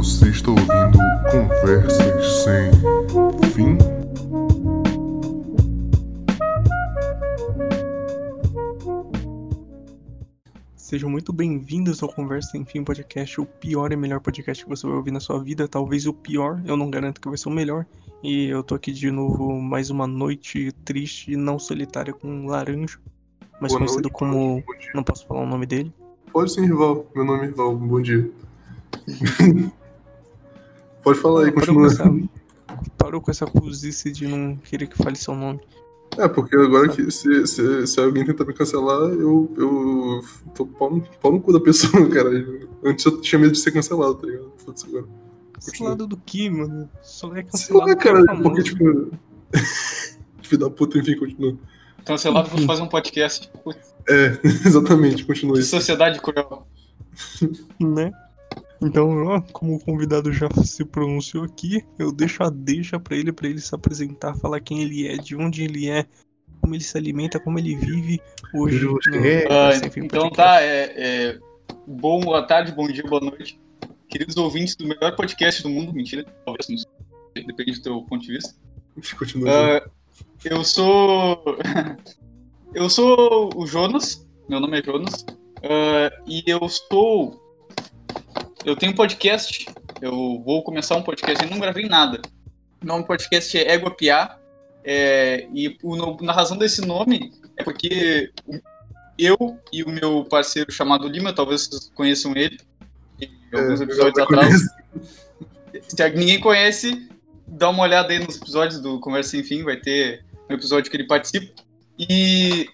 Você está ouvindo Conversas Sem Fim? Sejam muito bem-vindos ao Conversa Sem Fim Podcast, o pior e melhor podcast que você vai ouvir na sua vida. Talvez o pior, eu não garanto que vai ser o melhor. E eu tô aqui de novo mais uma noite triste e não solitária com um laranja, mais Boa conhecido noite, como. Não posso falar o nome dele. Pode sim, Rival. Meu nome é Rival. Bom dia. Pode falar aí, Parou com, continua. essa, parou com essa cozice de não querer que fale seu nome. É, porque agora que se, se, se alguém tentar me cancelar, eu, eu tô pau no, pau no cu da pessoa, cara. Antes eu tinha medo de ser cancelado, tá ligado? Foda-se agora. Cancelado do que, mano? Só é Sei cancelado lá, é cara, famoso. porque, tipo. Filho da puta, enfim, continua. Cancelado por fazer um podcast. É, exatamente, continua isso. sociedade cruel. né? Então, ó, como o convidado já se pronunciou aqui, eu deixo a deixa pra ele, pra ele se apresentar, falar quem ele é, de onde ele é, como ele se alimenta, como ele vive hoje. É. Ah, Sem Fim então tá, é, é, bom, boa tarde, bom dia, boa noite. Queridos ouvintes do melhor podcast do mundo, mentira, talvez não sei, depende do teu ponto de vista. Continua. Ah, eu sou. eu sou o Jonas, meu nome é Jonas, ah, e eu estou. Eu tenho um podcast, eu vou começar um podcast, eu não gravei nada. O nome do podcast é Égua Piá, é, e o na razão desse nome é porque eu e o meu parceiro chamado Lima, talvez vocês conheçam ele, em alguns É, episódios atrás. Se ninguém conhece, dá uma olhada aí nos episódios do Conversa Sem Fim, vai ter um episódio que ele participa. E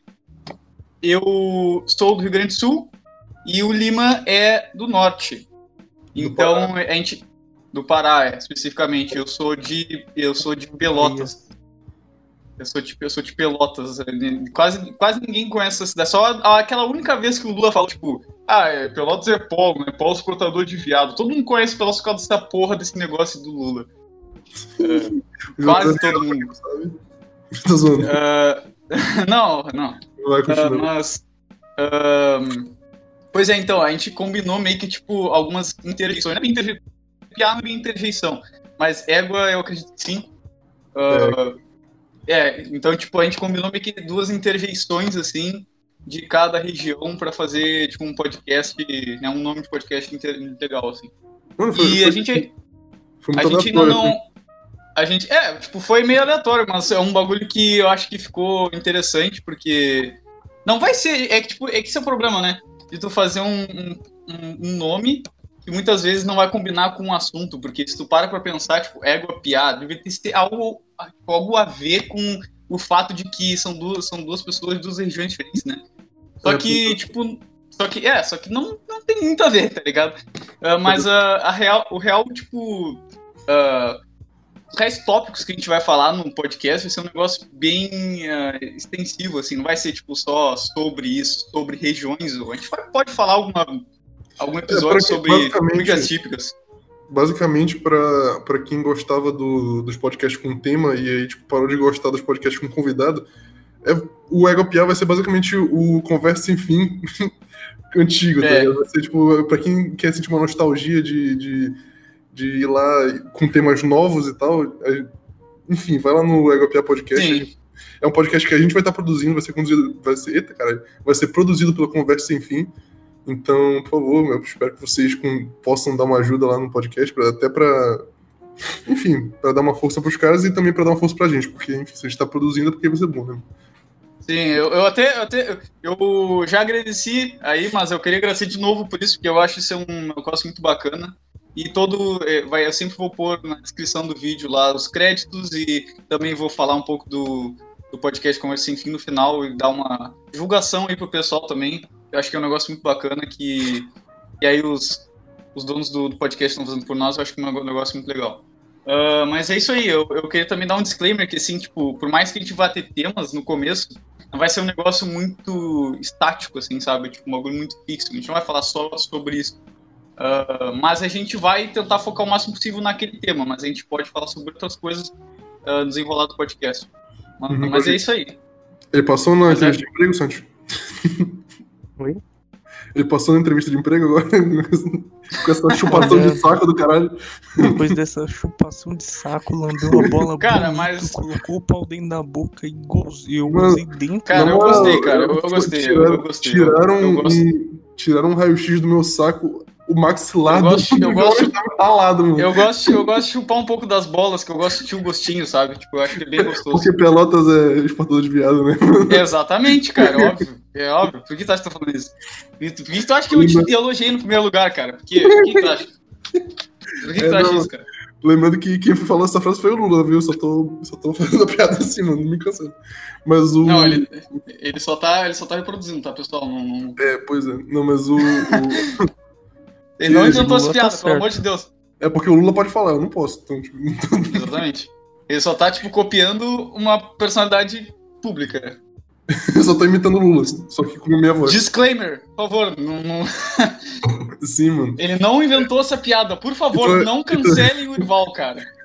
eu sou do Rio Grande do Sul e o Lima é do Norte. Então a gente do Pará, é, especificamente, eu sou de eu sou de Pelotas. Eu sou de, eu sou de Pelotas. é, Quase, quase ninguém conhece essa cidade. Só aquela única vez que o Lula fala, tipo, ah, é, Pelotas é polo, né? Polo exportador de viado. Todo mundo conhece Pelotas por causa dessa porra desse negócio do Lula. Quase todo mundo. Tô zoando. Ah, não, não. Vai, continua. mas. Pois é, então, a gente combinou meio que, tipo, algumas interjeições. Não é bem interje... piá, não é bem interjeição. Mas égua, eu acredito que sim. Ah, é, então, tipo, a gente combinou meio que duas interjeições, assim, de cada região pra fazer, tipo, um podcast, né, um nome de podcast legal, assim. Mano, foi, E foi, a gente, foi a gente ainda não. A gente. É, tipo, foi meio aleatório, mas é um bagulho que eu acho que ficou interessante, porque. Não vai ser. É que, tipo, é que esse é o problema, né? De tu fazer um, um, um- um nome que muitas vezes não vai combinar com o assunto, porque se tu para pra pensar, tipo, égua, piada, deve ter algo, algo a ver com o fato de que são duas, são duas pessoas de duas regiões diferentes, né? Só É, que, tipo. Só que, é, só que não, não tem muito a ver, tá ligado? Ah, mas a, a real, o real, tipo. ah, os reais tópicos que a gente vai falar no podcast vai ser um negócio bem ah, extensivo, assim, não vai ser tipo só sobre isso, sobre regiões. A gente pode falar alguma, algum episódio pra que- sobre comidas típicas. Basicamente, pra quem gostava do- dos podcasts com tema e aí tipo, parou de gostar dos podcasts com convidado, é, o Ego Piá vai ser basicamente o Conversa Sem Fim antigo, tá É. ligado? Vai ser tipo, pra quem quer sentir uma nostalgia de, de, de ir lá com temas novos e tal. é- enfim, vai lá no Ego Piá Podcast. É um podcast que a gente vai estar produzindo, vai ser conduzido, vai ser, eita, cara, vai ser produzido pela Conversa Sem Fim. Então, por favor, eu espero que vocês com- possam dar uma ajuda lá no podcast, pra, até pra, enfim, pra dar uma força pros caras e também pra dar uma força pra gente, porque, enfim, se a gente tá produzindo é porque vai ser bom, né? Sim, eu, eu até, eu até eu já agradeci aí, mas eu queria agradecer de novo por isso, porque eu acho isso é um negócio muito bacana. E todo. eh, Vai, eu sempre vou pôr na descrição do vídeo lá os créditos e também vou falar um pouco do, do podcast Conversa Sem Fim no final e dar uma divulgação aí pro pessoal também. Eu acho que é um negócio muito bacana que. E aí os, os donos do, do podcast estão fazendo por nós, eu acho que é um negócio muito legal. Ah, mas é isso aí, eu, eu queria também dar um disclaimer que assim, tipo, por mais que a gente vá ter temas no começo, não vai ser um negócio muito estático, assim, sabe? Tipo, um bagulho muito fixo. A gente não vai falar só sobre isso. Ah, mas a gente vai tentar focar o máximo possível naquele tema, mas a gente pode falar sobre outras coisas ah, no desenrolar do podcast. Mas, Uhum, mas é isso aí. Ele passou na é- entrevista de emprego, Santos? Oi? Ele passou na entrevista de emprego agora, com essa chupação de saco do caralho. Depois dessa chupação de saco, lambeu a bola Cara, bonito, mas- colocou o pau dentro da boca e gozei. Eu gozei dentro Cara, da eu boca. gostei, cara, eu- eu gostei, eu- eu gostei, eu- Tiraram, eu gosto. um, tiraram um raio-x do meu saco, o maxilar Eu do gosto- eu do gosto- Jorge tava ralado, mano. Eu gosto, eu gosto de chupar um pouco das bolas, que eu gosto de sentir o gostinho, sabe? Tipo, eu acho que é bem gostoso. Porque Pelotas é exportador de viado, né? Exatamente, cara, é óbvio. É óbvio. Por que tu acha que tu tá falando isso? Por que que tu acha que eu te elogiei no primeiro lugar, cara? Por quê? Por que tu acha? Por que É, tu acha não. isso, cara? Lembrando que quem falou essa frase foi o Lula, viu? Só tô, só tô fazendo a piada assim, mano. Não me cansando. Mas o. Não, ele, ele, só tá, ele só tá reproduzindo, tá, pessoal? Não, não- É, pois é. Não, mas o. o- Ele não inventou essa tá piada, pelo certo. amor de Deus. É porque o Lula pode falar, eu não posso. Então, tipo, Exatamente. Ele só tá, tipo, copiando uma personalidade pública. eu só tô imitando o Lula, só que com a minha voz. Disclaimer, por favor, não- não- Sim, mano. ele não inventou essa piada. Por favor, Então- não cancelem o Ival, cara.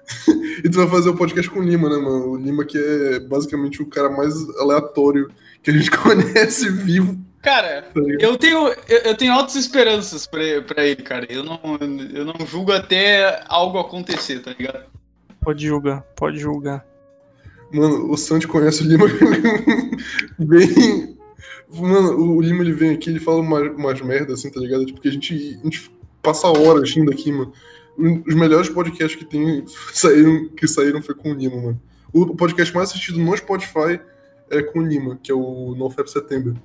E tu vai fazer o podcast com o Lima, né, mano? O Lima que é basicamente o cara mais aleatório que a gente conhece vivo. Cara, eu tenho, eu, eu tenho altas esperanças pra, pra ele, cara. Eu não, eu não julgo até algo acontecer, tá ligado? Pode julgar, pode julgar. Mano, o Santi conhece o Lima bem. Mano, o Lima ele vem aqui, ele fala umas, umas merdas assim, tá ligado? Tipo, que a gente, a gente passa horas rindo aqui, mano. Os melhores podcasts que tem saíram, que saíram foi com o Lima, mano. O podcast mais assistido no Spotify é com o Lima, que é o NoFap Setembro.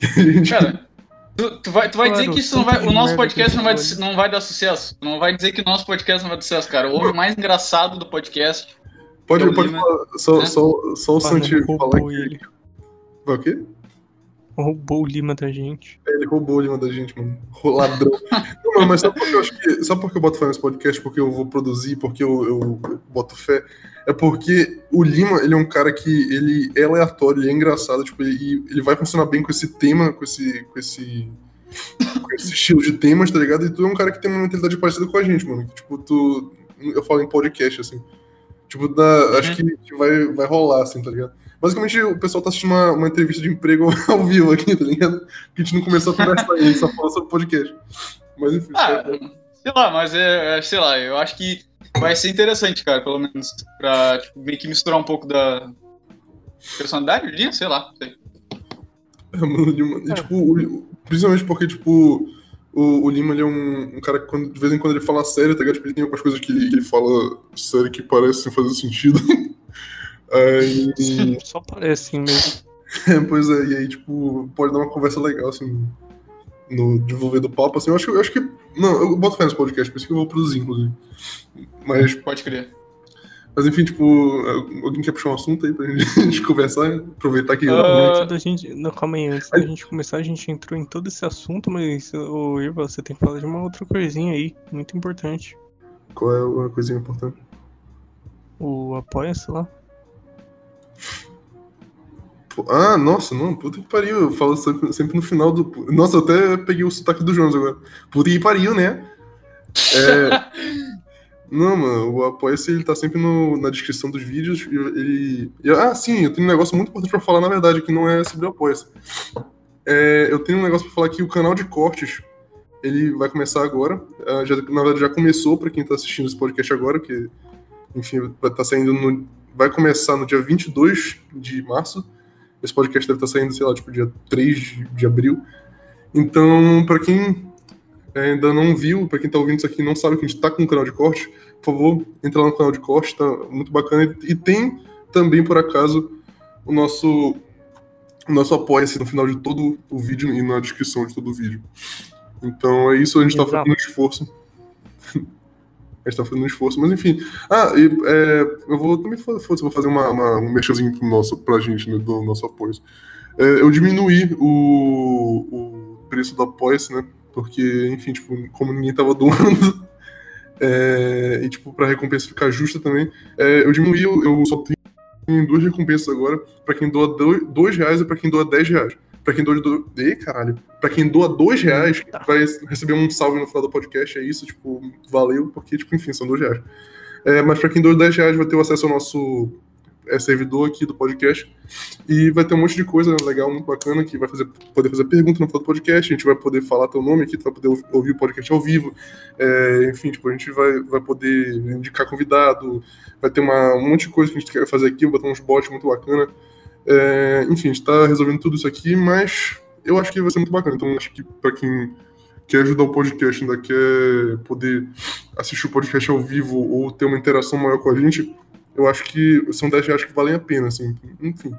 Cara, tu, tu vai, tu vai dizer Claro, que isso não vai, o nosso podcast não vai, não vai dar sucesso. Não vai dizer que o nosso podcast não vai dar sucesso, cara. O homem mais engraçado do podcast. pode pode Lima, falar, só, né? só, só o Mano, Santi falar que. ele. Vai o quê? Roubou o Lima da gente. Ele roubou o Lima da gente, mano. Ro- Ladrão. Não, mano, mas só porque eu acho que. Só porque eu boto fé nesse podcast, porque eu vou produzir, porque eu, eu boto fé. É porque o Lima, ele é um cara que ele é aleatório, ele é engraçado, tipo, e ele vai funcionar bem com esse tema, com esse. com esse. com esse estilo de temas, tá ligado? E tu é um cara que tem uma mentalidade parecida com a gente, mano. Que, tipo, tu. Eu falo em podcast, assim. Tipo, da, acho que, que vai, vai rolar, assim, tá ligado? Basicamente, o pessoal tá assistindo uma, uma entrevista de emprego ao vivo aqui, tá ligado? Porque a gente não começou a conversar ainda, a gente só falou sobre podcast. Mas enfim. Ah, sei lá, mas é, é, sei lá, eu acho que vai ser interessante, cara, pelo menos. Pra tipo, meio que misturar um pouco da personalidade do dia, sei lá. sei. É, mano, Lima, e, tipo, o- principalmente porque, tipo, o, o Lima ele é um, um cara que quando- de vez em quando ele fala sério, tá ligado? Tipo, ele tem algumas coisas que ele, que ele fala sério que parecem fazer sentido. Aí, Só parece assim mesmo. pois é, e aí, tipo, pode dar uma conversa legal, assim, no desenvolver do papo, assim, eu acho, que- eu acho que, não, eu boto fé nesse podcast, por isso que eu vou produzir, inclusive. Mas, Pode crer. mas enfim, tipo, alguém quer puxar um assunto aí pra gente, conversar, aproveitar que... Antes da gente. Não, calma aí, antes da gente começar, a gente entrou em todo esse assunto, mas, ô Irva, você tem que falar de uma outra coisinha aí, muito importante. Qual é uma coisinha importante? O apoia-se lá. Pô, Ah, nossa, não, puta que pariu. Eu falo sempre, sempre no final do. Nossa, eu até peguei o sotaque do Jones agora. Puta que pariu, né? É... Não, mano, o Apoia-se ele tá sempre no- na descrição dos vídeos. Ele... Ah, sim, eu tenho um negócio muito importante pra falar, na verdade, que não é sobre o Apoia-se. É, eu tenho um negócio pra falar que o canal de cortes ele vai começar agora. Ah, já, na verdade, já começou pra quem tá assistindo esse podcast agora, que, enfim, vai estar saindo no. Vai começar no dia 22 de março. Esse podcast deve estar saindo, sei lá, tipo, dia 3 de, abril. Então, pra quem ainda não viu, pra quem tá ouvindo isso aqui e não sabe que a gente tá com um canal de corte, por favor, entra lá no canal de corte, tá muito bacana. E tem também, por acaso, o nosso, o nosso apoia-se no final de todo o vídeo e na descrição de todo o vídeo. Então é isso, a gente tá Exato. fazendo um esforço. A gente tá fazendo um esforço, mas enfim. Ah, e, é, eu vou também vou fazer uma, uma, um merchanzinho pro nosso, pra gente, né, do nosso apoio. É, eu diminuí o, o preço do apoia-se, né? Porque, enfim, tipo, como ninguém tava doando, é, e tipo, pra recompensa ficar justa também, é, eu diminuí, eu, só tenho duas recompensas agora, pra quem doa dois, reais e pra quem doa 10 reais. Pra quem doa. Do... Ih, caralho. Pra quem doa dois reais, Tá. vai receber um salve no final do podcast. É isso, tipo, valeu, porque, tipo, enfim, são dois reais. É, mas pra quem doa 10 reais vai ter acesso ao nosso é servidor aqui do podcast. E vai ter um monte de coisa legal, muito bacana, que vai fazer, poder fazer pergunta no final do podcast, a gente vai poder falar teu nome aqui, tu vai poder ouvir o podcast ao vivo. É, enfim, tipo, a gente vai, vai poder indicar convidado, vai ter uma, um monte de coisa que a gente quer fazer aqui, botar uns bots muito bacana. É, enfim, a gente tá resolvendo tudo isso aqui, mas eu acho que vai ser muito bacana. Então, acho que para quem quer ajudar o podcast, ainda quer poder assistir o podcast ao vivo ou ter uma interação maior com a gente, eu acho que são 10 reais que valem a pena, assim. Enfim.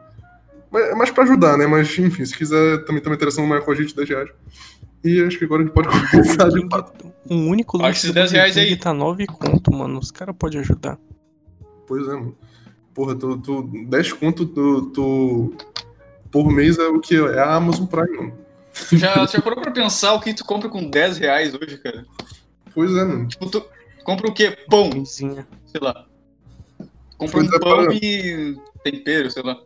Mas, é mais pra ajudar, né? Mas, enfim, se quiser também ter uma interação maior com a gente, 10 reais. E acho que agora a gente pode começar de fato. Um único link esses 10 reais aí tá 9 conto, mano. Os caras podem ajudar. Pois é, mano. Porra, tu, tu 10 conto tu, tu, por mês é o que? É a Amazon Prime, mano. Já, já parou pra pensar o que tu compra com 10 reais hoje, cara? Pois é, mano. Tipo, tu compra o quê? Pão. Sei lá. Compra pois um é, pão para... e tempero, sei lá.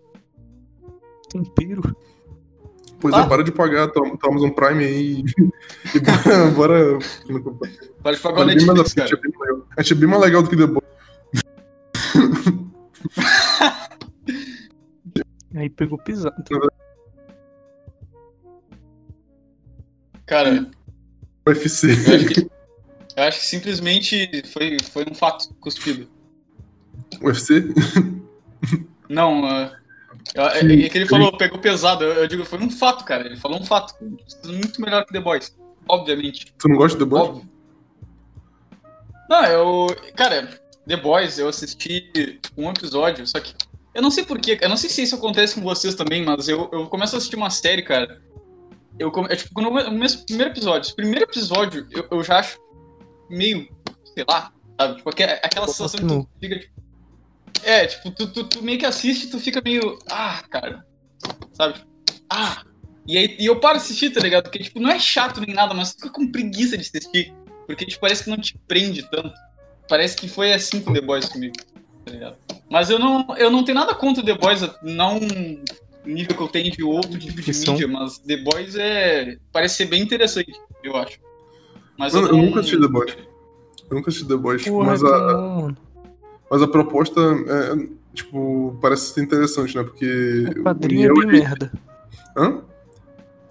Tempero? Pois é, ah. é, para de pagar tua, tua Amazon Prime aí e bora. bora... Para de pagar o Netflix, mais, cara. A gente é bem mais legal do que The Boys. aí pegou pisado. Cara. UFC. Eu acho que, eu acho que simplesmente foi, foi um fato cuspido. UFC? Não, uh, é, é que ele falou, pegou pesado. Eu, eu, digo, foi um fato, cara. Ele falou um fato. Muito melhor que The Boys. Obviamente. Tu não gosta de The Boys? Óbvio. Não, eu. Cara, The Boys, eu assisti um episódio, só que. Eu não sei porquê, eu não sei se isso acontece com vocês também, mas eu, eu começo a assistir uma série, cara. Eu, é tipo, quando eu, no primeiro episódio. primeiro episódio, eu, eu já acho meio, sei lá, sabe? Tipo, aquela sensação que tu fica, tipo, é, tipo, tu, tu, tu, meio que assiste e tu fica meio. Ah, cara. Sabe? Ah. E aí e eu paro de assistir, tá ligado? Porque, tipo, não é chato nem nada, mas tu fica com preguiça de assistir. Porque, tipo, parece que não te prende tanto. Parece que foi assim com The Boys comigo, tá ligado? Mas eu não, eu não tenho nada contra The Boys, não nível que eu tenho de outro tipo de mídia, mas The Boys é. Parece ser bem interessante, eu acho. Mas eu, eu, nunca assisti The Boys. Eu nunca assisti The Boys, Porra, mas a. Mas a proposta, é, tipo, parece ser interessante, né? Porque. O quadrinho o é bem merda. Hã?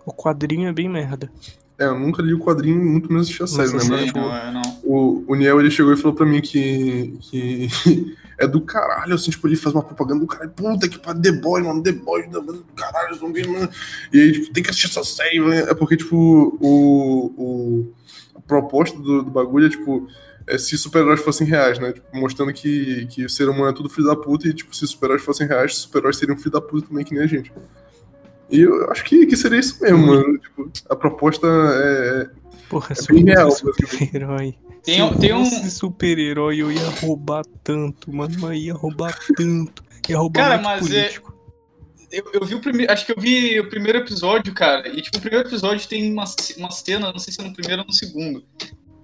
O quadrinho é bem merda. É, eu nunca li o quadrinho, muito menos assisti a série, né? Mas, tipo, não, é, não. O, o Niel, ele chegou e falou pra mim que, que é do caralho, assim, tipo, ele faz uma propaganda do caralho, puta que pariu, The Boy, mano, The Boy, do caralho, zumbi, mano. E aí, tipo, tem que assistir essa série, mano. É porque, tipo, o, o, a proposta do, do bagulho é, tipo, é, se super-heróis fossem reais, né? Tipo, mostrando que, que o ser humano é tudo filho da puta e, tipo, se super-heróis fossem reais, super-heróis seriam filho da puta também, que nem a gente. E eu acho que, que seria isso mesmo, mano. Tipo, a proposta é. Porra, é bem real. Super-herói. Tem, se tem um. super-herói, eu ia roubar tanto, mano. Eu ia roubar tanto. Ia roubar Cara, mas é- político. é. Eu, eu, vi o primeiro. Acho que eu vi o primeiro episódio, cara. E, tipo, o primeiro episódio tem uma, uma cena, não sei se é no primeiro ou no segundo,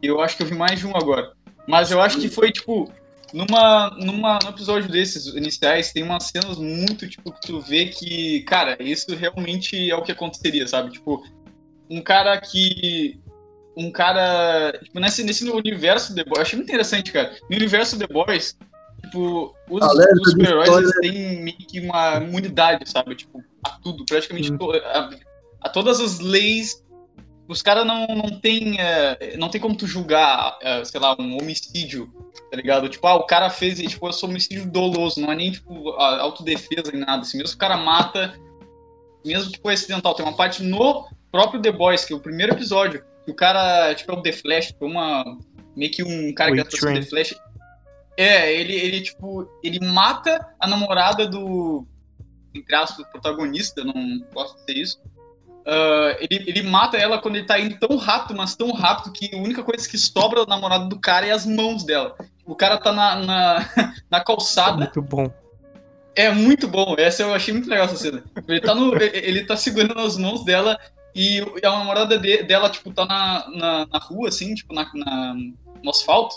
eu acho que eu vi mais de um agora. Mas eu acho que foi, tipo, numa, numa, num episódio desses iniciais, tem umas cenas muito, tipo, que tu vê que, cara, isso realmente é o que aconteceria, sabe? Tipo, um cara que. Um cara. Tipo, nesse, nesse universo The Boys. Eu achei muito interessante, cara. No universo The Boys, tipo, os, os super-heróis têm meio que uma imunidade, sabe? Tipo, a tudo, praticamente hum. a, a todas as leis os caras não, não tem é, não tem como tu julgar, é, sei lá, um homicídio, tá ligado? Tipo, ah, o cara fez, tipo, eu sou homicídio doloso, não é nem, tipo, autodefesa nem nada, assim, mesmo o cara mata, mesmo que foi acidental, tem uma parte no próprio The Boys, que é o primeiro episódio, que o cara, tipo, é o The Flash, tipo, uma, meio que um cara que atua The Flash, é, ele, ele, tipo, ele mata a namorada do, entre aspas, protagonista, não posso dizer isso, Uh, ele, ele mata ela quando ele tá indo tão rápido, mas tão rápido que a única coisa que sobra da namorada do cara é as mãos dela. O cara tá na, na, na calçada. Muito bom. É muito bom. Essa eu achei muito legal essa cena. Ele tá, no, ele tá segurando as mãos dela e a namorada de, dela, tipo, tá na, na, na, rua, assim, tipo, na, na, no asfalto.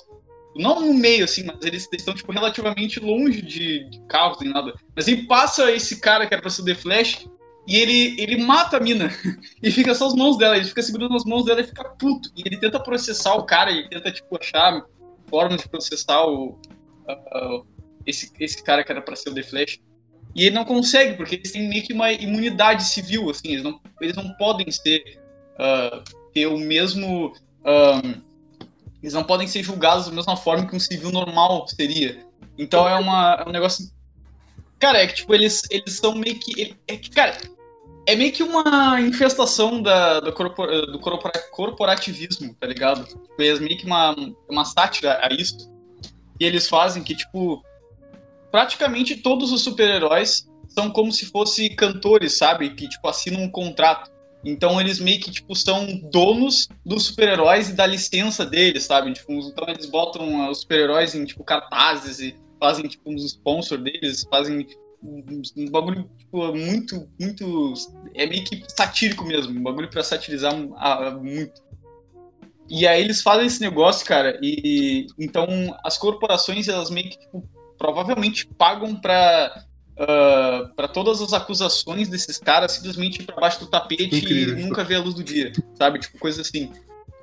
Não no meio, assim, mas eles estão, tipo, relativamente longe de, de carros e nada. Mas ele passa esse cara que era pra ser o The Flash e ele, ele mata a mina. E fica só as mãos dela. Ele fica segurando as mãos dela e fica puto. E ele tenta processar o cara, ele tenta, tipo, achar formas de processar o. Uh, esse, esse cara que era pra ser o The Flash. E ele não consegue, porque eles têm meio que uma imunidade civil, assim, eles não, eles não podem ser, uh, ter o mesmo... Um, eles não podem ser julgados da mesma forma que um civil normal seria. Então é, uma, é um negócio... Cara, é que, tipo, eles, eles são meio que... É que, cara, é meio que uma infestação da, do, do corporativismo, tá ligado? É meio que uma, uma sátira a isso. E eles fazem que, tipo, praticamente todos os super-heróis são como se fossem cantores, sabe? Que, tipo, assinam um contrato. Então eles meio que, tipo, são donos dos super-heróis e da licença deles, sabe? Tipo, então eles botam os super-heróis em, tipo, cartazes e fazem, tipo, uns sponsors deles, fazem um bagulho tipo, muito, muito. É meio que satírico mesmo, um bagulho pra satirizar muito. E aí eles fazem esse negócio, cara, e então as corporações, elas meio que, tipo, provavelmente pagam pra, uh, pra todas as acusações desses caras simplesmente ir pra baixo do tapete Incrível. e nunca ver a luz do dia, sabe? Tipo, coisa assim.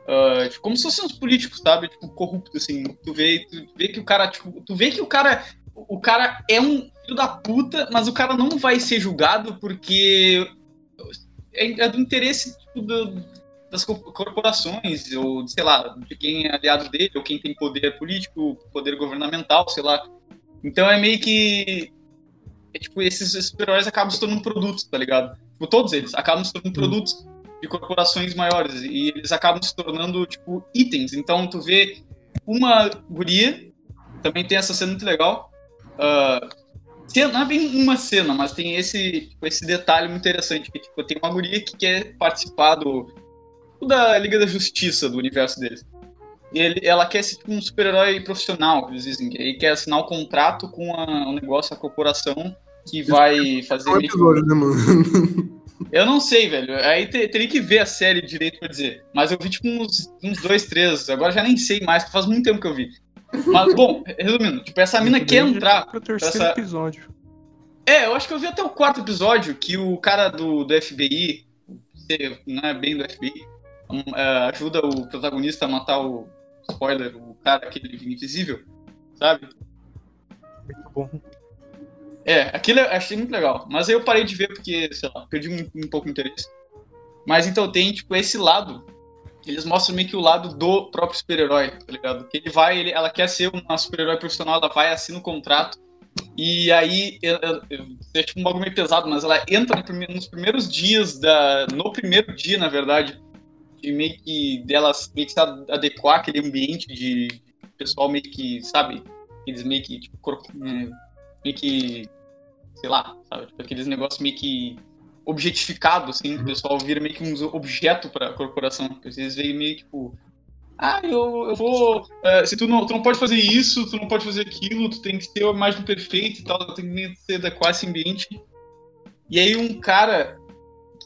Uh, tipo, como se fossem uns políticos, sabe? Tipo, corruptos, assim. Tu vê, tu vê que o cara, tipo, tu vê que o cara o cara é um filho da puta, mas o cara não vai ser julgado porque é, é do interesse tipo, do, das corporações, ou sei lá, de quem é aliado dele, ou quem tem poder político, poder governamental, sei lá. Então é meio que. É, tipo, esses super-heróis acabam se tornando produtos, tá ligado? Tipo, todos eles acabam se tornando uhum. produtos de corporações maiores. E eles acabam se tornando, tipo, itens. Então tu vê uma guria, também tem essa cena muito legal, Uh, não é bem uma cena, mas tem esse, tipo, esse detalhe muito interessante, que tipo, tem uma guria que quer participar do, da Liga da Justiça do universo deles. E ele, ela quer ser tipo, um super-herói profissional, eles dizem. E quer assinar um contrato com a, um negócio, a corporação, que vai fazer. É um episódio, né, mano? Eu não sei, velho. Aí teria que ver a série direito pra dizer. Mas eu vi tipo uns, uns dois, três. Agora já nem sei mais, faz muito tempo que eu vi. Mas, bom, resumindo, tipo, essa mina quer entrar. Pro terceiro essa... episódio. É, eu acho que eu vi até o quarto episódio que o cara do, do FBI, não é bem do FBI, é, ajuda o protagonista a matar o. Spoiler, o cara aquele invisível, sabe? Muito bom. É, aquilo eu achei muito legal. Mas aí eu parei de ver porque, sei lá, perdi um, um pouco interesse. Mas então tem, tipo, esse lado eles mostram meio que o lado do próprio super-herói, tá ligado? Que ele vai, ele, ela quer ser uma super-herói profissional, ela vai, assina um contrato, e aí, é tipo um bagulho meio pesado, mas ela entra nos primeiros dias da. No primeiro dia, na verdade, de meio que dela meio que se adequar àquele ambiente de pessoal meio que, sabe? Eles meio que, tipo, é, meio que. Sei lá, sabe? Tipo, aqueles negócios meio que objetificado, assim, o pessoal vira meio que um objeto para a corporação. Eles veem meio tipo, ah, eu, eu vou. Uh, se tu não, tu não pode fazer isso, tu não pode fazer aquilo, tu tem que ter a imagem perfeita e tal, tu tem que ser adequar esse ambiente. E aí um cara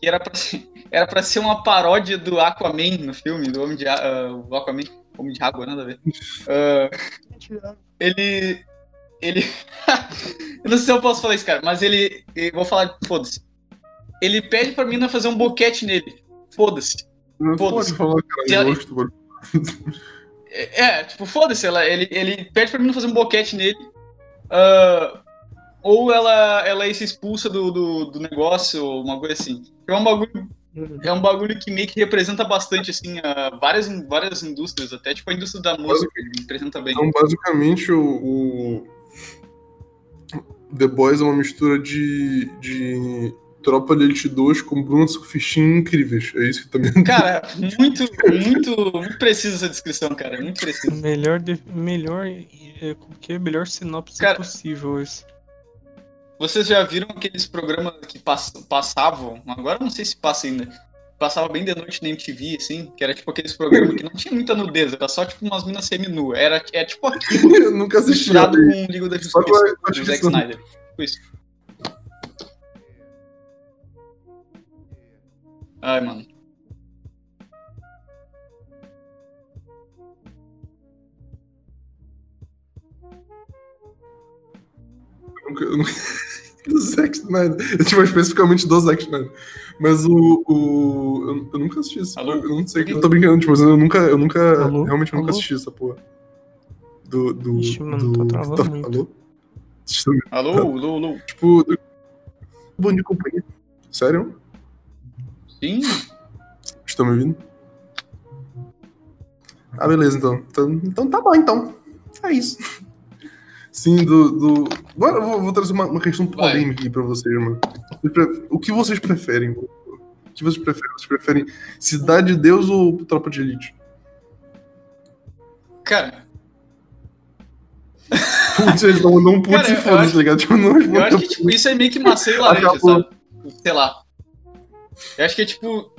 que era pra ser, era pra ser uma paródia do Aquaman no filme, do Homem de uh, o Aquaman, Homem de Água, nada a ver. Uh, ele. Ele. eu não sei se eu posso falar isso, cara, mas ele. Eu vou falar, foda-se ele pede pra mina fazer um boquete nele. Foda-se. Foda-se. Pode falar, cara, é, é, tipo, foda-se, ele, ele pede pra mina fazer um boquete nele. Uh, ou ela, ela se expulsa do, do, do negócio, ou uma coisa assim. É um bagulho. É um bagulho que meio que representa bastante, assim, várias, várias indústrias, até tipo a indústria da música, ele representa bem. Então, basicamente, o, o, The Boys é uma mistura de, de Tropa de Elite 2 com Bruno Surfistinho incríveis. É isso que também. Cara, muito, muito, muito precisa essa descrição, cara. Muito preciso. Melhor, de, melhor, é, que melhor sinopse cara, possível isso. Vocês já viram aqueles programas que pass, passavam? Agora não sei se passa ainda. Passava bem de noite na MTV, assim, que era tipo aqueles programas que não tinha muita nudez, era só tipo umas minas semi-nuas. Era, era tipo aquilo. Eu nunca assisti. Misturado com o Liga da Justiça, do Zack Snyder. Tipo isso. Ai, mano. Eu nunca, do Zack Snyder. Tipo, especificamente do Zack Snyder. Mas o. o eu, eu, nunca assisti isso. Alô? Eu não sei. Eu tô brincando, tipo, eu nunca. Eu nunca. Alô? Realmente eu nunca assisti essa porra. Do. do, Ixi, mano, do, tá travando tá, muito. Alô? Alô, alô, alô. Tipo, bom dia, companhia. Sério? Sim? Estão me ouvindo? Ah, beleza, então. Então, então tá bom, então. É isso. Sim, do. do... Agora eu vou, vou trazer uma, uma questão polêmica aqui pra vocês, mano. O que vocês preferem? O que vocês preferem? Vocês preferem Cidade de Deus ou Tropa de Elite? Cara, Putz, eles não um putz e foda-se, acho- tá ligado? Tipo, não eu acho que tipo, isso é meio que e laranja, Acabou. sabe? Sei lá. Eu acho que é tipo.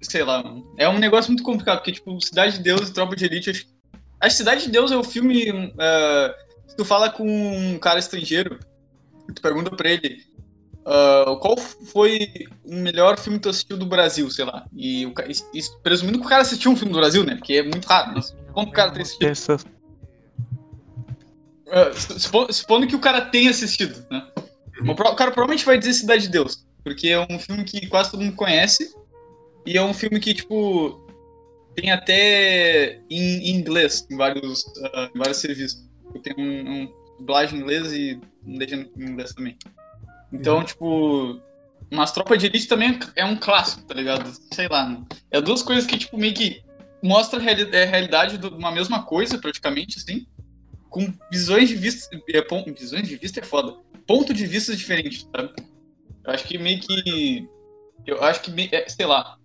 Sei lá, mano. É um negócio muito complicado, porque, tipo, Cidade de Deus e Tropa de Elite. Acho, que Cidade de Deus é o filme. ah, se tu fala com um cara estrangeiro, tu pergunta pra ele. ah, qual foi o melhor filme que tu assistiu do Brasil, sei lá. E, o, e presumindo que o cara assistiu um filme do Brasil, né? Porque é muito raro, mas quando o cara tem assistido. Essa, Ah, supo- supondo que o cara tenha assistido, né? Uhum. O cara provavelmente vai dizer Cidade de Deus, porque é um filme que quase todo mundo conhece e é um filme que, tipo, tem até em, inglês em vários, ah, em vários serviços. Tem um, um dublagem em inglês e um legenda em inglês também. Então, tipo, mas Tropa de Elite também é um clássico, tá ligado? Sei lá, né? É duas coisas que, tipo, meio que mostra a é, a realidade de uma mesma coisa, praticamente, assim com visões de vista. É, visões de vista é foda. Ponto de vista diferentes, sabe? Eu acho que meio que. Eu acho que, meio- é, sei lá.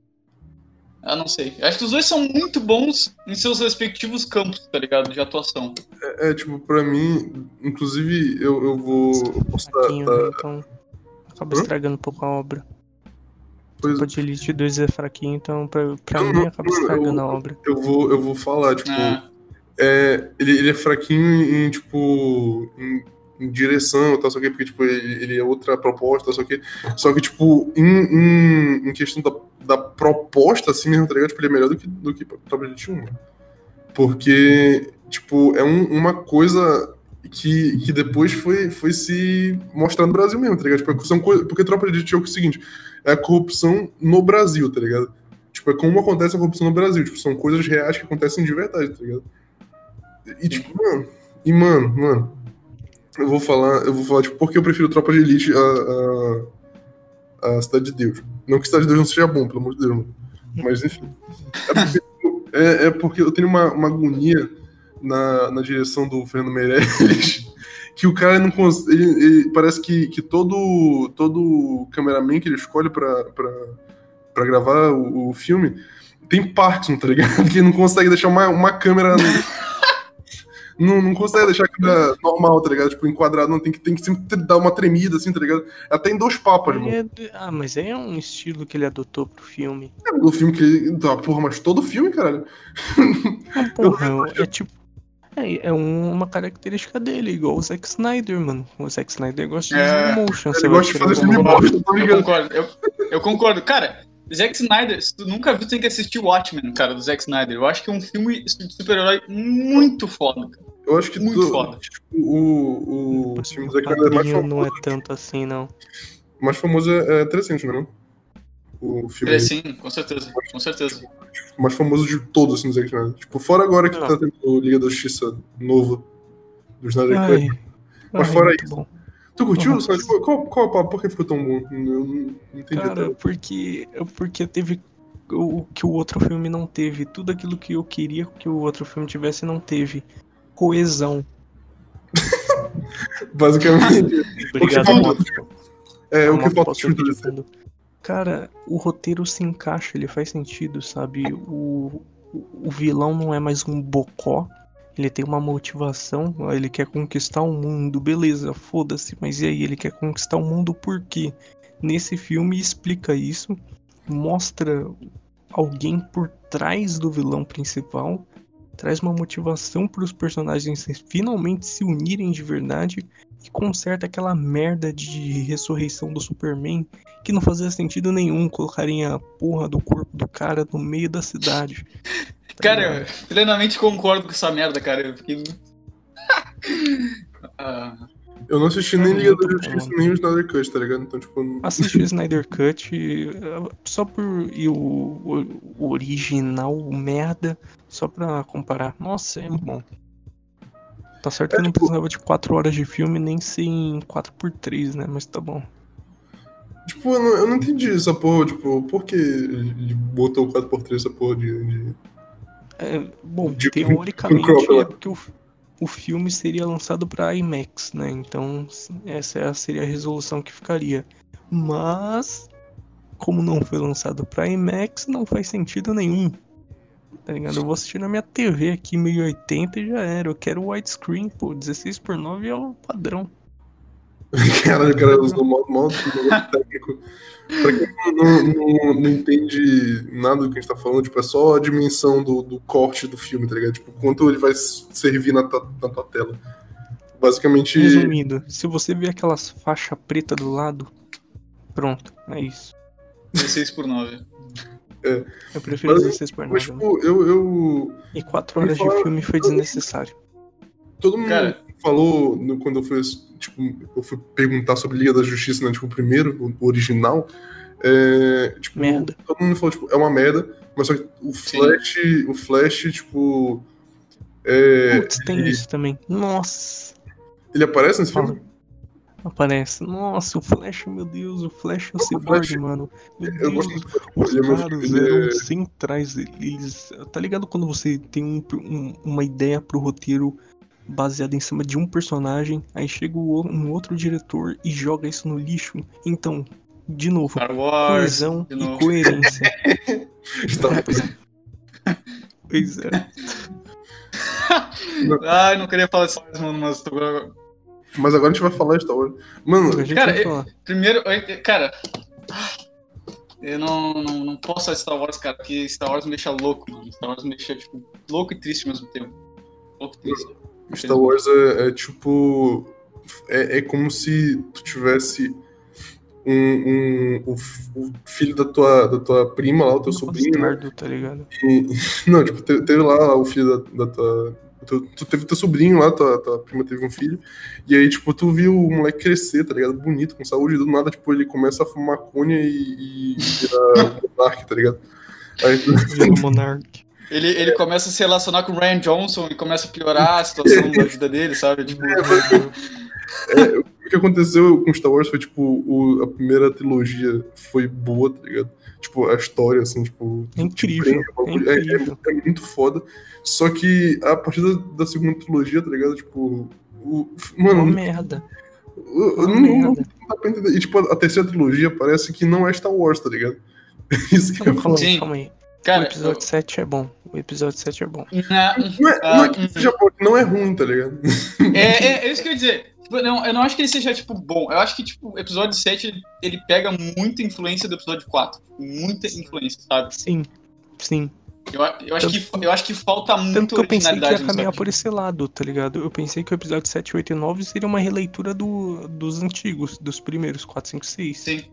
Eu não sei. Eu acho que os dois são muito bons em seus respectivos campos, tá ligado? De atuação. É, é, tipo, pra mim, inclusive, eu, eu vou. Eu posso dar- né? Então acaba Hã? estragando um pouco a obra. coisa- Tropa de Elite 2 é fraquinho, então pra, pra Não, mim acaba estragando eu- a obra. eu vou, eu vou falar, tipo. Ah, É, ele, ele é fraquinho em, tipo, em, em direção, tal, só que, porque, tipo, ele, ele é outra proposta, tal, só que, só que, tipo, em, em, em questão da, da proposta, assim mesmo, tá ligado? Tipo, ele é melhor do que, do que Top Elite 1, mano. Porque, tipo, é um- uma coisa que, que depois foi, foi se mostrar no Brasil mesmo, tá ligado? Tipo, são coisa, porque Tropa de Elite é o seguinte, é a corrupção no Brasil, tá ligado? Tipo, é como acontece a corrupção no Brasil, tipo, são coisas reais que acontecem de verdade, tá ligado? E tipo, mano, e mano, mano, eu vou falar, eu vou falar, tipo, porque eu prefiro Tropa de Elite a, a, a Cidade de Deus. Não que Cidade de Deus não seja bom, pelo amor de Deus, mano. Mas enfim. É porque, é, é porque eu tenho uma, uma agonia na, na direção do Fernando Meirelles que o cara não consegue. Ele, ele- parece que, que todo, todo cameraman que ele escolhe pra, pra, pra gravar o, o filme tem Parkinson, tá ligado? Que não consegue deixar uma, uma câmera. Não, não consegue deixar a câmera normal, tá ligado? Tipo, enquadrado, não tem que, tem que sempre dar uma tremida, assim, tá ligado? Até em dois papas, mano. É de- Ah, mas aí é um estilo que ele adotou pro filme. O filme que ele. Tá, porra, mas todo filme, caralho. Ah, porra, é tipo. É, é um- uma característica dele, igual o Zack Snyder, mano. O Zack Snyder gosta de É, motion. Ele você gosta de fazer filme bosta, tá eu ligado? concordo. Eu, eu concordo. Cara, Zack Snyder, se tu nunca viu, tu tem que assistir Watchmen, cara, do Zack Snyder. Eu acho que é um filme de super-herói muito foda, cara. Eu acho que Muito tu- foda. tipo, o, o filme do Zack Snyder mais quadrinho famoso, não é tanto assim, não. mais famoso é, é 300, não é? O filme É, sim, com certeza, com certeza. mais famoso de todos, assim, do Zack Snyder. Tipo, fora agora que Não. tá tendo o Liga da Justiça novo do Snyder Cut. Mas ai, fora muito isso, bom. Tu curtiu? Nossa. Sabe, tipo, qual, qual, qual, por que ficou tão bom? Eu não, não entendi. Cara, até. porque, porque teve o que o outro filme não teve. Tudo aquilo que eu queria que o outro filme tivesse não teve. Coesão. Basicamente, Obrigado, Moto. é o que falta fundo. Cara, o roteiro se encaixa, ele faz sentido, sabe? O, o vilão não é mais um bocó. Ele tem uma motivação, ele quer conquistar o mundo, beleza, foda-se, mas e aí, ele quer conquistar o mundo por quê? Nesse filme explica isso, mostra alguém por trás do vilão principal, traz uma motivação para os personagens finalmente se unirem de verdade e conserta aquela merda de ressurreição do Superman que não fazia sentido nenhum colocarem a porra do corpo do cara no meio da cidade. Tá Cara, eu plenamente concordo com essa merda, cara. Eu fiquei. Ah, Eu não assisti nem Liga da Justiça, nem o Snyder Cut, tá ligado? Então, tipo, eu Assisti o Snyder Cut eh, só por. e o, o- original, o merda, só pra comparar. Nossa, é bom. Tá certo que É, não tipo- precisava de 4 horas de filme, nem ser em 4x3, né? Mas tá bom. Tipo, eu não, eu não entendi essa porra, tipo, por que ele botou o 4x3 essa porra de. de- É, bom, De- teoricamente crop, é porque o, o filme seria lançado pra IMAX, né? Então essa é seria a resolução que ficaria. Mas, como não foi lançado pra IMAX, não faz sentido nenhum. Tá ligado? Eu vou assistir na minha TV aqui 1080 e já era. Eu quero widescreen, pô. 16 por 9 é o padrão. Caralho, o cara usou o modo, modo negócio técnico. Pra quem não, não, não entende nada do que a gente tá falando, tipo, é só a dimensão do, do corte do filme, tá ligado? Tipo, quanto ele vai servir na, tua- na tua tela. Basicamente. Resumindo, se você ver aquelas faixas preta do lado, pronto, é isso. 16 por 9. Eu prefiro Mas- 16 por 9. Mas, tipo, eu, eu. E 4 horas de fala- filme foi desnecessário. Todo mundo Cara. Falou no- quando eu fui, tipo, eu fui perguntar sobre Liga da Justiça, né? Tipo, o primeiro, o original. É, tipo, Merda. todo mundo falou, tipo, é uma merda, mas só que o Sim. Flash, o Flash, tipo. É, Putz, tem isso também. Nossa, ele aparece nesse filme? aparece. Nossa, o Flash, meu Deus, o Flash é o Cyborg, mano. Meu Eu Deus, gosto os ele é caras ele eram é- centrais. Eles. Tá ligado quando você tem um- um- uma ideia pro roteiro baseada em cima de um personagem, aí chega um outro diretor e joga isso no lixo? Então, de novo, Star Wars. coesão de e novo. coerência. Star pois é. Pois é. Ai, não queria falar Star Wars, mano, mas tô... Mas agora a gente vai falar de Star Wars. Mano, Cara, eu-. Primeiro, eu- cara. Eu não, não, não posso falar de Star Wars, cara, porque Star Wars me deixa louco, mano. Star Wars me deixa, tipo, louco e triste ao mesmo tempo. Louco e triste. Star Wars é, é tipo. É, é como se tu tivesse um, um- o, o filho da tua, da tua prima lá, o teu sobrinho, né? Tá ligado? E- não, tipo, te- teve, lá o filho da, da tua. Tu, tu teve teu sobrinho lá, tua, tua prima teve um filho, e aí, tipo, tu viu o moleque crescer, tá ligado? Bonito, com saúde, do nada, tipo, ele começa a fumar maconha e, e vira monarca, tá ligado? Aí, tu- Monark. Ele, ele começa a se relacionar com o Ryan Johnson e começa a piorar a situação da vida dele, sabe? Tipo, o que aconteceu com Star Wars foi, tipo, o- a primeira trilogia foi boa, tá ligado? Tipo, a história, assim, tipo. É incrível, te prende, é é, incrível. é muito foda. Só que a partir da, da segunda trilogia, tá ligado? Tipo. O, Uma mano, merda. Uma não, não merda. dá pra entender. E, tipo, a, a terceira trilogia parece que não é Star Wars, tá ligado? Isso que eu Não, ia calma falar. aí, Aí. O cara, episódio 7 é bom. O episódio 7 é bom. na- Não é, não é que Ah, seja bom, não é ruim, tá ligado? É, é, é isso que eu ia dizer. Tipo, não, eu não acho que ele seja, tipo, bom. Eu acho que, tipo, o episódio 7, ele, pega muita influência do episódio 4. Muita influência, sabe? Sim, sim. Eu, eu, acho, que, eu acho que falta muito Tanto que eu pensei que ia caminhar por esse lado, tá ligado? Eu pensei que o episódio 7, 8 e 9 seria uma releitura do, dos antigos, dos primeiros 4, 5, 6. Sim.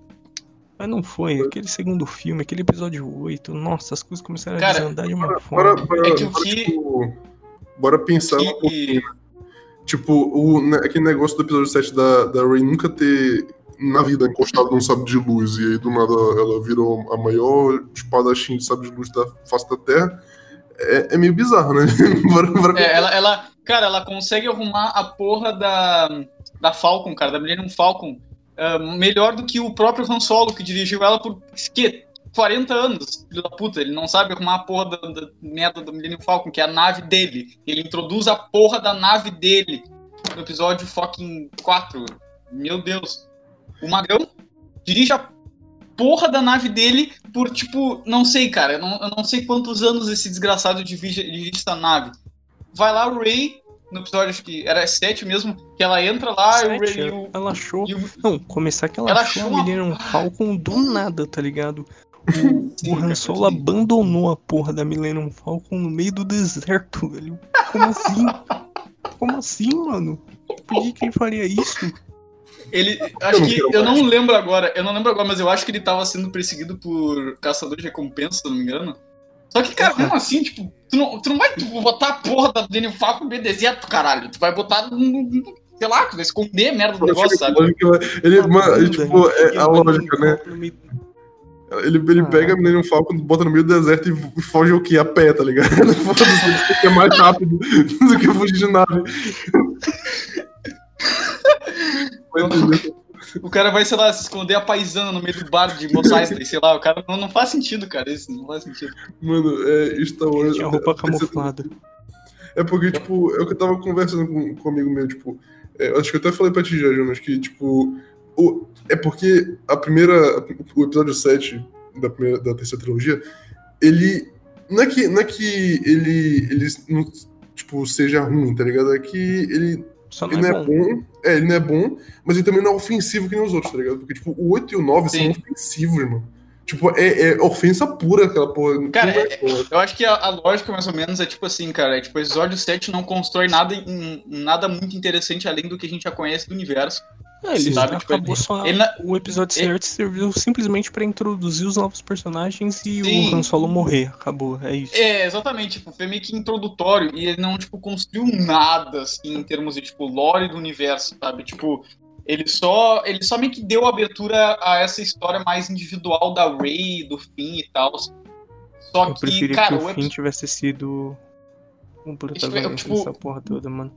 Mas não foi. Aquele segundo filme, aquele episódio 8, nossa, as coisas começaram a Cara, desandar de uma Bora, forma. bora, bora, É que o bora, que- tipo, bora pensar um pouco. Que, Tipo, o, né, aquele negócio do episódio 7 da, da Rey nunca ter na vida encostado num sabre de luz e aí do nada ela virou a maior espadachim de sabre de luz da face da Terra. É, é meio bizarro, né? bora, bora- é, ela, ela, cara, ela consegue arrumar a porra da, da Falcon, cara, da Millennium Falcon, ah, melhor do que o próprio Han Solo, que dirigiu ela por, que, 40 anos, filho da puta. Ele não sabe arrumar a porra da, da merda do Millennium Falcon, que é a nave dele. Ele introduz a porra da nave dele no episódio fucking 4. Meu Deus. O Magrão dirige a porra da nave dele por, tipo, não sei, cara. Eu não, eu não sei quantos anos esse desgraçado dirige, dirige essa nave. Vai lá o Ray, no episódio, acho que era 7 mesmo, que ela entra lá e o Ray Sete, e o. ela achou. o- Não, começar que ela, Ela achou a achou uma- Millennium Falcon do nada, tá ligado? O, Sim, o Han Solo abandonou a porra da Millennium Falcon no meio do deserto, velho. Como assim? Como assim, mano? Por que, que ele faria isso? Ele. Acho não que. Eu não lembro agora. Eu não lembro agora, mas eu acho que ele tava sendo perseguido por caçador de recompensa, se eu não me engano. Só que, cara, como assim? Tipo, tu não, tu não vai botar a porra da Daniel Falcon no meio do deserto, caralho. Tu vai botar. no- Sei lá, tu vai esconder a merda do negócio, sabe? Vai- Ele, Uma mano, tipo, é a lógica, né? Ele, ele pega a Millennium Falcon, bota no meio do deserto e foge o quê? A pé, tá ligado? Foda-se, é mais rápido do que fugir de nave. O cara vai, sei lá, se esconder a paisana no meio do bar de Mos Eisley, sei lá. O cara não, não faz sentido, cara. Isso não faz sentido. Mano, é Star Wars. Tinha roupa camuflada. É porque, tipo, é o que eu tava conversando com, com um amigo meu, tipo. É, acho que eu até falei pra ti já, Jonas, que, tipo. O, é porque a primeira. O episódio 7 da, primeira, da terceira trilogia, ele. Não é que, não é que ele, ele não, tipo, seja ruim, tá ligado? É que ele Só não ele é não é bom. bom. É, ele não é bom, mas ele também não é ofensivo que nem os outros, tá ligado? Porque, tipo, o 8 e o 9 Sim. são ofensivos, irmão. Tipo, é, é ofensa pura aquela porra. Cara, é- porra. Eu acho que a, a lógica, mais ou menos, é tipo assim, cara. É tipo, o episódio 7 não constrói nada, em- nada muito interessante além do que a gente já conhece do universo. É, ele Sim. Tipo, acabou ele- só. ele na- O episódio ele- 7 serviu simplesmente pra introduzir os novos personagens e Sim. o Han Solo morrer. Acabou, é isso. É, exatamente, tipo, foi meio que introdutório e ele não, tipo, construiu nada, assim, em termos de, tipo, lore do universo, sabe? Tipo, ele só, ele só meio que deu abertura a essa história mais individual da Rey, do Finn e tal. Só Eu que, cara, que o Finn tivesse sido um protagonista tipo, dessa porra toda, mano.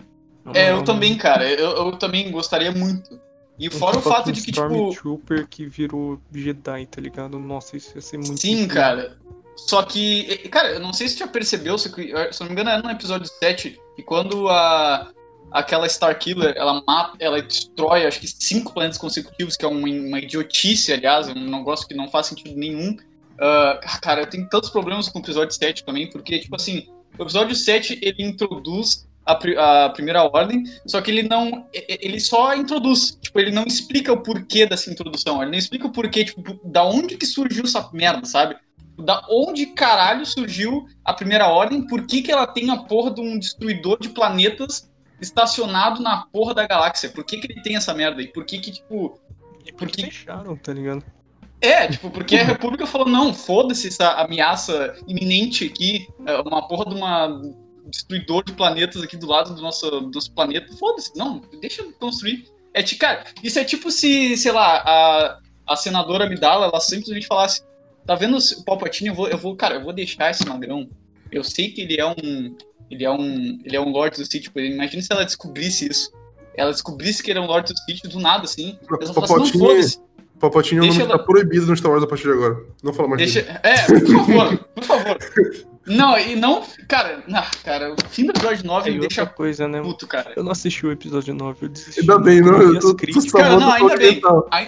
Na É, moral, eu também, cara, eu, eu também gostaria muito. E fora o fato de que, tipo, Stormtrooper que virou Jedi, tá ligado? Nossa, isso ia ser muito. Sim, incrível. cara. Só que, e- cara, eu não sei se você já percebeu, se, se eu não me engano, era no episódio 7, que quando a, aquela Starkiller, ela mata, ela destrói, acho que cinco planetas consecutivos, que é uma, uma idiotice, aliás, um negócio que não faz sentido nenhum. Ah, cara, eu tenho tantos problemas com o episódio 7 também, porque, tipo assim, o episódio 7, ele introduz a, pri- a primeira ordem, só que ele não. Ele só introduz. Tipo, ele não explica o porquê dessa introdução. Ele não explica o porquê, tipo, da onde que surgiu essa merda, sabe? Da onde caralho surgiu a primeira ordem? Por que, que ela tem a porra de um destruidor de planetas estacionado na porra da galáxia? Por que, que ele tem essa merda? E por que que, tipo. E Por porque que- deixaram, tá ligado? É, tipo, porque a República falou, não, foda-se essa ameaça iminente aqui, é, uma porra de uma destruidor de planetas aqui do lado do nosso, do nosso planeta. Foda-se, não, deixa eu construir. É, cara, isso é tipo se, sei lá, a, a senadora Amidala, ela simplesmente falasse, tá vendo o Palpatine, eu vou, eu vou, cara, eu vou deixar esse magrão. Eu sei que ele é um, ele é um, ele é um Lorde do Sith, tipo, imagina se ela descobrisse isso. Ela descobrisse que ele é um Lorde do Sith do nada, assim. Não, Palpatine-. Palpatine é um nome que ela- tá proibido no Star Wars a partir de agora. Não fala mais Deixa... dele. É, por favor, por favor. Não, e não. Cara, não, cara, o fim do episódio 9 É, me deixa coisa, né? puto, cara. Eu não assisti o episódio 9, eu desisti. Ainda bem, não. Eu Eu tô, Cara, não, ainda bem.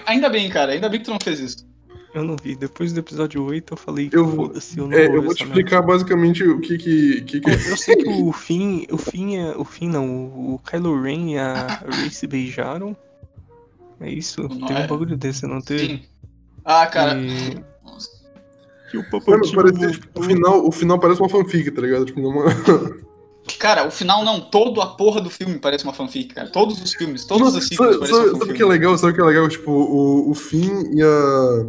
Ainda bem, cara, ainda bem que tu não fez isso. Eu não vi. Depois do episódio 8, eu falei, Eu vou- foda-se, eu não É, vou eu vou te essa merda. explicar basicamente o que que. que, que... Eu sei que o Finn, o Finn, é, o Finn não, o Kylo Ren e a Rey se beijaram. É isso? Não Teve é? um bagulho desse, não teve? Sim. Ah, cara. E, E o Mano, Papatinho parecia, tipo, o, final, o final parece uma fanfic, tá ligado? Tipo, uma... Cara, o final não, todo a porra do filme parece uma fanfic, cara. Todos os filmes, todos os ciclos sabe, parecem sabe, uma sabe o que é legal? Sabe o que é legal? Tipo, o, o Finn e a.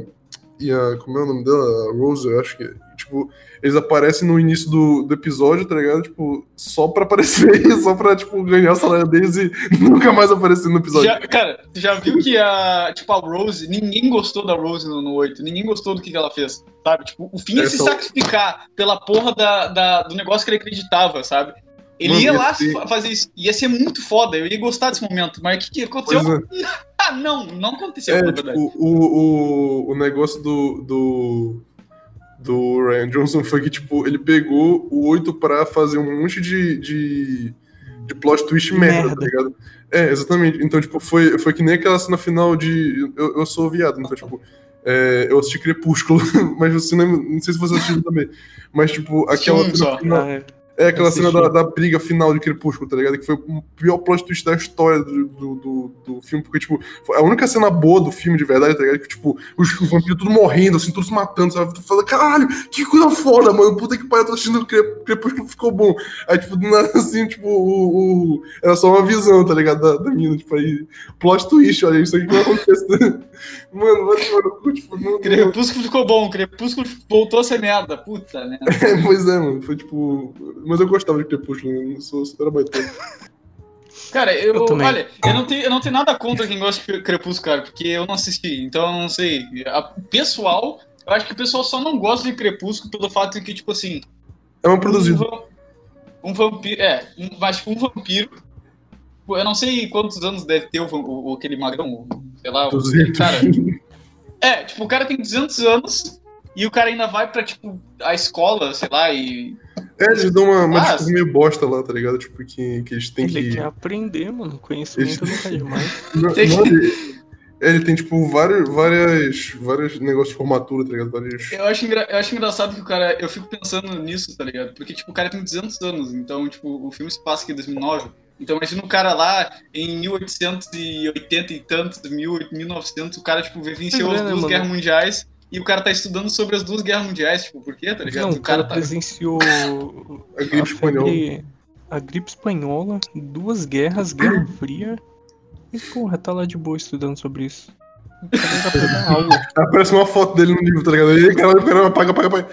E a. Como é o nome dela? A Rose, eu acho que. Tipo, eles aparecem no início do, do episódio, tá ligado? Tipo, só pra aparecer, só pra, tipo, ganhar o salário deles e nunca mais aparecer no episódio. Já, cara, já viu que a, tipo, a Rose, ninguém gostou da Rose no, no 8, ninguém gostou do que, que ela fez, sabe? Tipo, o fim É, se só- sacrificar pela porra da, da- do negócio que ele acreditava, sabe? Ele Mano, ia lá ser- fa- fazer isso, ia ser muito foda, eu ia gostar desse momento, mas o que, que aconteceu? É. Ah, não, não aconteceu, É, tipo, verdade. o, o, o negócio do, do, do Ryan Johnson foi que, tipo, ele pegou o 8 pra fazer um monte de, de, de plot twist merda, Merda. tá ligado? É, exatamente. Então, tipo, foi, foi que nem aquela cena final de. Eu, eu sou viado, então, tipo. é, eu assisti Crepúsculo, mas o cinema. Não sei se você assistiu também. Mas, tipo, aquela cena só. final. Ah, é. É aquela cena da, da briga final de Crepúsculo, tá ligado? Que foi o pior plot twist da história do, do, do, do filme, porque, tipo, foi a única cena boa do filme de verdade, tá ligado? Que, tipo, os, os vampiros tudo morrendo, assim, todos se matando, sabe? Tu fala, caralho, que coisa foda, mano. Puta que pariu, eu tô assistindo Cre- Crepúsculo, ficou bom. Aí, tipo, do nada, assim, tipo, o, o- era só uma visão, tá ligado? Da, da mina, tipo, aí, plot twist, olha, isso aqui vai acontecer. mano, vai tomar no cu, tipo, não, Crepúsculo ficou bom, Crepúsculo voltou a ser merda, puta, né? É, pois é, mano, foi tipo. Mas eu gostava de Crepúsculo, eu não sou, era baitão. Cara, eu, Eu olha, eu não, tenho, eu não tenho nada contra quem gosta de Crepúsculo, cara, porque eu não assisti, então eu não sei. A- O pessoal Eu acho que o pessoal só não gosta de Crepúsculo pelo fato de que, tipo assim. É um produzido. Um, um vampiro. É, um, mas um vampiro. Eu não sei quantos anos deve ter o, o- aquele magrão, sei lá, o, 200. cara. É, tipo, o cara tem 200 anos e o cara ainda vai pra, tipo, a escola, sei lá, e. É, eles dão uma, uma Ah, desculpa meio bosta lá, tá ligado? Tipo, que, que eles têm Ele que. quer aprender, mano. Conhecimento Eles- nunca é demais. Não, Tem não, que- ele, é, ele tem, tipo, vários, várias, vários negócios de formatura, tá ligado? Vários... Eu acho, engra- eu acho engraçado que o cara. Eu fico pensando nisso, tá ligado? Porque, tipo, o cara tem 200 anos, então, tipo, o filme se passa aqui em 2009. Então, imagina o cara lá em 1880 e tantos, 1000, 1900, o cara, tipo, vivenciou É, as duas mano? guerras mundiais e o cara tá estudando sobre as duas guerras mundiais, tipo, por quê, tá ligado? Não, o cara cara tá. presenciou A gripe espanhola. a gripe espanhola, duas guerras, Guerra Fria. E porra, tá lá de boa estudando sobre isso. Aparece uma foto dele no livro, tá ligado? E aí, caralho, caramba, apaga, apaga, apaga.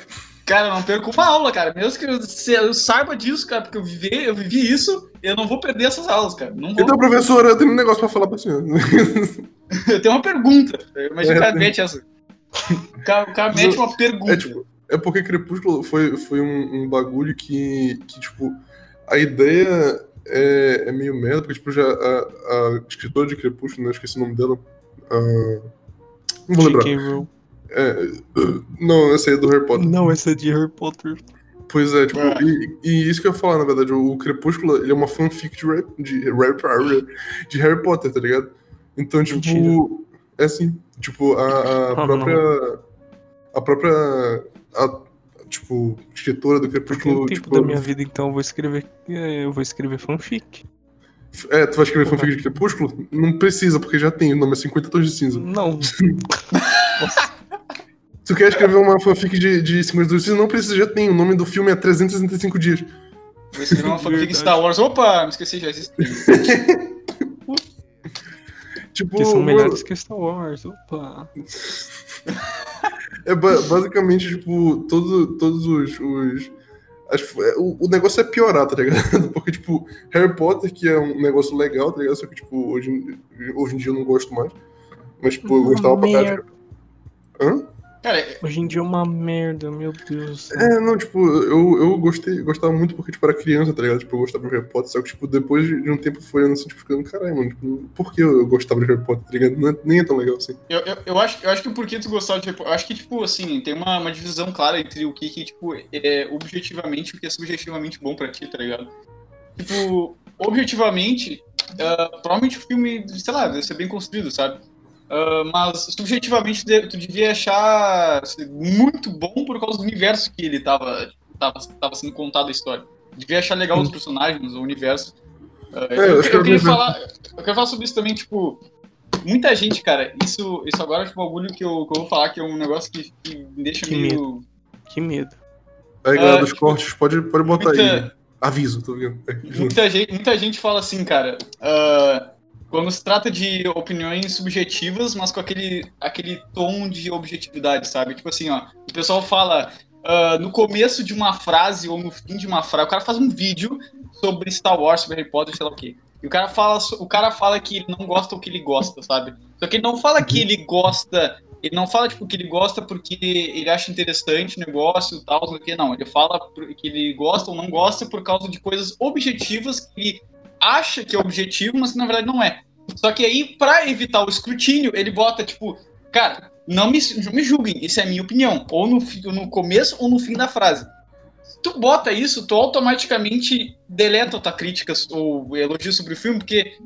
Cara, não perco uma aula, cara. Mesmo que eu, se eu saiba disso, cara, porque eu vivi, eu vivi isso, eu não vou perder essas aulas, cara. Não vou. Então, professor, eu tenho um negócio pra falar pra senhora. Eu tenho uma pergunta. Imagina É, mete essa. O cara, o cara mete uma pergunta. É tipo, é porque Crepúsculo foi, foi um, um bagulho que, que, tipo, a ideia é, é meio merda, porque, tipo, já a, a escritora de Crepúsculo, né, eu esqueci o nome dela. ah, não vou lembrar. É, não, essa aí é do Harry Potter. Não, essa é de Harry Potter. Pois é, tipo, Ah. e, e isso que eu ia falar, na verdade, o Crepúsculo, ele é uma fanfic de, Harry- de, Harry- de Harry Potter, tá ligado? Então, tipo, Mentira. é assim, tipo, a, a própria, a própria, a, tipo, escritora do Crepúsculo, tempo tipo, da minha vida, então eu vou escrever. é, Eu vou escrever fanfic. é, tu vai escrever fanfic de Crepúsculo? Não precisa, porque já tem, o nome é 50 Tons de Cinza. Não, Se tu quer escrever uma fanfic de, de 50 Tons de Cinza, não precisa, já tem, o nome do filme é 365 dias. Vou escrever uma fanfic. Star Wars. Opa, me esqueci, já existe. Tipo, que são mano, melhores que Star Wars. Opa. É ba- basicamente, tipo, todo, todos os. os as- é, o, o negócio é piorar, tá ligado? Porque, tipo, Harry Potter, que é um negócio legal, tá ligado? Só que, tipo, hoje, em- hoje em dia eu não gosto mais. Mas, tipo, eu gostava pra caralho. Hã? Cara, Hoje em dia é uma merda, meu Deus. É, não, tipo, eu, eu gostei, gostava muito porque, tipo, era criança, tá ligado? Tipo, eu gostava de Harry Potter, só que, tipo, depois de um tempo foi assim, tipo, ficando, caralho, mano, tipo, por que eu gostava de Harry Potter, tá ligado? Não é- nem é tão legal assim. eu, eu, eu, acho, eu acho que o porquê tu gostava de Harry Potter. Eu acho que, tipo, assim, tem uma, uma divisão clara entre o que, que, tipo, é objetivamente e o que é subjetivamente bom pra ti, tá ligado? Tipo, objetivamente, ah, provavelmente o filme, sei lá, deve ser bem construído, sabe? Ah, mas subjetivamente tu devia achar assim, muito bom por causa do universo que ele tava, tava, tava sendo contado a história. Devia achar legal os personagens, o universo. É, eu, eu eu é queria universo. falar, eu quero falar sobre isso também, tipo, muita gente, cara, isso, isso agora é tipo, um bagulho que eu, que eu vou falar que é um negócio que, que me deixa Que meio. Que medo. Aí, galera Ah, dos tipo, cortes, pode, pode botar aí. muita- né? Aviso, tô vendo. É, Muita gente, muita gente fala assim, cara, ah, quando se trata de opiniões subjetivas, mas com aquele, aquele tom de objetividade, sabe? Tipo assim, ó, o pessoal fala ah, no começo de uma frase ou no fim de uma frase, o cara faz um vídeo sobre Star Wars, sobre Harry Potter, sei lá o quê. E o cara fala, o cara fala que ele não gosta o que ele gosta, sabe? Só que ele não fala que ele gosta, ele não fala tipo que ele gosta porque ele acha interessante o negócio tal, não que, não. Ele fala que ele gosta ou não gosta por causa de coisas objetivas que acha que é objetivo, mas que na verdade não é. Só que aí, pra evitar o escrutínio, ele bota, tipo, cara, não me, me julguem, isso é a minha opinião. Ou no, no começo ou no fim da frase. Se tu bota isso, tu automaticamente deleta tua crítica ou elogio sobre o filme, porque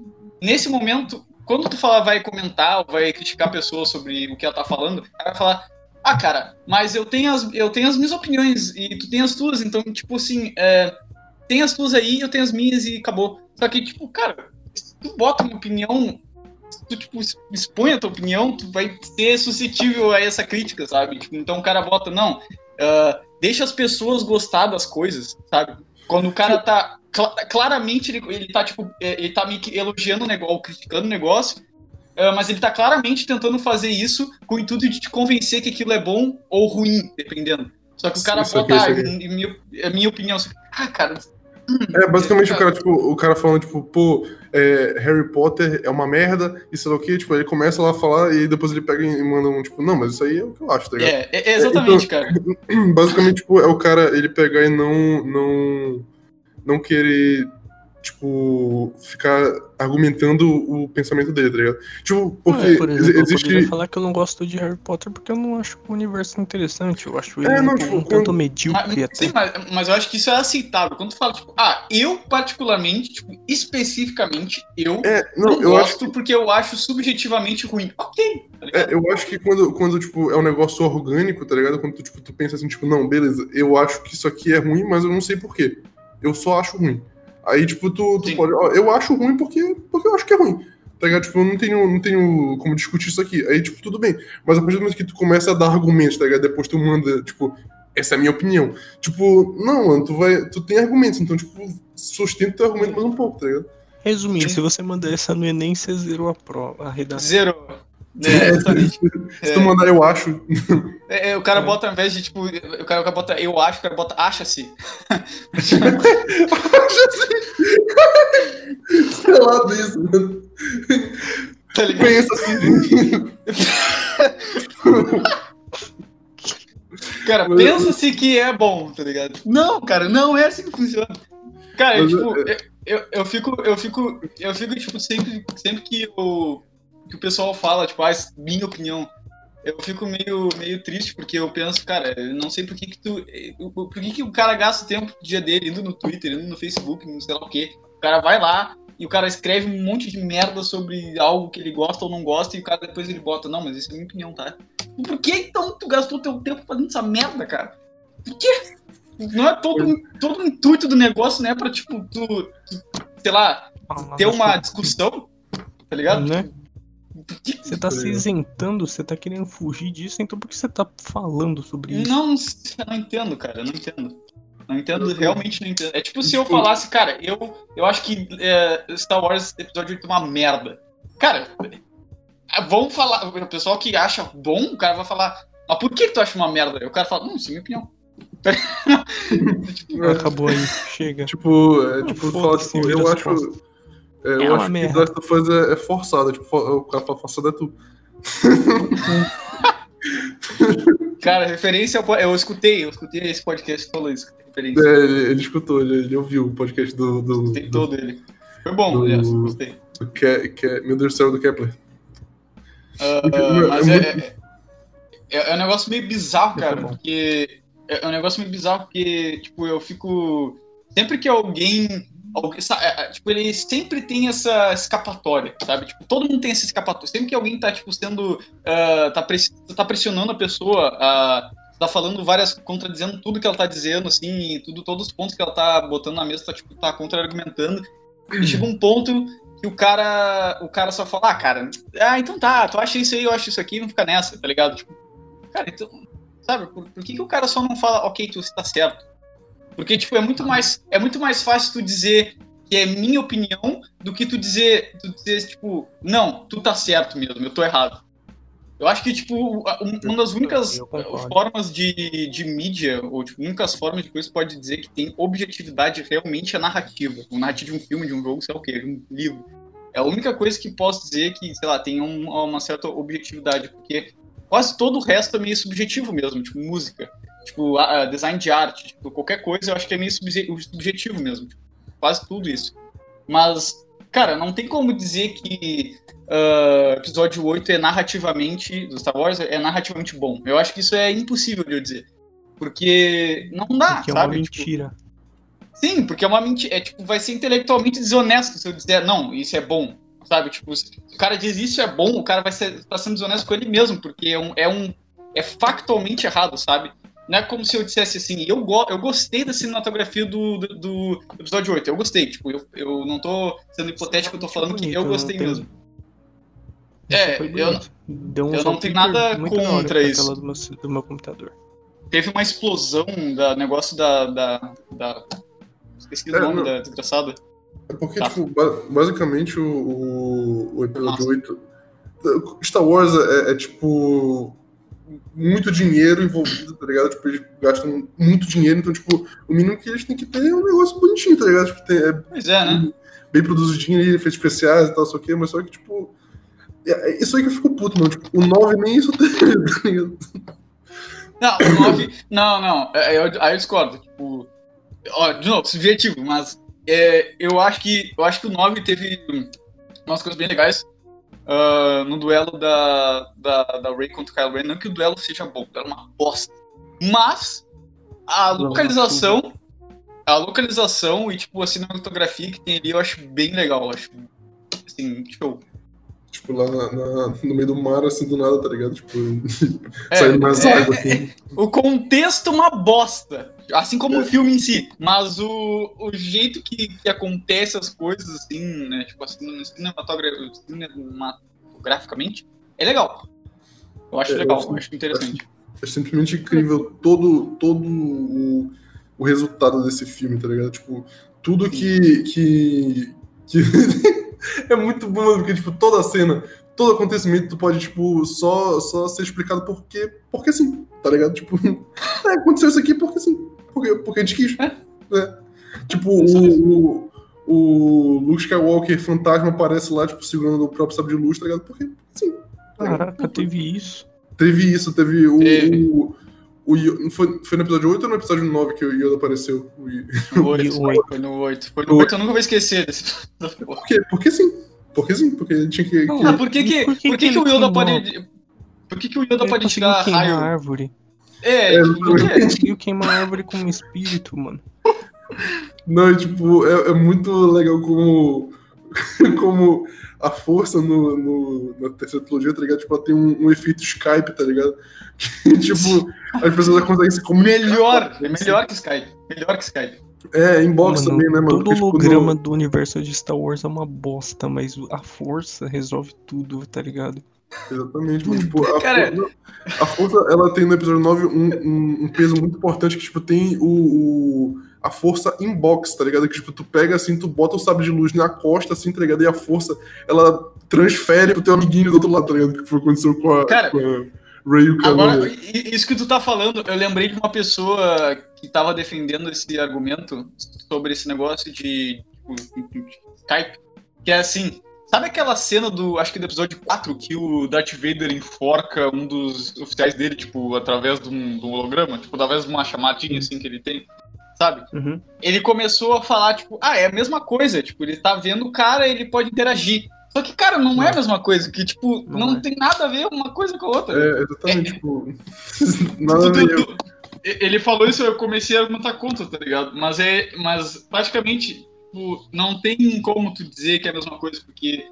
nesse momento, quando tu falar vai comentar ou vai criticar a pessoa sobre o que ela tá falando, ela vai falar, ah, cara, mas eu tenho as, eu tenho as minhas opiniões e tu tem as tuas, então, tipo assim, é, tem as tuas aí, eu tenho as minhas e acabou. Só que, tipo, cara, se tu bota uma opinião, se tu, tipo, expõe a tua opinião, tu vai ser suscetível a essa crítica, sabe? Tipo, então o cara bota, não, ah, deixa as pessoas gostar das coisas, sabe? Quando o cara tá, cla- claramente, ele, ele tá, tipo, é, ele tá meio que elogiando o negócio, ou criticando o negócio, ah, mas ele tá claramente tentando fazer isso com o intuito de te convencer que aquilo é bom ou ruim, dependendo. Só que o cara Isso aqui, bota, aqui. em minha, a minha opinião, assim, ah, cara, É, basicamente o cara, tipo, o cara falando, tipo, pô, é, Harry Potter é uma merda, e sei lá o quê, tipo, ele começa lá a falar e depois ele pega e manda um, tipo, não, mas isso aí é o que eu acho, tá ligado? É, é exatamente, então, cara. Basicamente, tipo, é o cara, ele pegar e não, não, não querer tipo, ficar argumentando o pensamento dele, tá ligado? Tipo, porque é, por exemplo, existe... eu falar que eu não gosto de Harry Potter porque eu não acho o universo interessante, eu acho ele É, não, um, tipo, um quando- tanto medíocre Mas, até. sim, mas, mas eu acho que isso é aceitável. Quando tu fala, tipo, ah, eu particularmente, tipo, especificamente, eu É, não, não, eu acho gosto porque eu acho subjetivamente ruim. Ok, tá? É, eu acho que quando, quando tipo, é um negócio orgânico, tá ligado? Quando tu, tipo, tu pensa assim, tipo, não, beleza, eu acho que isso aqui é ruim, mas eu não sei porquê. Eu só acho ruim. Aí, tipo, tu, tu pode, ó, eu acho ruim porque, porque eu acho que é ruim. Tá ligado? Tipo, eu não tenho, não tenho como discutir isso aqui. Aí, tipo, tudo bem. Mas a partir do momento que tu começa a dar argumentos, tá ligado? Depois tu manda, tipo, essa é a minha opinião. Tipo, não, mano, tu vai. Tu tem argumentos, então, tipo, sustenta teu argumento mais um pouco, tá ligado? Resumindo, Sim. se você mandar essa no Enem, você zerou a prova, a redação. Zero. É, exatamente. Se tu mandar eu acho. É, é, o cara É. bota, ao invés de, tipo, o cara, o cara bota eu acho, o cara bota acha-se. acho assim. Sei lá disso, mano. Tá ligado? Pensa assim. Cara, pensa-se que é bom, tá ligado? Não, cara, não é assim que funciona. Cara, Mas, tipo, eu, eu, eu fico, eu fico, eu fico, tipo, sempre, sempre que o, que o pessoal fala, tipo, ah, minha opinião, eu fico meio, meio triste, porque eu penso, cara, eu não sei por que que tu, eh, por que que o cara gasta o tempo do dia dele indo no Twitter, indo no Facebook, não sei lá o quê. O cara vai lá e o cara escreve um monte de merda sobre algo que ele gosta ou não gosta e o cara depois ele bota, não, mas isso é minha opinião, tá? Por que então tu gastou teu tempo fazendo essa merda, cara? Por quê? Não é todo, todo o intuito do negócio, né? Pra, tipo, tu, tu, sei lá, ter uma discussão, tá ligado? Né? Você tá se isentando, você tá querendo fugir disso, então por que você tá falando sobre isso? Não, eu não entendo, cara, eu não entendo. Não entendo, realmente não entendo. É tipo se eu Tipo- falasse, cara, eu, eu acho que é, Star Wars Episódio 8 é uma merda. Cara, é, vamos falar, o pessoal que acha bom, o cara vai falar, mas por que, que tu acha uma merda? Aí o cara fala, não, isso é minha opinião. É, Acabou aí, chega. Tipo, é, tipo, fala, foda-se, tipo, vira eu acho. É, eu É uma acho que merda. Last of Us é, é forçado. Tipo, o cara fala forçado é tu. Cara, referência ao, po- eu escutei, eu escutei esse podcast que falou isso, referência. É, ele, ele escutou, ele, ele ouviu o podcast do. do, Escutei do, todo ele. Foi bom, do- aliás, gostei. do Ke- Ke- meu Deus do céu, do Kepler. É mas muito- é, é, é um negócio meio bizarro, é cara, porque é é um negócio meio bizarro porque, tipo, eu fico sempre que alguém, é, é, tipo, ele sempre tem essa escapatória, sabe? Tipo, todo mundo tem essa escapatória. Sempre que alguém tá, tipo, sendo, ah, tá, press- tá pressionando a pessoa, a tá falando várias, contradizendo tudo que ela tá dizendo, assim, e tudo, todos os pontos que ela tá botando na mesa, tá, tipo, tá contra-argumentando. E chega um ponto que o cara, o cara só fala, ah, cara, ah, então tá, tu acha isso aí, eu acho isso aqui, não fica nessa, tá ligado? Tipo, cara, então, sabe, por, por que, que o cara só não fala, ok, tu está certo? Porque, tipo, é muito mais, é muito mais fácil tu dizer que é minha opinião do que tu dizer, tu dizer, tipo, não, tu tá certo mesmo, eu tô errado. Eu acho que, tipo, um- uma das únicas formas de, de mídia, ou tipo, únicas formas de coisa que pode dizer que tem objetividade realmente é narrativa. O narrativa de um filme, de um jogo, sei lá o quê, de um livro. É a única coisa que posso dizer que, sei lá, tem um- uma certa objetividade, porque quase todo o resto é meio subjetivo mesmo, tipo, música, tipo, a- a design de arte, tipo, qualquer coisa eu acho que é meio subje- subjetivo mesmo, tipo, quase tudo isso. Mas, cara, não tem como dizer que ah, episódio 8 é narrativamente, do Star Wars, é narrativamente bom. Eu acho que isso é impossível de eu dizer. Porque não dá, Porque é uma sabe? Tipo, mentira. Sim, porque é uma mentira. É, tipo, vai ser intelectualmente desonesto se eu dizer, não, isso é bom. Sabe? Tipo, se o cara diz isso é bom, o cara vai ser, tá sendo desonesto com ele mesmo, porque é um. É, um, é factualmente errado, sabe? Não é como se eu dissesse assim, eu, go eu gostei da cinematografia do, do, do episódio 8, eu gostei. Tipo, eu, eu não tô sendo hipotético, eu tô falando que eu gostei mesmo. É, eu. Deu um eu não tenho nada contra isso. Do meu, do meu computador. Teve uma explosão da negócio da. da, da esqueci o É, nome não. da desgraçada. É porque, Tá. tipo, ba- basicamente o, o, o episódio Nossa. 8. Star Wars é, é, tipo. Muito dinheiro envolvido, tá ligado? Tipo, eles gastam muito dinheiro, então, tipo, o mínimo que eles têm que ter é um negócio bonitinho, tá ligado? Tipo, tem, é Pois é, né? bem produzidinho ali, efeitos especiais e tal, só que, mas só que, tipo. é- é isso aí que eu fico puto, mano. Tipo, o 9 nem isso tem, tá ligado? Não, o 9. Não, não. é, eu- Aí eu discordo. Tipo. Ó, de novo, subjetivo, mas é, eu acho que. Eu acho que o 9 teve umas coisas bem legais. Ah, no duelo da, da, da Ray contra o Kylo Ren. Não que o duelo seja bom, o duelo é uma bosta. Mas a Duelo localização. A localização e, tipo, a cinematografia que tem ali eu acho bem legal. Eu acho. Assim, show. Tipo, lá na- na- no meio do mar, assim, do nada, tá ligado? Tipo, É, saindo mais é, água, assim. O contexto é uma bosta. Assim como o filme em si. Mas o, o jeito que, que acontece as coisas, assim, né? Tipo assim, cinematogra- cinematograficamente, é legal. Eu acho É, legal, eu acho interessante. É simplesmente incrível todo, todo o, o resultado desse filme, tá ligado? Tipo, tudo que. que, que... é muito bom, mano, porque, tipo, toda a cena, todo acontecimento, tu pode, tipo, só, só ser explicado porque, porque sim, tá ligado? Tipo, é, aconteceu isso aqui porque sim. Porque, porque a gente quis. Né? Tipo, o, o, o Luke Skywalker fantasma aparece lá, tipo, segurando o próprio sabre de luz, tá ligado? Porque sim. tá ligado? Caraca, teve isso. Teve isso, teve o. Teve. o, o Yo- foi, foi no episódio 8 ou no episódio 9 que o Yoda apareceu? O Yo- No 8, E o oito. foi no 8. Foi no 8, eu nunca vou esquecer desse. Por quê? Porque sim. Porque sim, porque tinha que. Não, que- Ah, por que que, Por que por que, que que o ele Yoda pode. Por que, que o Yoda Ele pode tirar a raio? árvore. É, É, tipo, Ele quê? conseguiu queimar a árvore como espírito, mano. Não, tipo, é, é muito legal como. como a força no, no- na terceira trilogia, tá ligado? Tipo, ela tem um, um efeito Skype, tá ligado? Tipo, as pessoas conseguem se comunicar. Melhor, é melhor que Skype. Melhor que Skype. É, inbox Mano, também, né, mano? Todo Porque, tipo, holograma no- do universo de Star Wars é uma bosta, mas a força resolve tudo, tá ligado? Exatamente, mano. Tipo, a, Cara- força, a força, ela tem no episódio 9 um, um, um peso muito importante que, tipo, tem o, o- a força inbox, tá ligado? Que, tipo, tu pega assim, tu bota o sabre de luz na costa, assim, tá ligado? E a força, ela transfere pro teu amiguinho do outro lado, tá ligado? Que foi o que aconteceu com a, Cara, com a Ray o Kylo Agora, isso que tu tá falando, eu lembrei de uma pessoa que tava defendendo esse argumento sobre esse negócio de, tipo, de Skype, que é assim, sabe aquela cena do, acho que do episódio 4, que o Darth Vader enforca um dos oficiais dele, tipo, através de um, de um holograma, tipo, através de uma chamadinha, assim, que ele tem, sabe? Uhum. Ele começou a falar, tipo, ah, é a mesma coisa, tipo, ele tá vendo o cara, ele pode interagir. Só que, cara, não é a mesma coisa, que, tipo, Não não, é. tem nada a ver uma coisa com a outra. É, exatamente, tipo. Nada a Tu- tu- ver. tu- Ele falou isso, eu comecei a argumentar contra, tá ligado? Mas é. Mas praticamente, tipo, não tem como tu dizer que é a mesma coisa, porque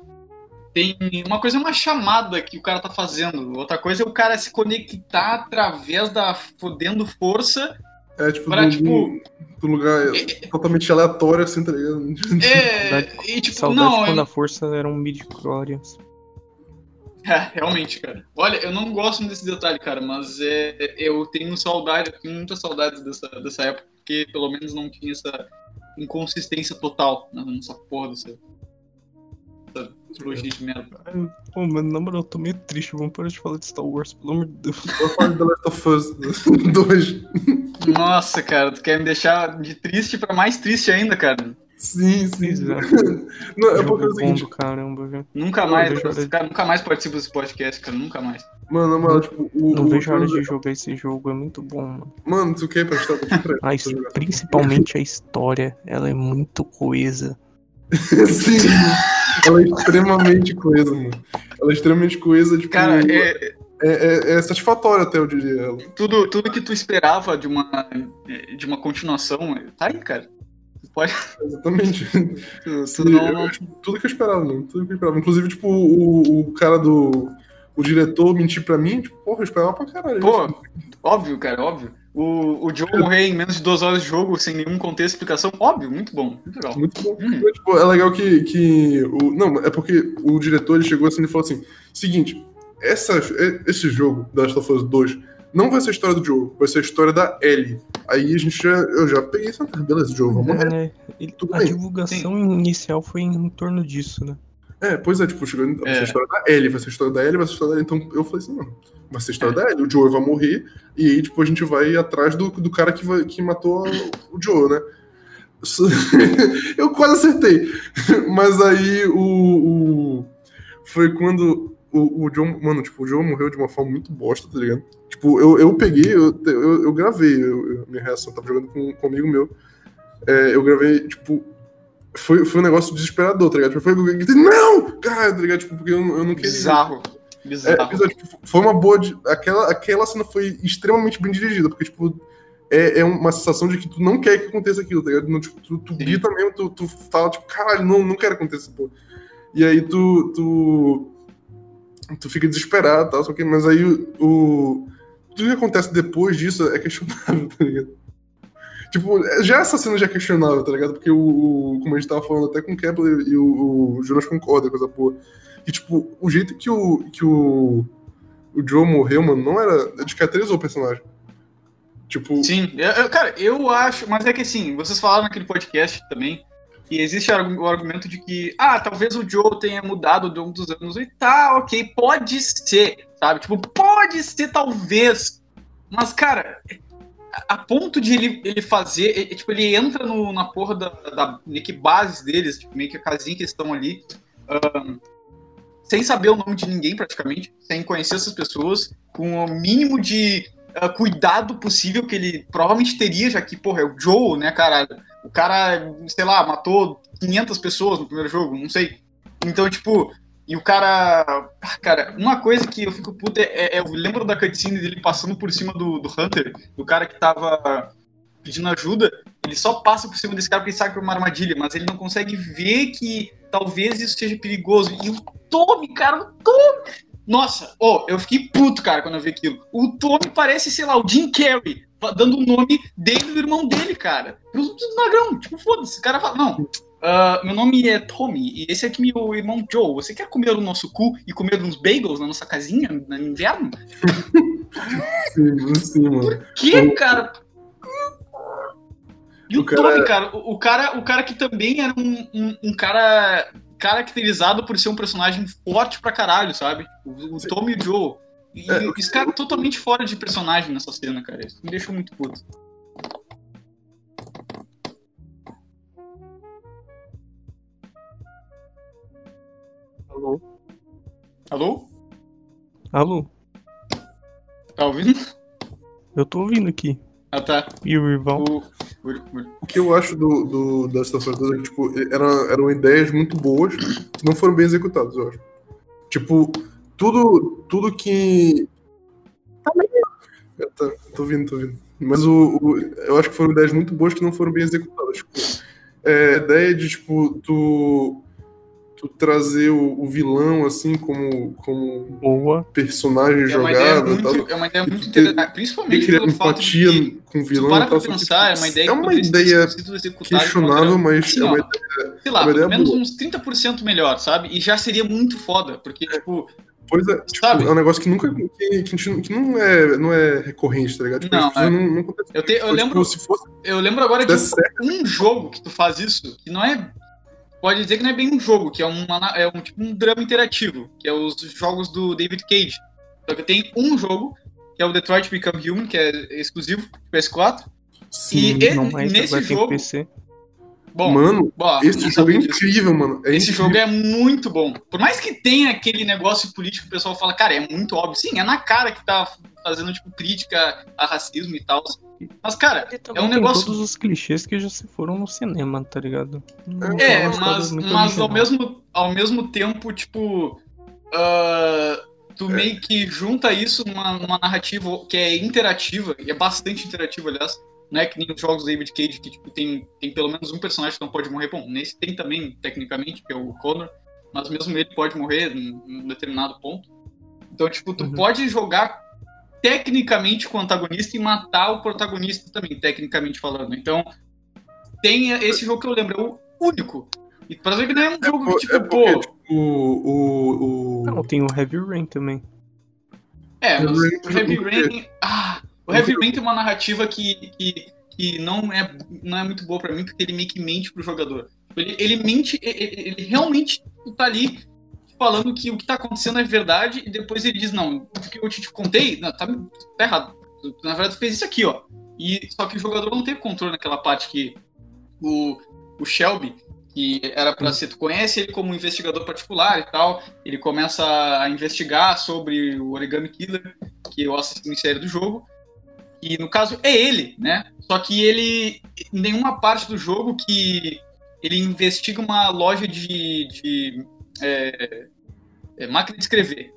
tem. Uma coisa é uma chamada que o cara tá fazendo. Outra coisa é o cara se conectar através da fodendo força. É, tipo, Pra, do, tipo- do lugar totalmente aleatório, assim, tá ligado? É. Saudade- E tipo, Saudade não, quando é, a força era um midi-chlorians. é, realmente, cara. Olha, eu não gosto muito desse detalhe, cara, mas é, é- eu tenho saudade, eu tenho muita saudade dessa, dessa época, porque pelo menos não tinha essa inconsistência total né, nessa porra dessa, dessa trilogia de merda. Ai, Pô, mano, na moral, eu tô meio triste. Vamos parar de falar de Star Wars, pelo amor de Deus. Eu falo de The Last of Us 2. Nossa, cara, tu quer me deixar de triste pra mais triste ainda, cara. Sim, sim. Exato. Não, é porque é o seguinte, caramba, viu? Nunca mais, cara, nunca mais participo desse podcast, cara, nunca mais. mano, mano, tipo, o. Não o- vejo a hora de jogar esse jogo, é muito bom, mano. Mano, tu quer pra te A his- principalmente a história, ela é muito coesa. Sim, ela é extremamente coesa, mano. Ela é extremamente coesa, tipo. Cara, é, é, é, é satisfatória até, eu diria ela. tudo, tudo que tu esperava de uma, de uma continuação, tá aí, cara. Tu pode. Exatamente. Tu, tu Sim, não, não- Tudo que eu esperava, mano. Tudo que eu esperava. Inclusive, tipo, o, o cara do. O diretor mentir pra mim, tipo, porra, eu esperava pra caralho. Pô, óbvio, cara, óbvio. O, o Joe morrer em menos de duas horas de jogo, sem nenhum contexto e explicação, óbvio, muito bom, muito legal. Muito bom. Hum. Mas, tipo, é legal que. que o, não, é porque o diretor ele chegou assim e falou assim: seguinte, essa, esse jogo, The Last of Us 2, não vai ser a história do Joe, vai ser a história da Ellie. Aí a gente já. Eu já peguei essa. Beleza, Joe, vamos É, morrer. né? Ele- Tudo a bem. divulgação inicial foi em torno disso, né? É, pois é, tipo, chegou, vai É. ser a história da Ellie, vai ser a história da Ellie, vai ser a história da Ellie. Então eu falei assim, mano, vai ser a história da Ellie, o Joe vai morrer, e aí, tipo, a gente vai atrás do, do cara que, vai, que matou o Joe, né? Eu quase acertei. Mas aí o. o- Foi quando o, o Joe. Mano, tipo, o Joe morreu de uma forma muito bosta, tá ligado? Tipo, eu, eu peguei, eu, eu, eu gravei eu- eu- minha reação, tava jogando com, com um amigo meu. É, eu gravei, tipo. Foi, foi um negócio desesperador, tá ligado? Tipo, foi não! Cara, tá ligado? Tipo, porque eu, eu não queria. Bizarro. É, Bizarro. bizarro, tipo, foi uma boa. di- Aquela, aquela cena foi extremamente bem dirigida, porque, tipo, é, é uma sensação de que tu não quer que aconteça aquilo, tá ligado? Tipo, tu, tu grita mesmo, tu, tu fala, tipo, caralho, não, não quero que aconteça, pô. E aí tu. Tu, tu fica desesperado e tal, só que, mas aí o. o- Tudo que acontece depois disso é questionável, tá ligado? Tipo, já essa cena já é questionável, tá ligado? Porque o, o- como a gente tava falando até com o Kepler e o, o Jonas concorda com essa porra. Tipo, o jeito que o, que o, o Joe morreu, mano, não era. Descaracterizou o personagem. Tipo, Sim, eu- cara, eu acho, mas é que assim, vocês falaram naquele podcast também que existe o argumento de que, ah, talvez o Joe tenha mudado ao longo dos anos e tá, ok, pode ser, sabe? Tipo, pode ser talvez, mas cara, a, ponto de ele, ele fazer, e- e, tipo, ele entra no- na porra da, da meio que bases deles, tipo, meio que a casinha que estão ali, ahn, sem saber o nome de ninguém praticamente, sem conhecer essas pessoas, com o mínimo de uh, cuidado possível que ele provavelmente teria, já que, porra, é o Joe, né, cara? O cara, sei lá, matou 500 pessoas no primeiro jogo, não sei. Então, tipo, e o cara. ah, Cara, uma coisa que eu fico puto é, é- eu lembro da cutscene dele passando por cima do, do Hunter, do cara que tava pedindo ajuda. Ele só passa por cima desse cara porque ele sabe que é uma armadilha, mas ele não consegue ver que talvez isso seja perigoso. E o Tommy, cara, o Tommy. Nossa, oh, eu fiquei puto, cara, quando eu vi aquilo. O Tommy parece, sei lá, o Jim Carrey, dando o nome dele do irmão dele, cara. Tudo magrão, tipo, foda-se. O cara fala, não, ah, meu nome é Tommy e esse aqui é meu irmão Joe. Você quer comer o nosso cu e comer uns bagels na nossa casinha no inverno? sim, sim, mano. Que, O- cara? E o, O cara- Tommy, cara, o, o cara, o cara que também era um, um, um cara caracterizado por ser um personagem forte pra caralho, sabe? O, o. Tommy e o Joe. E É, esse cara totalmente fora de personagem nessa cena, cara. Isso me deixou muito puto. Alô? Alô? Alô? Tá ouvindo? Eu tô ouvindo aqui. Ah, tá. E o rival? O, o, o- O que eu acho do, do, da situação toda é que, tipo, era, eram ideias muito boas que não foram bem executadas, eu acho. Tipo, tudo, tudo que. Eu tô, tô ouvindo, tô ouvindo. Mas o, o- eu acho que foram ideias muito boas que não foram bem executadas. Tipo, é, a ideia de, tipo, tu, tu trazer o, o vilão, assim, como, como Boa. personagem é uma ideia jogável e tal. muito, é uma ideia muito interessante. Ter Principalmente criar pelo fato de empatia que com o vilão para e pra tal. pensar, é tipo, uma ideia é que uma ideia uma questionável, mas assim, é ó, uma sei lá, uma ideia pelo menos boa. uns 30% melhor, sabe? E já seria muito foda, porque, tipo, Pois é, tipo, Sabe? é um negócio que nunca. que, que que não, é, não é recorrente, tá ligado? Tipo, Não, é. não, não eu, te, eu Tipo, lembro, se fosse eu lembro agora de certo, um jogo que tu faz isso, que não é. Pode dizer que não é bem um jogo, que é, uma, é um tipo um drama interativo, que é os jogos do David Cage. Só que tem um jogo, que é o Detroit Become Human, que é exclusivo pro PS4. sim. e- Não mais, nesse jogo- PC. Bom, mano, bom, esse jogo é incrível, mano. É Esse incrível. jogo é muito bom. Por mais que tenha aquele negócio político que o pessoal fala, cara, é muito óbvio. Sim, é na cara que tá fazendo, tipo, crítica a racismo e tal. Mas, cara, É um negócio- todos os clichês que já se foram no cinema, tá ligado? Não é, uma história mas, mas ao, mesmo, ao mesmo tempo, tipo. ah, tu meio que junta isso numa, numa narrativa que é interativa, e é bastante interativa, aliás. Não é que nem os jogos do David Cage, que tipo, tem, tem pelo menos um personagem que não pode morrer. Bom, nesse tem também, tecnicamente, que é o Connor, mas mesmo ele pode morrer em em um determinado ponto. Então, tipo, tu Uhum. pode jogar tecnicamente com o antagonista e matar o protagonista também, tecnicamente falando. Então, tem esse jogo que eu lembro, é o único. E pra ver que não é um jogo que, tipo, É porque, pô. tipo, o. o, Não, tem o Heavy Rain também. É, mas Rain o Heavy é Rain. Ah, o Heavy Rain tem uma narrativa que, que, que não, é, não é muito boa pra mim, porque ele meio que mente pro jogador. Ele, ele mente, ele, ele realmente tá ali falando que o que tá acontecendo é verdade, e depois ele diz, não, o que eu te contei, não, tá, tá errado. Na verdade, tu fez isso aqui, ó. E, só que o jogador não teve controle naquela parte que o, o Shelby, que era para ser, tu conhece ele como investigador particular e tal, ele começa a investigar sobre o Origami Killer, que é o assassino em série do jogo, e no caso é ele, né? Só que ele, nenhuma parte do jogo que ele investiga uma loja de, de é, é, máquina de escrever.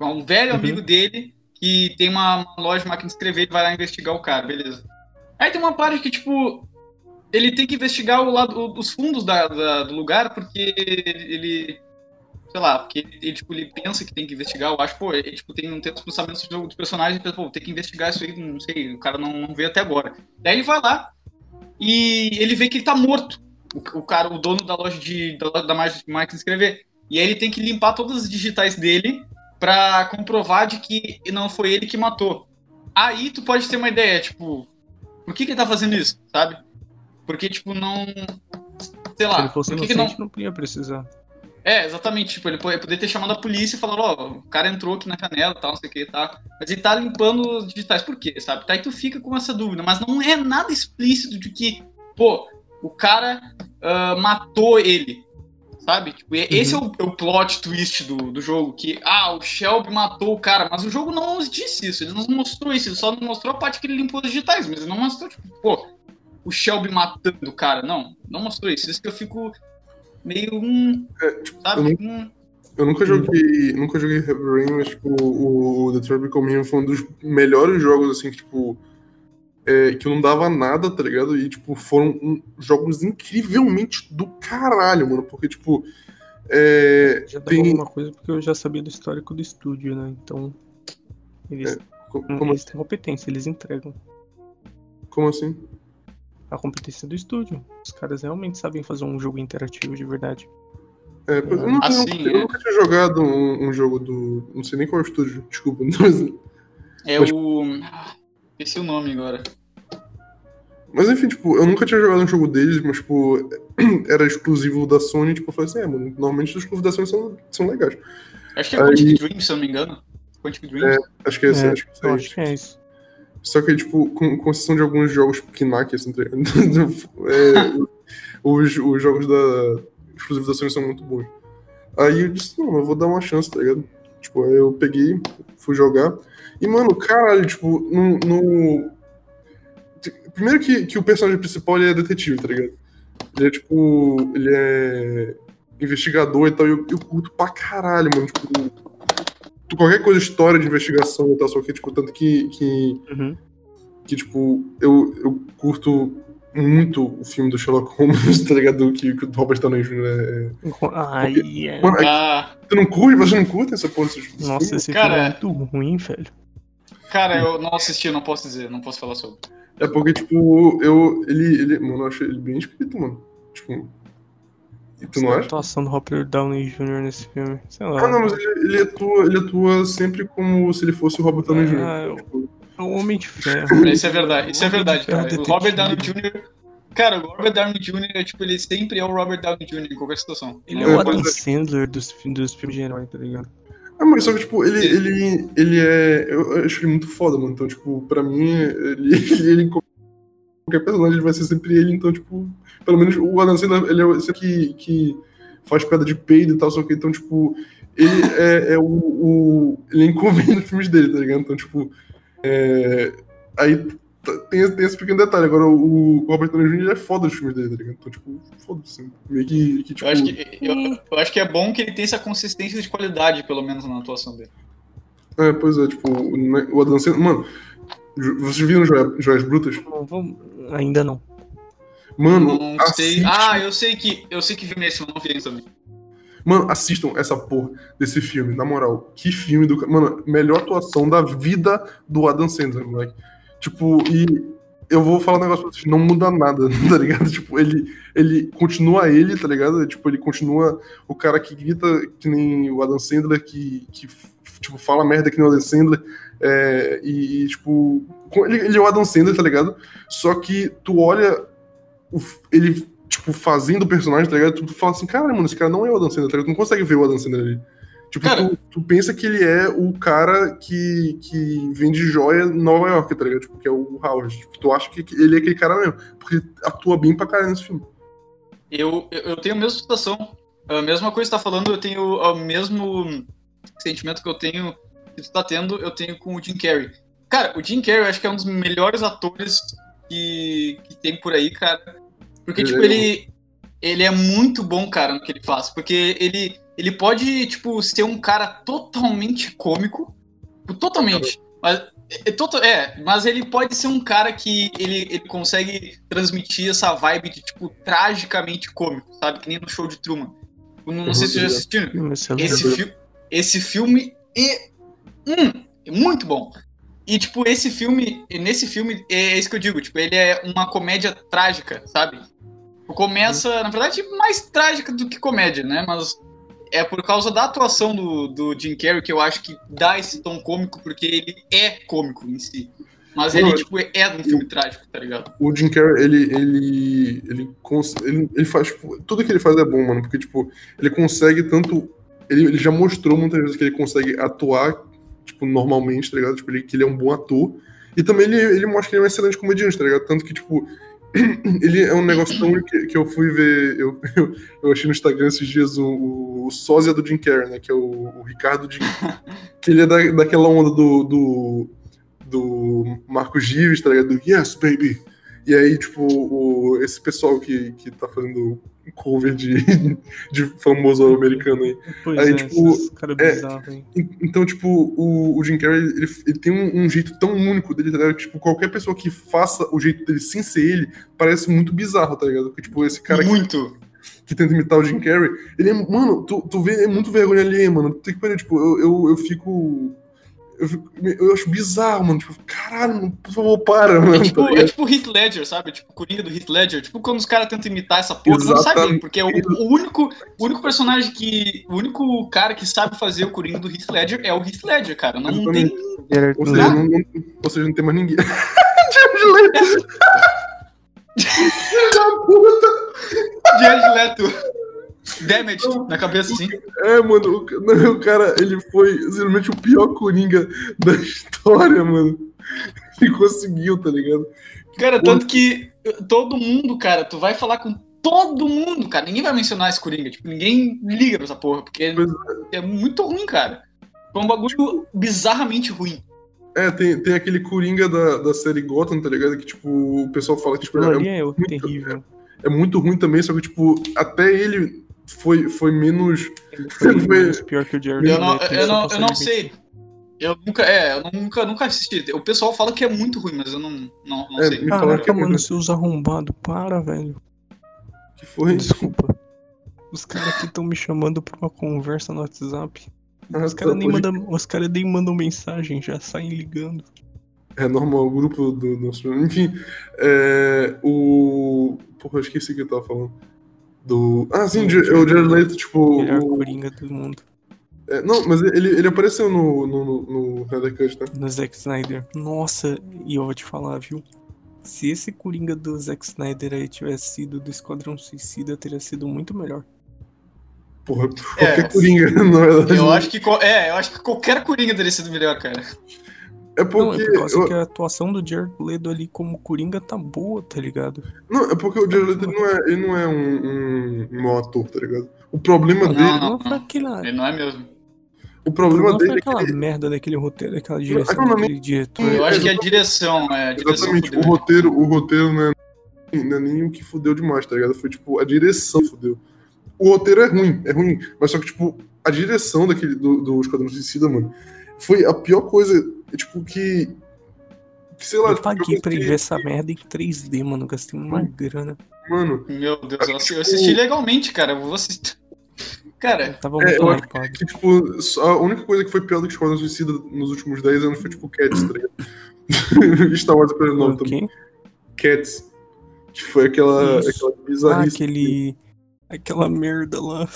Um velho uhum. amigo dele que tem uma, uma, loja de máquina de escrever, ele vai lá investigar o cara, beleza. Aí tem uma parte que, tipo, ele tem que investigar o lado, os fundos da, da, do lugar, porque ele, sei lá, porque ele, tipo, ele pensa que tem que investigar, eu acho, pô, ele, tipo, tem, tem os pensamentos do, do personagem, e pensa, pô, tem que investigar isso aí, não sei, o cara não, não vê até agora. Daí ele vai lá e ele vê que ele tá morto, o, o cara, o dono da loja de, da, da máquina de escrever. E aí ele tem que limpar todas as digitais dele para comprovar de que não foi ele que matou. Aí tu pode ter uma ideia, tipo, por que que ele tá fazendo isso, sabe? Porque, tipo, não. Sei lá. Se ele fosse por que inocente, que não... não ia precisar. É, exatamente. Tipo, ele poderia ter chamado a polícia e falado, ó, oh, o cara entrou aqui na janela e tal, não sei o que, tá. Mas ele tá limpando os digitais. Por quê, sabe? Tá, aí tu fica com essa dúvida. Mas não é nada explícito de que, pô, o cara uh, matou ele. Sabe? Tipo, uhum. esse é o, é o, plot twist do, do jogo. Que, ah, o Shelby matou o cara. Mas o jogo não nos disse isso. Ele não mostrou isso. Ele só mostrou a parte que ele limpou os digitais. Mas ele não mostrou, tipo, pô, o Shelby matando o cara. Não, não mostrou isso. Isso que eu fico meio. um é, tipo, sabe? Eu, hum. eu nunca joguei. Nunca joguei Heavy Rain, mas tipo, o, o The Tropical Minion foi um dos melhores jogos, assim, que, tipo é, que não dava nada, tá ligado? E, tipo, foram um, jogos incrivelmente do caralho, mano. Porque, tipo. É, já tem... alguma coisa porque eu já sabia do histórico do estúdio, né? Então. Eles, é, como... eles têm competência, eles entregam. Como assim? A competência do estúdio. Os caras realmente sabem fazer um jogo interativo de verdade. É, eu, nunca, assim, eu, eu nunca tinha jogado um, um, jogo do. Não sei nem qual é o estúdio, desculpa. Mas, é mas, o. Esqueci o nome agora. Mas enfim, tipo, eu nunca tinha jogado um jogo deles, mas, tipo, era exclusivo da Sony, tipo, eu falei assim, é, mano, normalmente os exclusivos da Sony são, são legais. Acho que é Quantic Dreams, se eu não me engano. Quantic Dreams. É, acho que é esse, é, acho que é, acho que é isso. Só que, tipo, com, com exceção de alguns jogos tipo, Knack, assim, tá é, os, os jogos da exclusivos da Sony são muito bons. Aí eu disse, não, eu vou dar uma chance, tá ligado? Tipo, aí eu peguei, fui jogar. E, mano, caralho, tipo, no. no... Primeiro que, que o personagem principal ele é detetive, tá ligado? Ele é tipo. Ele é investigador e tal, e eu, eu curto pra caralho, mano. Tipo, qualquer coisa, história de investigação e tal, só que, tipo, tanto que. Que, uhum. que tipo, eu, eu curto muito o filme do Sherlock Holmes, tá ligado? Que, que o Robert Downey Jr. é. Ai, Porque, é. Mano, ah. Tu não curte? Você não curte essa porra? Nossa, esse cara, filme é muito ruim, velho. Cara, eu não assisti, não posso dizer, não posso falar sobre. É porque, tipo, eu. Ele. ele mano, eu achei ele bem escrito, mano. Tipo. E tu não acha? A atuação do Robert Downey Jr. nesse filme. Sei lá. Ah, não, mas ele, ele, atua, ele atua sempre como se ele fosse o Robert Downey Jr. Ah, tipo... É um homem de ferro. Isso é verdade, isso é verdade, cara. O Robert Downey Jr. Cara, o Robert Downey Jr., tipo, ele sempre é o Robert Downey Jr. em qualquer situação. Ele é, é o Adam Sandler dos, dos filmes de herói, tá ligado? Ah, mas só que, tipo, ele, ele, ele é. Eu acho ele muito foda, mano. Então, tipo, pra mim, ele, ele, qualquer personagem vai ser sempre ele. Então, tipo, pelo menos o Adam Sandler, ele é esse que, que faz pedra de peido e tal, só que, então, tipo, ele é, é o, o. Ele é inconveniente nos filmes dele, tá ligado? Então, tipo. É, aí tem, tem esse pequeno detalhe. Agora, o, o Robert Downey Jr. é foda os filmes dele, tá ligado? Então, tipo, foda-se. Meio que, que, tipo... Eu acho que, eu, eu, acho que é bom que ele tenha essa consistência de qualidade, pelo menos, na atuação dele. É, pois é, tipo, o Adam Sandler... Mano, vocês viram Joias Brutas? Não. Ainda não. Mano, não sei. Ah, eu sei que eu sei que vi nesse, mas não vi também. Mano, assistam essa porra desse filme, na moral. Que filme do. Mano, melhor atuação da vida do Adam Sandler, moleque. Tipo, e eu vou falar um negócio pra vocês, não muda nada, tá ligado? Tipo, ele, ele continua ele, tá ligado? Tipo, ele continua o cara que grita que nem o Adam Sandler, que, que tipo, fala merda que nem o Adam Sandler, é, e, tipo, ele, ele é o Adam Sandler, tá ligado? Só que tu olha ele, tipo, fazendo o personagem, tá ligado? Tu, tu fala assim, cara, mano, esse cara não é o Adam Sandler, tá ligado? Tu não consegue ver o Adam Sandler ali. Tipo, Cara- tu, tu pensa que ele é o cara que, que vende joia em Nova York, tá ligado? Tipo, que é o Howard. Tipo, tu acha que ele é aquele cara mesmo. Porque ele atua bem pra caralho nesse filme. Eu, eu tenho a mesma situação. A mesma coisa que você tá falando, eu tenho o mesmo sentimento que eu tenho, que tu tá tendo, eu tenho com o Jim Carrey. Cara, o Jim Carrey eu acho que é um dos melhores atores que, que tem por aí, cara. Porque, tipo, é ele, ele é muito bom, cara, no que ele faz. Porque ele, ele pode, tipo, ser um cara totalmente cômico. tipo, Totalmente. Mas, é, é é, mas ele pode ser um cara que ele, ele consegue transmitir essa vibe de, tipo, tragicamente cômico, sabe? Que nem no show de Truman. Eu Não, não sei se vocês já assistiram. Filme excelente. Esse, fi esse filme é, hum, é muito bom. E, tipo, esse filme, nesse filme, é isso que eu digo, tipo, ele é uma comédia trágica, sabe? Começa, na verdade, mais trágica do que comédia, né? Mas é por causa da atuação do, do Jim Carrey que eu acho que dá esse tom cômico, porque ele é cômico em si. Mas ele, Não, tipo, é um filme trágico, tá ligado? O Jim Carrey, ele, ele, ele, ele, ele faz, tipo, tudo que ele faz é bom, mano, porque, tipo, ele consegue tanto, ele, ele já mostrou muitas vezes que ele consegue atuar, tipo, normalmente, tá ligado? Tipo, ele, que ele é um bom ator, e também ele, ele mostra que ele é um excelente comediante, tá ligado? Tanto que, tipo, ele é um negócio tão que, que eu fui ver, eu, eu, eu achei no Instagram esses dias o, o, o sósia do Jim Carrey, né, que é o, o Ricardo Jim, que ele é da, daquela onda do, do, do Marcos Gives, tá ligado? Do Yes, baby! E aí, tipo, o, esse pessoal que, que tá fazendo cover de, de famoso americano aí. Pois Aí, é, tipo, esses caras é, bizarros aí. En- Então, tipo, o, o Jim Carrey, ele, ele tem um, um jeito tão único dele, tá ligado? Que, tipo, qualquer pessoa que faça o jeito dele sem ser ele, parece muito bizarro, tá ligado? Porque, tipo, esse cara que, Muito. que tenta imitar o Jim Carrey, ele é, mano, tu, tu vê, é muito vergonha alheia, mano. Tem que parar, tipo, eu, eu, eu fico... Eu, fico- eu acho bizarro, mano. Tipo, caralho, mano, por favor, para, mano. É tipo, tá é tipo o Heath Ledger, sabe? Tipo o Coringa do Heath Ledger. Tipo quando os caras tentam imitar essa porra, não sabem, porque é o, o único, o único personagem que. O único cara que sabe fazer o Coringa do Heath Ledger é o Heath Ledger, cara. Não, não tem. Ou seja, não, não- ou seja, não tem mais ninguém. Jared Leto. Filho da puta. Jared Leto. Damage na cabeça, assim. É, mano, o, não, o cara, ele foi simplesmente o pior Coringa da história, mano. Ele conseguiu, tá ligado? Cara, tanto que todo mundo, cara, tu vai falar com todo mundo, cara. Ninguém vai mencionar esse Coringa. Tipo, ninguém liga pra essa porra, porque Pois é muito ruim, cara. Foi um bagulho bizarramente ruim. É, tem, tem aquele Coringa da, da série Gotham, tá ligado? Que, tipo, o pessoal fala que tipo, Aquilo é, ali é terrível. é muito ruim também, só que, tipo, até ele foi, foi menos. Foi Foi- menos pior que o Jared Eu não, eu não, eu não sei. Eu nunca, é, eu nunca, nunca assisti. O pessoal fala que é muito ruim, mas eu não, não, não É, sei. me que Caraca, é mano, seus arrombados, para, velho. Que foi. Desculpa. Os caras aqui estão me chamando pra uma conversa no WhatsApp. Ah, Os caras tá, nem, pode- mandam, os cara nem mandam mensagem, já saem ligando. É normal, o grupo do nosso. Enfim, é, o. Porra, eu esqueci o que eu tava falando. Do. Ah, sim, Sim, o Jared Leto, tipo. Melhor o- coringa do mundo. é, não, mas ele, ele apareceu no, no, no, no Snyder Cut, né? No Zack Snyder. Nossa, e eu vou te falar, viu? Se esse coringa do Zack Snyder aí tivesse sido do Esquadrão Suicida, teria sido muito melhor. Porra, É. qualquer Coringa, na verdade. Eu acho que, é, eu acho que qualquer Coringa teria sido melhor, cara. É Não, porque. é por causa eu- que a atuação do Jared Leto ali como coringa tá boa, tá ligado? Não, é porque o Jared Leto ele não é, ele não é um, um, um mau ator, tá ligado? O problema Não, dele. não. Não aquela, Ele não é mesmo. O problema não foi dele é que aquela ele, merda daquele roteiro, daquela direção não daquele diretor. Eu É, acho que a direção, é, a direção Exatamente, fudeu o roteiro, o roteiro não é, não é nem o que fudeu demais, tá ligado? Foi tipo, a direção que fudeu. O roteiro é ruim, é ruim, mas só que, tipo, a direção daquele, do, do Esquadrão Suicida, mano, foi a pior coisa, tipo, que. que sei lá, Eu tipo, paguei eu pra ver essa merda em 3D, mano. Gastei uma grana. Mano, Meu Deus, eu assisti, eu Tipo- assisti legalmente, cara. Eu vou assistir. Cara, Eu tava É, muito eu acho hypado. que, tipo, só- a única coisa que foi pior do que Esquadrão Suicida nos últimos 10 anos foi, tipo, Cats, tá ligado? Star Wars pelo nome também. Cats. Que foi aquela, Isso. aquela Ah, bizarrice. aquele. Aquela merda lá.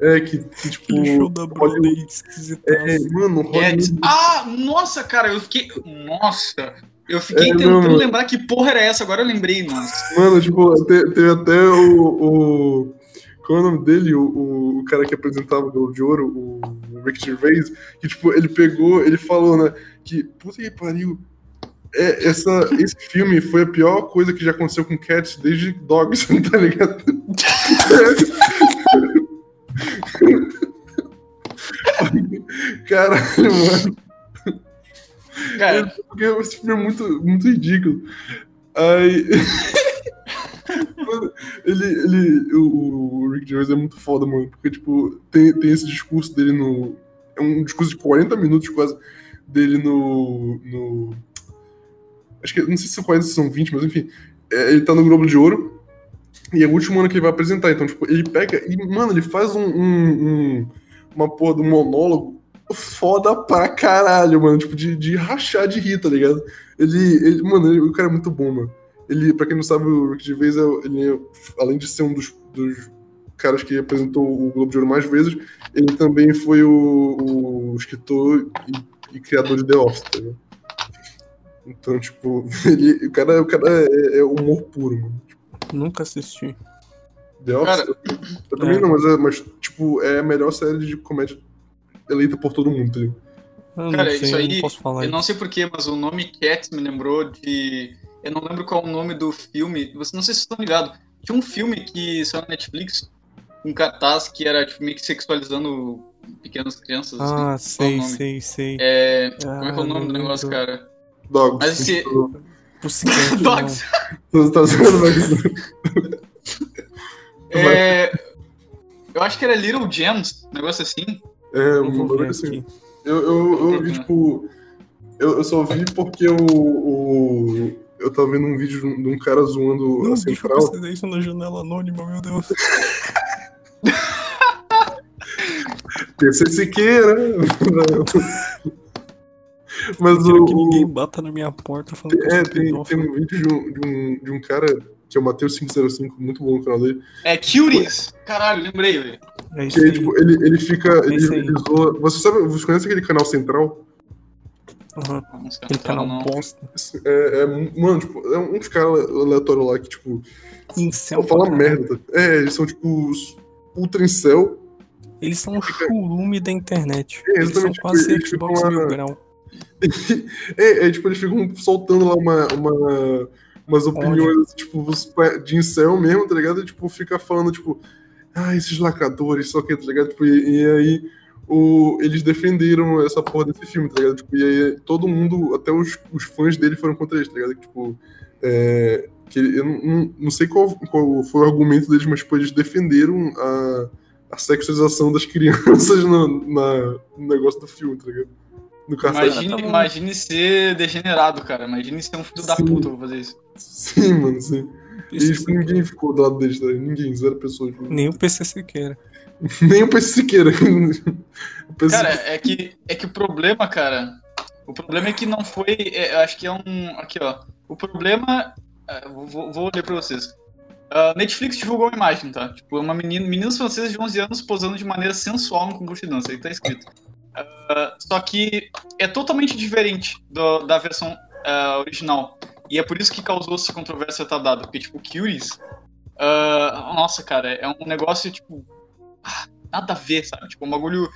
É, que, que tipo. Aquele show da Broadway Hollywood-. É, mano, Cats. Hollywood. Ah, nossa, cara, eu fiquei. Nossa! Eu fiquei É, tentando mano. lembrar que porra era essa, agora eu lembrei, mano. Mano, tipo, te- teve até o, o- Qual é o nome dele? O, o, o cara que apresentava o Globo de Ouro, o, o Rick Gervais, que, tipo, ele pegou, ele falou, né, que, puta que pariu, é, essa, esse filme foi a pior coisa que já aconteceu com Cats desde Dogs, tá ligado? Caralho, mano. Cara, Porque esse filme é muito, muito ridículo. Aí. Mano, ele, ele, o, Rick Gervais é muito foda, mano, porque, tipo, tem, tem esse discurso dele no. É um discurso de 40 minutos quase dele no. no acho que, não sei se são 40 ou se são 20, mas enfim. É, ele tá no Globo de Ouro e é o último ano que ele vai apresentar. Então, tipo, ele pega e, mano, ele faz um, um- um- uma porra do monólogo foda pra caralho, mano. Tipo, de, de rachar de rir, tá ligado? Ele, ele mano, ele- o cara é muito bom, mano. Ele, pra quem não sabe, o Rick Gervais, é, ele é, além de ser um dos, dos caras que apresentou o Globo de Ouro mais vezes, ele também foi o, o escritor e, e criador de The Office, tá ligado? Então, tipo, ele, o cara, o cara é, é humor puro, mano. Nunca assisti. The Office? Cara, eu também é. não, mas, é, mas, tipo, é a melhor série de comédia eleita por todo mundo, tá ligado? Eu Cara, sei, isso aí, não posso falar eu não sei porquê, mas o nome Cats me lembrou de. Eu não lembro qual é o nome do filme. Você não sei se vocês estão ligados. Tinha um filme que saiu na Netflix, um cartaz que era tipo, meio que sexualizando pequenas crianças. assim. Ah, o sei, sei, sei. É, Como é que é o Ah, nome do negócio, cara? Dogs. Mas esse- Tipo, Pussycat, Dogs. Você tá usando. É, Eu acho que era Little Gems, um negócio assim. É, um bagulho assim. Eu, eu, eu vi, tipo. Eu, eu só vi porque o. o eu tava vendo um vídeo de um, cara zoando Não, a deixa eu central. pesquisar isso na janela anônima, meu Deus. PC Siqueira. Mas Quero o. que ninguém bata na minha porta falando que eu É, sou tem, tem um vídeo de um, de um, de um cara que é o Matheus505, muito bom no canal dele. É Cuties. Caralho, lembrei, velho. É isso Que aí. tipo, ele, ele fica. Ele, Esse aí. ele zoa. Você sabe, você conhece aquele canal central? Aham. Nossa, Aquele canal não. bosta. É, é, mano, tipo, é um dos caras aleatórios lá que, tipo, Incel. fala merda. É, eles são, tipo, os ultra incel. Eles são um churume da internet. É, Eles são exatamente, quase eles Xbox lá- Mil Grau. É, é, tipo, eles ficam soltando lá uma, uma- umas opiniões, tipo, de incel mesmo, tá ligado? E, tipo, fica falando, tipo, ah, esses lacradores, só que, tá ligado? Tipo, e, e aí o, eles defenderam essa porra desse filme, tá ligado? Tipo, e aí todo mundo, até os, os fãs dele foram contra eles, tá ligado? Tipo, é, que eu não, não- não sei qual, qual foi o argumento deles, mas, tipo, eles defenderam a, a sexualização das crianças no, na- no negócio do filme, tá ligado? No cartaz. Imagine, Tá imagine ser degenerado, cara. Imagine ser um filho da Sim. puta pra fazer isso. Sim, mano, sim. E PC tipo, ninguém ficou do lado deles, tá? ligado? Ninguém, zero pessoas. Nem o PC Siqueira. Nem o PC Siqueira. O PC Cara, é que, é que o problema, cara. O problema é que não foi. é, eu acho que é um. Aqui, ó. O problema. é, vou, vou ler pra vocês. Ah, Netflix divulgou uma imagem, tá? Tipo, uma menina, meninos franceses de 11 anos posando de maneira sensual no concurso de dança. Aí tá escrito. Ah, só que é totalmente diferente do- da versão ah, original. E é por isso que causou essa controvérsia retardada. Porque, tipo, Curies. ah, nossa, cara, é um negócio, tipo. nada a ver, sabe? Tipo, um bagulho.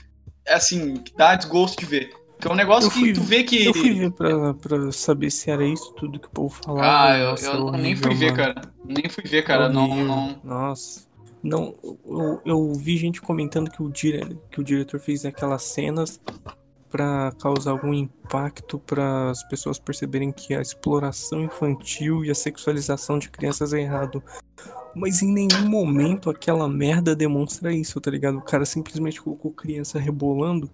Assim, que dá desgosto de ver. Que é um negócio Eu fui- que tu vê que. Eu fui ver pra, pra saber se era isso tudo que o povo falava. Ah, eu, Nossa, eu é nem fui ver, cara. Nem fui ver, cara. Não, não. Nossa. Não, eu, eu vi gente comentando que o, dire... que o diretor fez aquelas cenas pra causar algum impacto para as pessoas perceberem que a exploração infantil e a sexualização de crianças é errado. Mas em nenhum momento aquela merda demonstra isso, tá ligado? O cara simplesmente colocou criança rebolando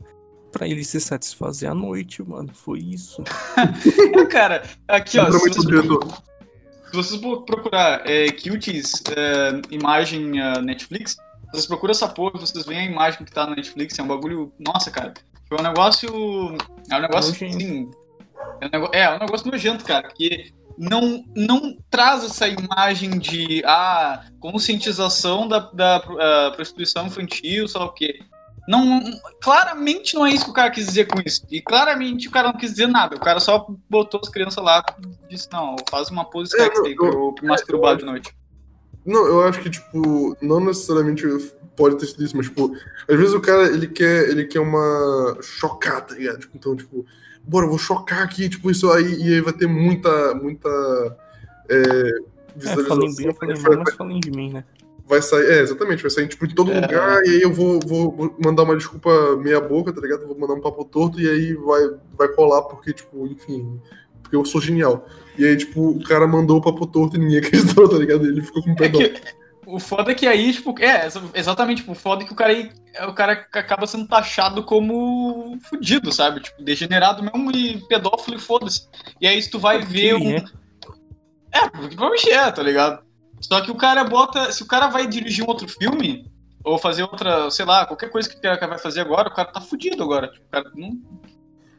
pra ele se satisfazer à noite, mano. Foi isso. É, cara, aqui, ó. Se vocês, procurar é, Cuties é, imagem ah, Netflix, vocês procuram essa porra, vocês veem a imagem que tá na Netflix, é um bagulho. Nossa, cara. Foi um negócio. É um negócio. Assim, é, um nego- é, é um negócio nojento, cara. Que não, não traz essa imagem de ah, conscientização da, da ah, prostituição infantil, sei lá o quê. Não, claramente não é isso que o cara quis dizer com isso. E claramente o cara não quis dizer nada. O cara só botou as crianças lá e disse, não, faz uma pose É, sexy aí eu masturbar de noite. Não, eu acho que, tipo, não necessariamente pode ter sido isso, mas, tipo, às vezes o cara, ele quer, ele quer uma chocada, tá ligado? Tipo, então, tipo, bora, eu vou chocar aqui, tipo, isso aí, e aí vai ter muita, muita é, É, falei mal, mas falem de mim, né? Vai sair, é, exatamente, vai sair, tipo, em todo É. lugar, e aí eu vou, vou mandar uma desculpa meia boca, tá ligado? Vou mandar um papo torto, e aí vai, vai colar, porque, tipo, enfim, porque eu sou genial. E aí, tipo, o cara mandou o papo torto e ninguém acreditou, tá ligado? Ele ficou com É perdão. que o foda é que aí, tipo, é, exa- exatamente, tipo, o foda é que o cara aí, o cara acaba sendo taxado como fudido, sabe? Tipo, degenerado mesmo e pedófilo e foda-se. E aí se tu vai ver um. é. É, provavelmente é, tá ligado? Só que o cara bota. Se o cara vai dirigir um outro filme, ou fazer outra, sei lá, qualquer coisa que o cara vai fazer agora, o cara tá fudido agora. Tipo, o cara não.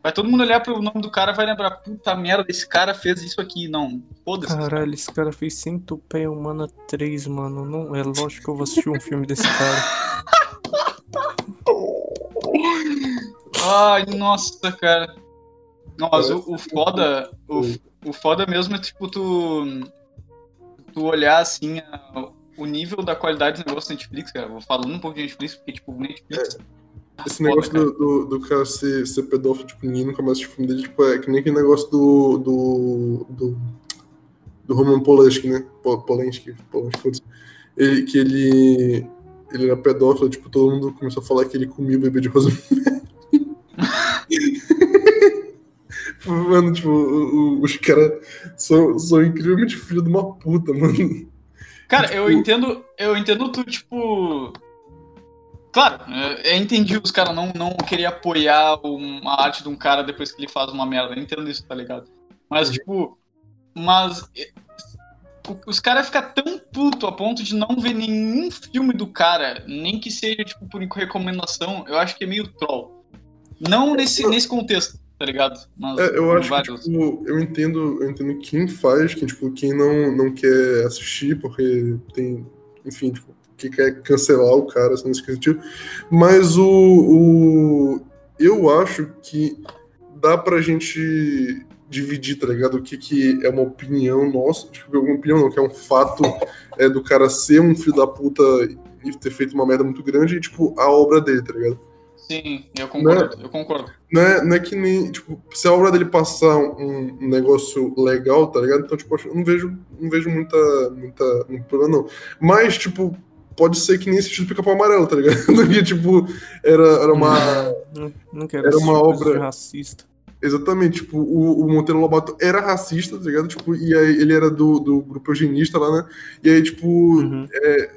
Vai todo mundo olhar pro nome do cara e vai lembrar, puta merda, esse cara fez isso aqui. Não, foda-se. Caralho, esse cara fez Centopeia Humana 3, mano. Não, é lógico que eu vou assistir um filme desse cara. Ai, nossa, cara. Não, mas o, o foda. O, o foda mesmo é tipo tu. Tu olhar assim a- o nível da qualidade do negócio da Netflix, cara. Vou falando um pouco de Netflix, porque, tipo, o Netflix. tá Esse foda, negócio cara. do, do, do cara ser, ser pedófilo, tipo, ninguém nunca mais assiste filme dele, tipo, é que nem aquele negócio do. do. do, do Roman Polanski, né? Po- Polanski, Polanski, foda-se. Ele, que ele. Ele era pedófilo, tipo, todo mundo começou a falar que ele comia o bebê de rosa. Mano, tipo, o- o- os caras são, são incrivelmente filho de uma puta, mano. Cara, eu Tipo- entendo. Eu entendo tu, tipo. Claro, eu entendi os caras não, não querer apoiar uma arte de um cara depois que ele faz uma merda. Eu entendo isso, tá ligado? Mas, tipo. Mas. Os caras ficam tão puto a ponto de não ver nenhum filme do cara, nem que seja, tipo, por recomendação, eu acho que é meio troll. Não nesse, nesse contexto, tá ligado? É, eu acho que, tipo, eu entendo, eu entendo quem faz, quem, tipo, quem não, não quer assistir, porque tem, enfim, tipo, que quer cancelar o cara, assim, nesse sentido. Mas o, o. Eu acho que dá pra gente dividir, tá ligado? O que, que é uma opinião nossa, tipo, uma opinião não, que é um fato é, do cara ser um filho da puta e ter feito uma merda muito grande e, tipo, a obra dele, tá ligado? Sim, eu concordo, eu concordo. Não é, não é que nem, tipo, se a obra dele passar um, um negócio legal, tá ligado? Então, tipo, eu não vejo, não vejo muita, muita, muito problema, não. Mas, tipo, pode ser que nem esse tipo pica-pau amarelo, tá ligado? que, tipo, era, era uma... Não, não quero Era uma coisa obra- racista. Exatamente, tipo, o, o Monteiro Lobato era racista, tá ligado? Tipo, e aí ele era do, do grupo eugenista lá, né? E aí, tipo, Uhum.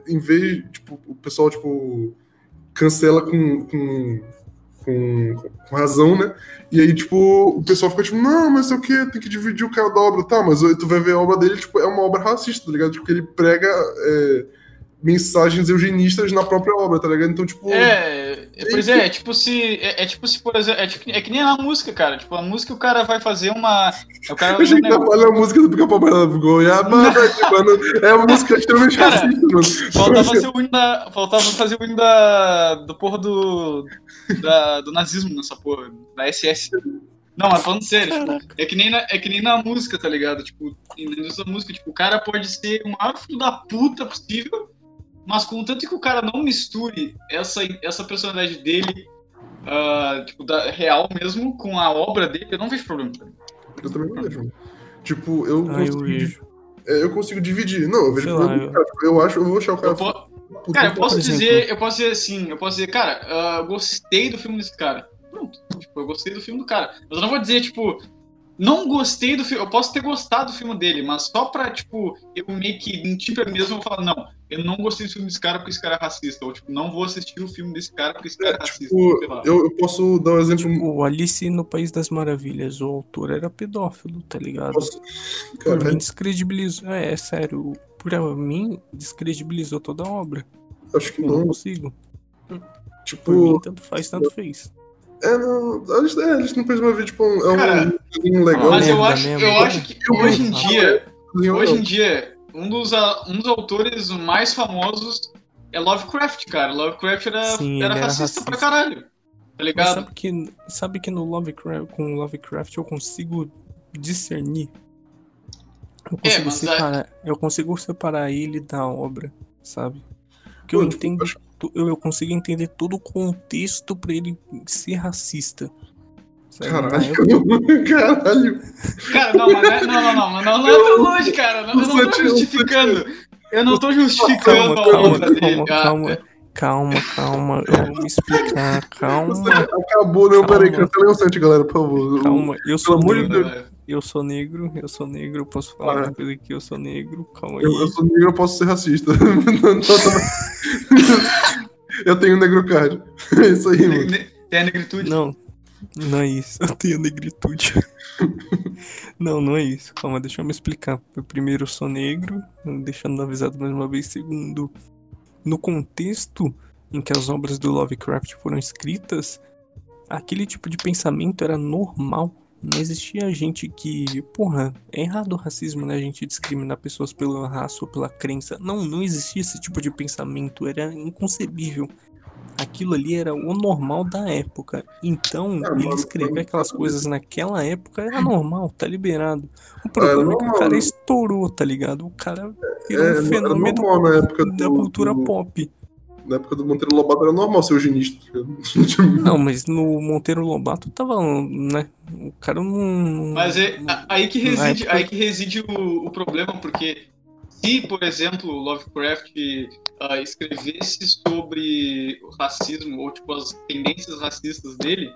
em vez, tipo, o pessoal, tipo, cancela com, com, com, com razão, né? E aí, tipo, o pessoal fica tipo, não, mas é o que? Tem que dividir o cara da obra, tá? Mas tu vai ver a obra dele, tipo, é uma obra racista, tá ligado? Tipo, ele prega é, mensagens eugenistas na própria obra, tá ligado? Então, tipo, É, pois é, é tipo se. É, é tipo se, por exemplo. É, tipo- é que nem na música, cara. Tipo, a música o cara vai fazer uma. O cara vai fazer um falando a música do Pica-Pau Amarelo, Goiaba, mano, é uma música extremamente Cara, racista, mano. Faltava fazer o hino da. Faltava fazer o hino da. Do porra do. Da, do nazismo nessa porra. Da SS. Não, mas falando sério, tipo, é, que nem na, é que nem na música, tá ligado? Tipo, na música, tipo, o cara pode ser o maior filho da puta possível, mas contanto que o cara não misture essa, essa personalidade dele, ah, tipo, da, real mesmo, com a obra dele, eu não vejo problema. Eu também não vejo. Tipo, eu Ah, eu consigo, vejo. é, eu consigo dividir. Não, eu vejo Sei lá. Tipo, Eu acho, eu vou achar o cara. Eu po- puta, Cara, eu posso dizer, eu posso dizer assim, eu posso dizer, cara, eu gostei do filme desse cara. Pronto. Tipo, eu gostei do filme do cara. Mas eu não vou dizer, tipo, não gostei do filme. Eu posso ter gostado do filme dele, mas só pra, tipo, eu meio que mentir pra mim mesmo, eu vou falar, não, eu não gostei do filme desse cara porque esse cara é racista. Ou, tipo, não vou assistir o filme desse cara porque esse cara é racista. Tipo, sei lá. eu, eu posso dar um exemplo. O Alice no País das Maravilhas, o autor era pedófilo, tá ligado? Posso... Por Cara, mim descredibilizou. É, é sério. Por mim descredibilizou toda a obra. acho que Eu não não. consigo. Por mim, Tipo, tanto faz, tanto fez. É, não. A gente, é, a gente não precisa ver, tipo, um- é um Cara, legal. Mas eu acho, mesmo. eu acho que Eu hoje em dia, hoje em dia, um dos, a- um dos autores mais famosos é Lovecraft, cara. Lovecraft era, Sim, era racista racista. pra caralho. Tá Mas ligado? sabe que, sabe que no Lovecraft, com Lovecraft eu consigo discernir Eu consigo, mas é- separar, eu consigo separar ele da obra, sabe? Porque eu Pô, tipo, entendo. acho- Eu, eu consigo entender todo o contexto pra ele ser racista. Caralho, caralho. Cara, não, mas não, é- não, não, não, mas não, não é tão longe, cara. Não, eu não tô justificando. Eu não tô justificando Calma, a calma, calma, calma, calma, calma, eu vou me explicar, calma, Acabou, não, peraí, Calma. cancelei o site, galera, por favor. calma, eu sou amor de Deus. Eu sou negro, eu sou negro, eu posso falar Ah. uma coisa aqui, eu sou negro, calma aí. Eu, eu sou negro, eu posso ser racista. Eu tenho negro card. É isso aí, mano. Tem a negritude. Não, não é isso. Eu tenho negritude. não, não é isso. Calma, deixa eu me explicar. Eu, primeiro, eu sou negro, deixando avisado mais uma vez. Segundo, no contexto em que as obras do Lovecraft foram escritas, aquele tipo de pensamento era normal. Não existia gente que. Porra, é errado o racismo, né? A gente discriminar pessoas pela raça ou pela crença. Não, não existia esse tipo de pensamento. Era inconcebível. Aquilo ali era o normal da época. Então, Ah, ele escrever aquelas coisas naquela época era normal, tá liberado. O problema é, que o cara estourou, tá ligado? O cara virou É, um era fenômeno normal na época da do- cultura do- pop. Na época do Monteiro Lobato era normal ser eugenista. tá? Não, mas no Monteiro Lobato tava, né? O cara não. Mas é aí que reside, época- aí que reside o, o problema, porque se, por exemplo, Lovecraft ah, escrevesse sobre o racismo, ou tipo, as tendências racistas dele,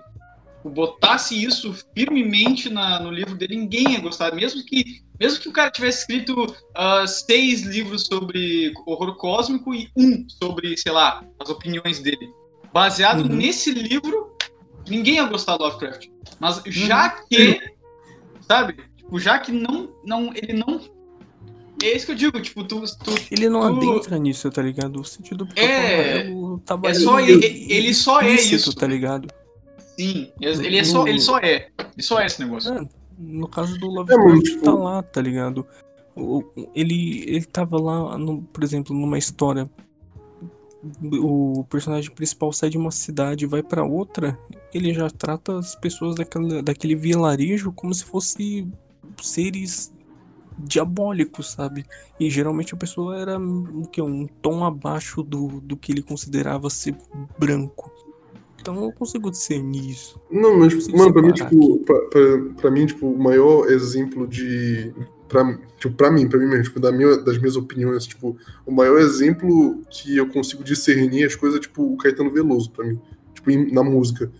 botasse isso firmemente na- no livro dele, ninguém ia gostar. Mesmo que, mesmo que o cara tivesse escrito ah, seis livros sobre horror cósmico e um sobre, sei lá, as opiniões dele. Baseado Uhum. nesse livro, ninguém ia gostar do Lovecraft. Mas já que, sabe, tipo, já que não, não, ele não. É isso que eu digo, tipo, tu. tu Ele não tu- adentra nisso, tá ligado? O sentido do É, Amarelo é só ele- ele só é isso. tá ligado? Sim, ele é só, ele só é. Ele só é esse negócio. É, no caso do É, Lovecraft tipo- tá lá, tá ligado? Ele, ele tava lá, no, por exemplo, numa história. O personagem principal sai de uma cidade e vai pra outra, ele já trata as pessoas daquela, daquele vilarejo como se fosse seres diabólicos, sabe? E geralmente a pessoa era o que um tom abaixo do, do que ele considerava ser branco. Então eu consigo discernir isso. Não, mas, mano, pra mim, tipo, pra, pra, pra mim, tipo, o maior exemplo de. Pra, tipo, pra mim, pra mim mesmo, tipo, da minha, das minhas opiniões, tipo, o maior exemplo que eu consigo discernir as coisas é, tipo, o Caetano Veloso, pra mim. Tipo, em- na música.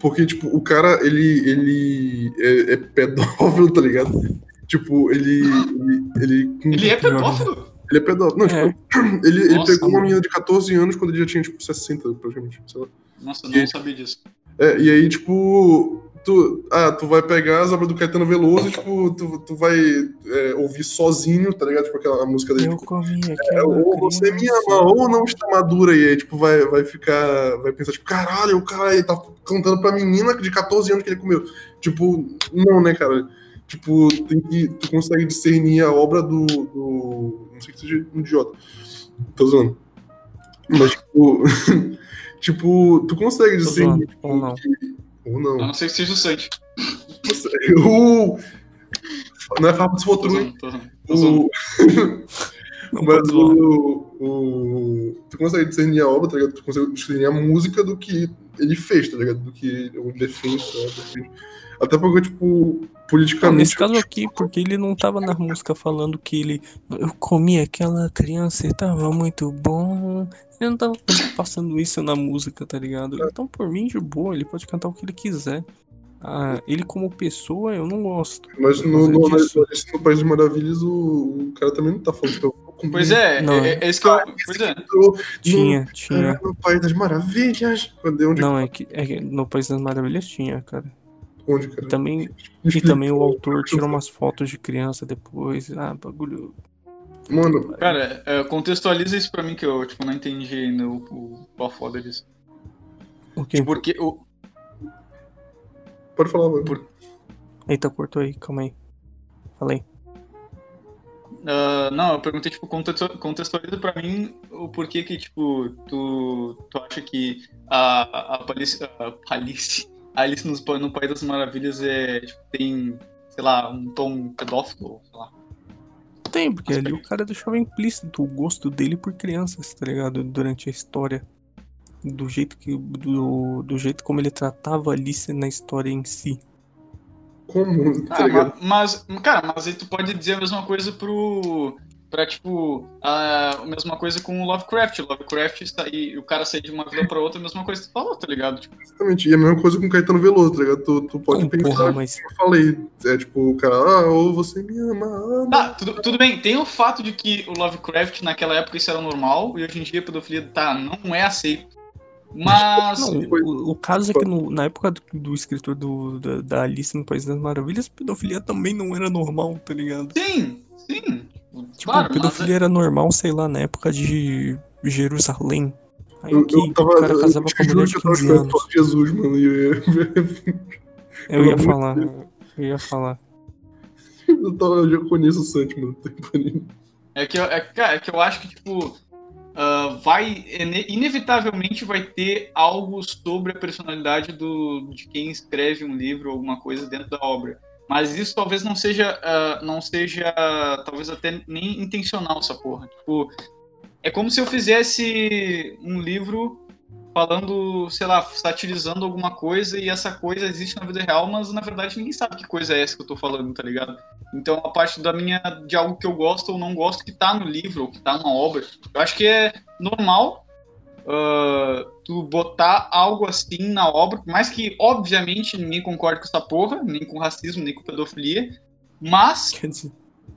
Porque, tipo, o cara, ele, ele é, é pedófilo, tá ligado? Tipo, ele. Ele, ele, Ele é pedófilo? ele é pedófilo. Não, É. tipo, ele, ele Nossa, pegou uma menina de 14 anos quando ele já tinha, tipo, 60, praticamente. Sei lá. Nossa, eu E- não sabia disso. É, e aí, tipo, tu, ah, tu vai pegar as obras do Caetano Veloso e, tipo, tu, tu vai é, ouvir sozinho, tá ligado? Tipo, aquela música dele, Eu tipo, comi é, aquela ou você me criança. ama, ou não está madura, e aí, tipo, vai, vai ficar, vai pensar, tipo, caralho, o cara aí tá cantando pra menina de 14 anos que ele comeu. Tipo, não, né, cara? Tipo, tem que, tu consegue discernir a obra do, do não sei que seja um idiota. Tô zoando. Mas, tipo, tipo, tu consegue zoando, tipo, ou não. que- ou não. A não ser que seja o Santi. Uh, não é Fábio Tô Fotrui. zoando, tô zoando, tô zoando. O, Não mas o, o. Tu consegue discernir a obra, tá ligado? Tu consegue discernir a música do que ele fez, tá ligado? Do que ele defende, tá ligado? Até porque, tipo, Não, politicamente. nesse caso aqui, porque ele não tava na música falando que ele. Eu comi aquela criança e tava muito bom. Ele não tava passando isso na música, tá ligado? Então, por mim, de boa, ele pode cantar o que ele quiser. Ah, ele como pessoa, eu não gosto. Mas no, no, no, no País das Maravilhas, o, o cara também não tá falando que eu comer. Pois é, Não, é, é isso que eu. Pois é. No, Tinha, tinha. no País das Maravilhas. Cadê onde? Não, é que, é que no País das Maravilhas tinha, cara. Onde, cara? E também, e também o autor tirou umas fotos de criança depois. Ah, bagulho. Mano, Cara, é, contextualiza isso pra mim que eu tipo, não entendi ainda o, o, qual foda disso. O quê? Porque o, pode falar, mano. Por- Eita, cortou aí, calma aí. Falei. Ah, não, eu perguntei, tipo, contextu- contextualiza pra mim o porquê que, tipo, tu, tu acha que a, a, a Alice, a Alice nos, no País das Maravilhas é, tipo, tem, sei lá, um tom pedófilo, sei lá. tem, porque ali o cara deixava implícito o gosto dele por crianças, tá ligado? Durante a história. Do jeito que. Do, do jeito como ele tratava a Alice na história em si. Como? Tá Ah, ligado? ma- mas, cara, mas aí tu pode dizer a mesma coisa pro. Pra, tipo, a, mesma coisa com o Lovecraft. O Lovecraft sair, o cara sair de uma vila pra outra, a mesma coisa que tu falou, tá ligado? Tipo, Exatamente. E a mesma coisa com Caetano Veloso, tá ligado? Tu, tu pode Não, pensar, porra, mas. eu falei, é tipo, o cara, ah, ou você me ama, ama. Tá, tudo, tudo bem. Tem o fato de que o Lovecraft, naquela época, isso era normal, e hoje em dia a pedofilia, tá, não é aceito. Mas. Não, o, o caso é que no- na época do, do escritor do, da, da Alice no País das Maravilhas, pedofilia também não era normal, tá ligado? Sim, sim. Tipo, claro, mas pedofilia era normal, sei lá, na época de Jerusalém. Aí Eu, que eu tava. o cara casava com a mulher de eu tava 15 esperando anos. Jesus, mano. Eu, ia- Eu ia falar, eu ia falar. eu, tava, eu já conheço o Santi, mano. É que, eu, é, cara, é que eu acho que, tipo, ah, vai. ine- Inevitavelmente vai ter algo sobre a personalidade do, de quem escreve um livro ou alguma coisa dentro da obra. Mas isso talvez não seja. ah, não seja. Talvez até nem intencional essa porra. Tipo. É como se eu fizesse um livro falando, sei lá, satirizando alguma coisa e essa coisa existe na vida real, mas na verdade ninguém sabe que coisa é essa que eu tô falando, tá ligado? Então a parte da minha de algo que eu gosto ou não gosto que tá no livro ou que tá na obra, eu acho que é normal ah, tu botar algo assim na obra, por mais que obviamente ninguém concorde com essa porra, nem com racismo, nem com pedofilia, mas Quer dizer,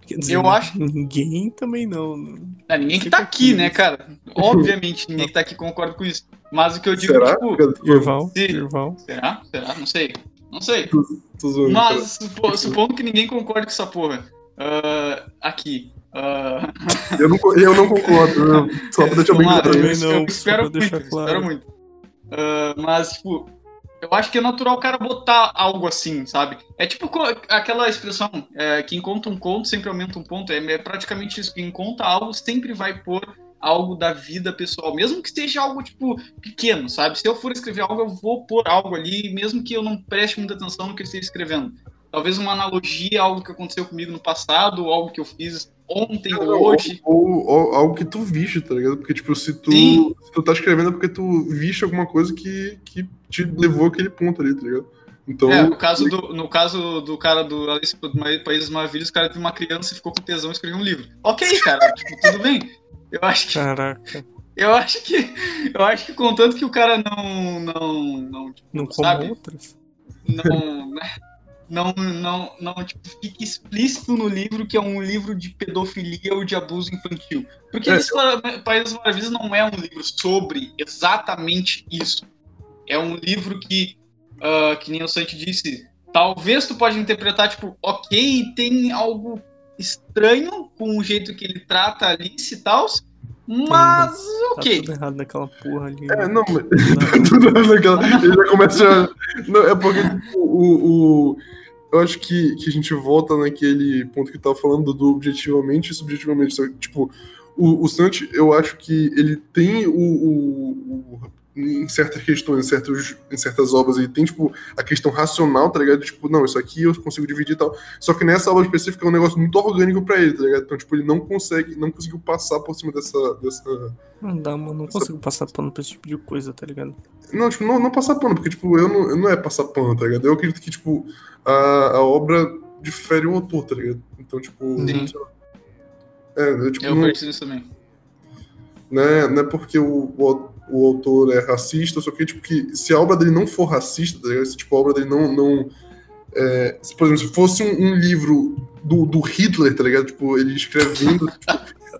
quer dizer Eu acho- ninguém também não. né? é, ninguém que tá aqui, né, isso. cara? Obviamente ninguém que tá aqui concorda com isso. Mas o que eu digo, Será? tipo, Irval, Sim. Irval. será? Será? Não sei. Não sei. Tô zoando. cara. Mas supo- supondo que ninguém concorde com essa porra. ah, aqui. Ah, Eu não, eu não concordo, né? só pra deixar bem claro. eu, eu espero muito, claro. espero muito. Ah, mas, tipo, eu acho que é natural o cara botar algo assim, sabe? É tipo aquela expressão, é, quem conta um conto sempre aumenta um ponto. É, é praticamente isso. Quem conta algo sempre vai pôr algo da vida pessoal, mesmo que seja algo, tipo, pequeno, sabe? Se eu for escrever algo, eu vou pôr algo ali, mesmo que eu não preste muita atenção no que eu esteja escrevendo. Talvez uma analogia, algo que aconteceu comigo no passado, ou algo que eu fiz ontem ou hoje. Ou, ou algo que tu viste, tá ligado? Porque, tipo, se tu, Sim. se tu tá escrevendo é porque tu viste alguma coisa que, que te levou àquele ponto ali, tá ligado? Então, É, no caso do, no caso do cara do Alice no País das Maravilhas, o cara teve uma criança e ficou com tesão e escreveu um livro. Ok, cara, tipo, tudo bem. Eu acho que. Caraca, Eu acho que. Eu acho que contanto que o cara não. não. não, tipo, não como sabe? outras. não, né, não, não, não tipo, fique explícito no livro que é um livro de pedofilia ou de abuso infantil. Porque É. País das Maravilhas não é um livro sobre exatamente isso. É um livro que, ah, que nem o Santi disse, talvez tu pode interpretar, tipo, ok, tem algo estranho com o jeito que ele trata Alice e tal, mas Tá ok. tudo errado naquela porra ali. É, não, mas. Não. Tudo naquela- Ele já começa a. Não, é porque tipo, o, o. Eu acho que, que a gente volta naquele ponto que eu tava falando do objetivamente e subjetivamente. Tipo, o, o Santi, eu acho que ele tem o. o- o- em certas questões, em, certos, em certas obras, ele tem, tipo, a questão racional, tá ligado? Tipo, não, isso aqui eu consigo dividir e tal. Só que nessa obra específica é um negócio muito orgânico pra ele, tá ligado? Então, tipo, ele não consegue, não conseguiu passar por cima dessa, dessa, Não dá, mano. Não consigo passar pano pra esse tipo de coisa, tá ligado? Não, tipo, não, não passar pano, porque, tipo, eu não, eu não é passar pano, tá ligado? Eu acredito que, tipo, a, a obra difere o autor, tá ligado? Então, tipo. Sim. sei lá. É, eu, tipo, Eu não, nisso também. não, é, não é porque o, o, o autor é racista, só que, tipo, que se a obra dele não for racista, tá ligado? Se, tipo, a obra dele não. não é, se, por exemplo, se fosse um, um livro do, do Hitler, tá ligado? Tipo, ele escrevendo.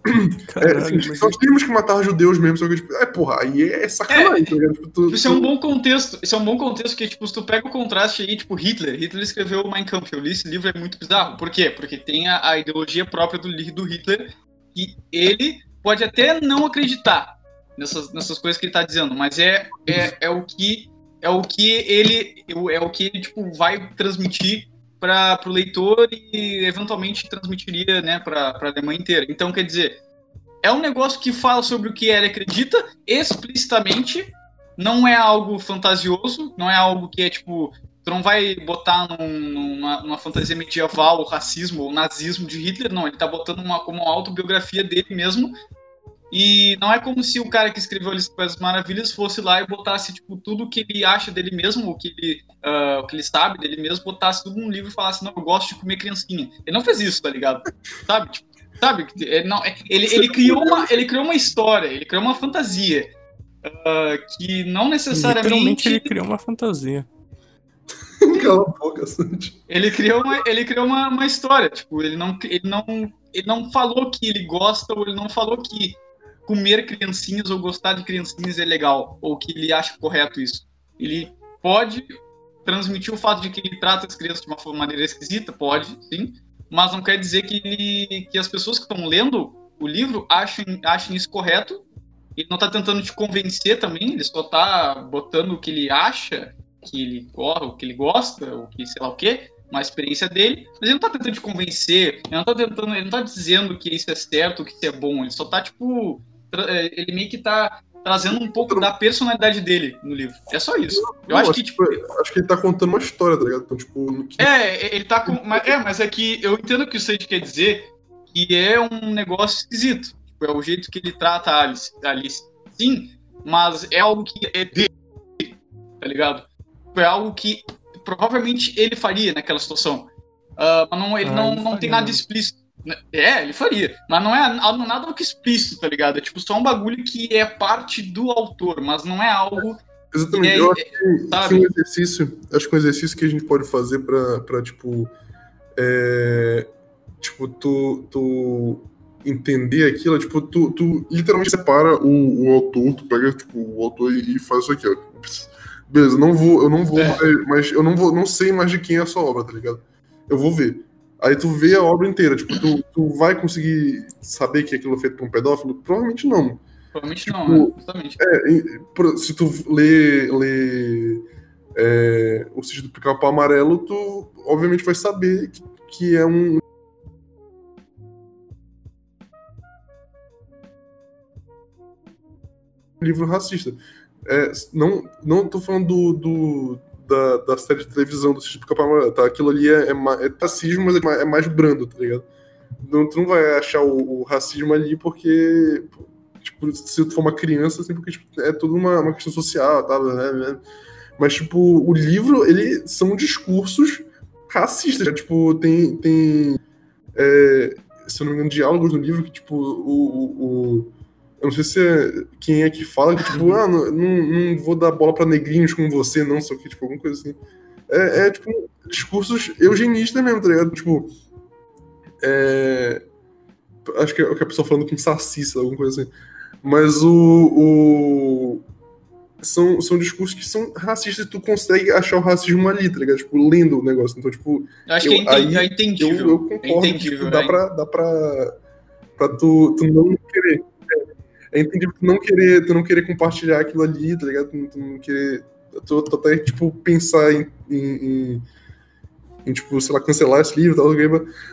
é, Caralho, assim, mas nós temos que matar judeus mesmo, só que, tipo, é, porra, aí é sacanagem, tá ligado? Tipo, tu- Isso é um tu- bom contexto. Isso é um bom contexto que, tipo, se tu pega o contraste aí, tipo, Hitler. Hitler escreveu o Mein Kampf. Eu li esse livro, é muito bizarro. Por quê? Porque tem a, a ideologia própria do, do Hitler e ele pode até não acreditar nessas, nessas coisas que ele tá dizendo, mas é, é, é o que é o que ele é o que ele, tipo, vai transmitir para o leitor e eventualmente transmitiria, né, para a Alemanha inteira. Então, quer dizer, é um negócio que fala sobre o que ele acredita explicitamente, não é algo fantasioso, não é algo que é tipo tu não vai botar num, numa, numa, fantasia medieval o racismo, o nazismo de Hitler, não. Ele tá botando uma, como uma autobiografia dele mesmo. E não é como se o cara que escreveu Alice das Maravilhas fosse lá e botasse tipo, tudo o que ele acha dele mesmo, o que ele, uh, o que ele sabe dele mesmo, botasse tudo num livro e falasse, não, eu gosto de comer criancinha. Ele não fez isso, tá ligado? sabe? Tipo, sabe? Ele, não, ele, ele, criou uma, ele criou uma história, ele criou uma fantasia. Uh, que não necessariamente. Literalmente ele criou uma fantasia. Cala a boca, Sandy. Ele criou, uma, ele criou uma, uma história. Tipo, ele não, ele, não, ele não falou que ele gosta, ou ele não falou que comer criancinhas ou gostar de criancinhas é legal, ou que ele acha correto isso. Ele pode transmitir o fato de que ele trata as crianças de uma maneira esquisita, pode, sim, mas não quer dizer que, ele, que as pessoas que estão lendo o livro achem, achem isso correto. Ele não está tentando te convencer também, ele só está botando o que ele acha que ele, o que ele gosta, o que sei lá o que, uma experiência dele, mas ele não tá tentando te convencer, ele não tá tentando, ele não tá dizendo que isso é certo, que isso é bom, ele só tá, tipo, ele meio que tá trazendo um pouco da personalidade dele no livro. É só isso. Eu não, acho, que, tipo. Acho que ele tá contando uma história, tá ligado? Então, tipo. Que... É, ele tá com. Mas, é, mas é que eu entendo o que o Sage quer dizer, que é um negócio esquisito. Tipo, é o jeito que ele trata a Alice. A Alice. Sim, mas é algo que é dele, tá ligado? é algo que provavelmente ele faria naquela situação. Uh, mas não, ele ah, não, ele não tem nada explícito. É, ele faria. Mas não é nada que explícito, tá ligado? É tipo só um bagulho que é parte do autor, mas não é algo. Exatamente. É, eu acho que, um exercício. Acho que um exercício que a gente pode fazer pra, pra tipo. É, tipo, tu, tu entender aquilo, tipo, tu, tu literalmente separa o, o autor, tu pega, tipo, o autor e, e faz isso aqui, ó beleza, não vou, eu não vou, é. mais, mas eu não vou, não sei mais de quem é a sua obra, tá ligado? Eu vou ver. Aí tu vê a obra inteira, tipo, tu, tu vai conseguir saber que aquilo é feito por um pedófilo? Provavelmente não. Provavelmente tipo, não, né? Justamente. É, se tu lê, lê é, o sítio do pica-pau amarelo, tu obviamente vai saber que, que é um livro racista. É, não, não tô falando do, do da, da, série de televisão do Sítio do tá? Aquilo ali é, é, é racismo, mas é mais, é mais, brando, tá ligado? Não, tu não vai achar o, o, racismo ali porque, tipo, se tu for uma criança, assim, porque tipo, é tudo uma, uma questão social, tá? Né, né? Mas, tipo, o livro, ele são discursos racistas. Né? Tipo, tem, tem é, se eu não me engano, diálogos no livro que, tipo, o, o eu não sei se é quem é que fala que, tipo, ah, não, não, vou dar bola para negrinhos como você, não, só que, tipo, alguma coisa assim. É, é tipo, discursos eugenistas mesmo, tá ligado? Tipo, é... Acho que é o que a pessoa falando com sarcista, alguma coisa assim. Mas o... o... São, são discursos que são racistas e tu consegue achar o racismo ali, tá ligado? Tipo, lendo o negócio. Então, tipo... Eu acho eu, que é, aí, é entendível. Eu, eu concordo, é entendível, tipo, dá, né? pra, dá pra... Pra tu, tu não querer é entendível tu não querer, tu não querer compartilhar aquilo ali, tá ligado? Tu, tu não querer. Tu, até, tipo, pensar em, em, em, em, tipo, sei lá, cancelar esse livro tal,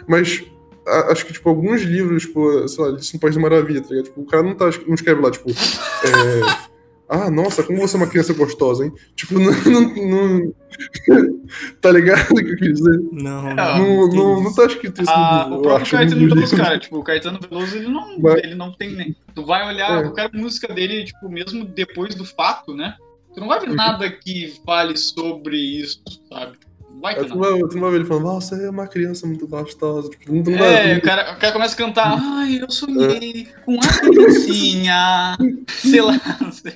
mas a, acho que, tipo, alguns livros, tipo, sei lá, Alice no País da Maravilha, tá ligado? Tipo, o cara não, tá, não escreve lá, tipo, é, ah, nossa, como você é uma criança gostosa, hein? Tipo, não. não, não tá ligado o que eu quis dizer? Não, não. Não, não, não tá escrito isso ah, no livro. O próprio Caetano Veloso, cara, tipo, o Caetano Veloso, ele não, Mas... ele não tem nem. Tu vai olhar é. qualquer música dele, tipo, mesmo depois do fato, né? Tu não vai ver uhum. nada que fale sobre isso, sabe? Vai tu, vai, tu não vai ver ele falando, nossa, é uma criança muito gostosa. Tipo, não é, o cara, o cara começa a cantar, ai, eu sonhei é. com a criancinha. sei lá, não sei.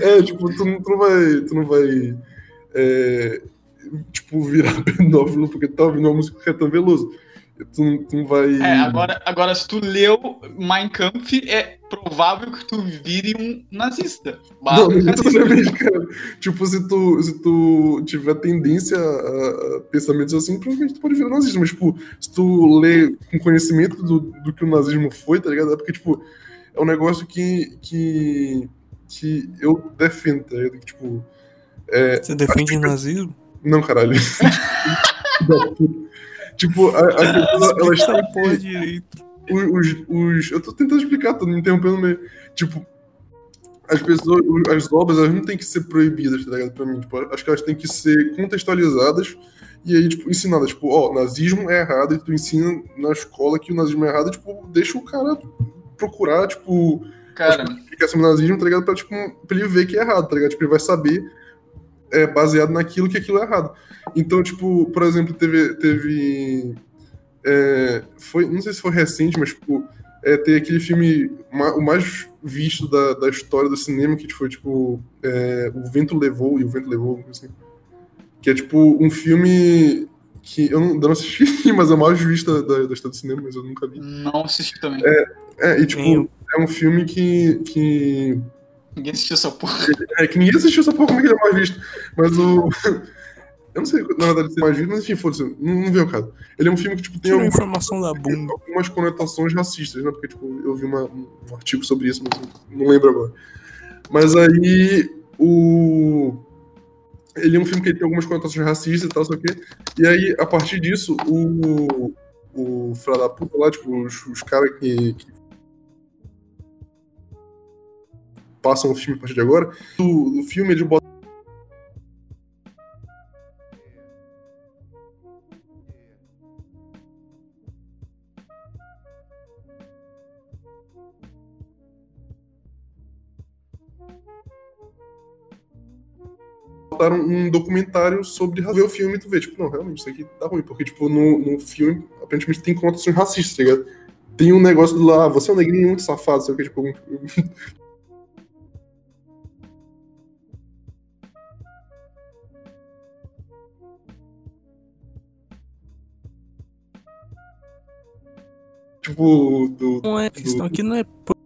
É, tipo, tu, tu não vai. Tu não vai. É, tipo, virar pedófilo porque tu tá ouvindo uma música que é tão veloso. Tu, tu não vai. É, agora, agora, se tu leu Mein Kampf, é provável que tu vire um nazista. Não, não cara. Tipo, se tu, se tu tiver tendência a, a, pensamentos assim, provavelmente tu pode virar nazista. Mas, tipo, se tu lê com conhecimento do, do que o nazismo foi, tá ligado? É porque, tipo, é um negócio que, que, que eu defendo, tá ligado? Tipo. É, Você defende o nazismo? Não, caralho. Tipo, a, a pessoa, ela está. Porra direito. Os, os, os, eu tô tentando explicar, tô me interrompendo meio. Tipo, as pessoas, as obras, elas não têm que ser proibidas, tá ligado? Pra mim, tipo, acho que elas têm que ser contextualizadas e aí, tipo, ensinadas, tipo, ó, nazismo é errado e tu ensina na escola que o nazismo é errado e, tipo, deixa o cara procurar, tipo, Cara, explicação do nazismo, tá ligado? Pra, tipo, pra ele ver que é errado, tá ligado? Tipo, ele vai saber, é, baseado naquilo, que aquilo é errado. Então, tipo, por exemplo, teve. teve é, foi, não sei se foi recente, mas, tipo, é, tem aquele filme, ma- o mais visto da, da história do cinema, que foi, tipo, é, O Vento Levou, e o Vento Levou, assim. Que é, tipo, um filme que eu não, eu não assisti, mas é o mais visto da, da história do cinema, mas eu nunca vi. não assisti também. É, e, tipo, eu. é um filme que, que Ninguém assistiu essa porra. É que ninguém assistiu essa porra, como é que ele é mais visto? Mas o. Eu não sei, na verdade, se é mais visto, mas enfim, foda-se, não, não vem o caso. Ele é um filme que, tipo, tem algumas, informação da bunda. algumas conotações racistas, né? Porque, tipo, eu vi uma- um artigo sobre isso, mas não lembro agora. Mas aí, o. Ele é um filme que tem algumas conotações racistas e tal, sei o quê. E aí, a partir disso, o. O filho da puta lá, tipo, os, os caras que, que passam o filme a partir de agora, do, do filme ele bota botaram um documentário sobre ver o filme e tu vê, tipo, não, realmente, isso aqui tá ruim, porque, tipo, no, no filme, aparentemente tem conotações racistas, tá ligado? Tem um negócio lá, você é um negrinho muito safado, sei o que, tipo, um- tipo, do, Não é, a questão aqui não é pro-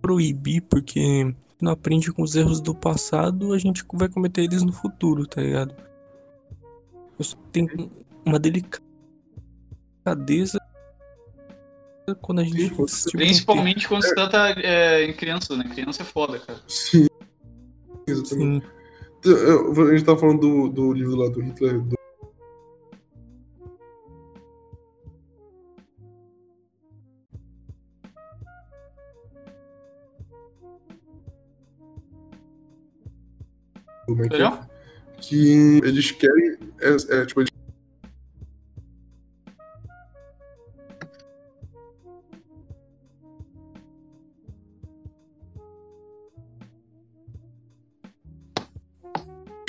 proibir, porque não aprende com os erros do passado, a gente vai cometer eles no futuro, tá ligado? Tenho uma delicadeza quando a gente. Sim, tipo, Principalmente quando se trata é, em criança, né? Criança é foda, cara. Sim, exatamente. Sim. Eu- A gente tava falando do, do livro lá do Hitler. do- do Entendeu? Kampf, que eles querem. É, é, tipo, eles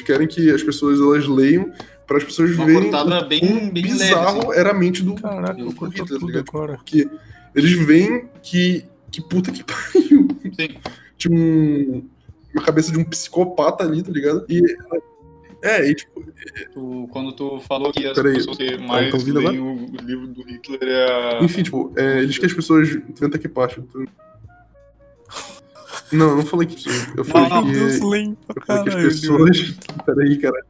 querem que as pessoas elas leiam para as pessoas Uma verem o bem- quão bem leve, bizarro assim. era a mente do, Caraca, do cortou Hitler, tá tudo agora. Porque eles veem que, que puta que pariu. Sim. Um, uma cabeça de um psicopata ali, tá ligado? E. É, e tipo, Tu- quando tu falou que as Peraí, pessoas que mais tão ouvindo leem o, livro do Hitler é a... enfim, tipo, é, eles querem as pessoas. Tenta que parte. Não, eu não falei que. Eu falei Não, que. Deus, Eu falei que as pessoas. Peraí, cara.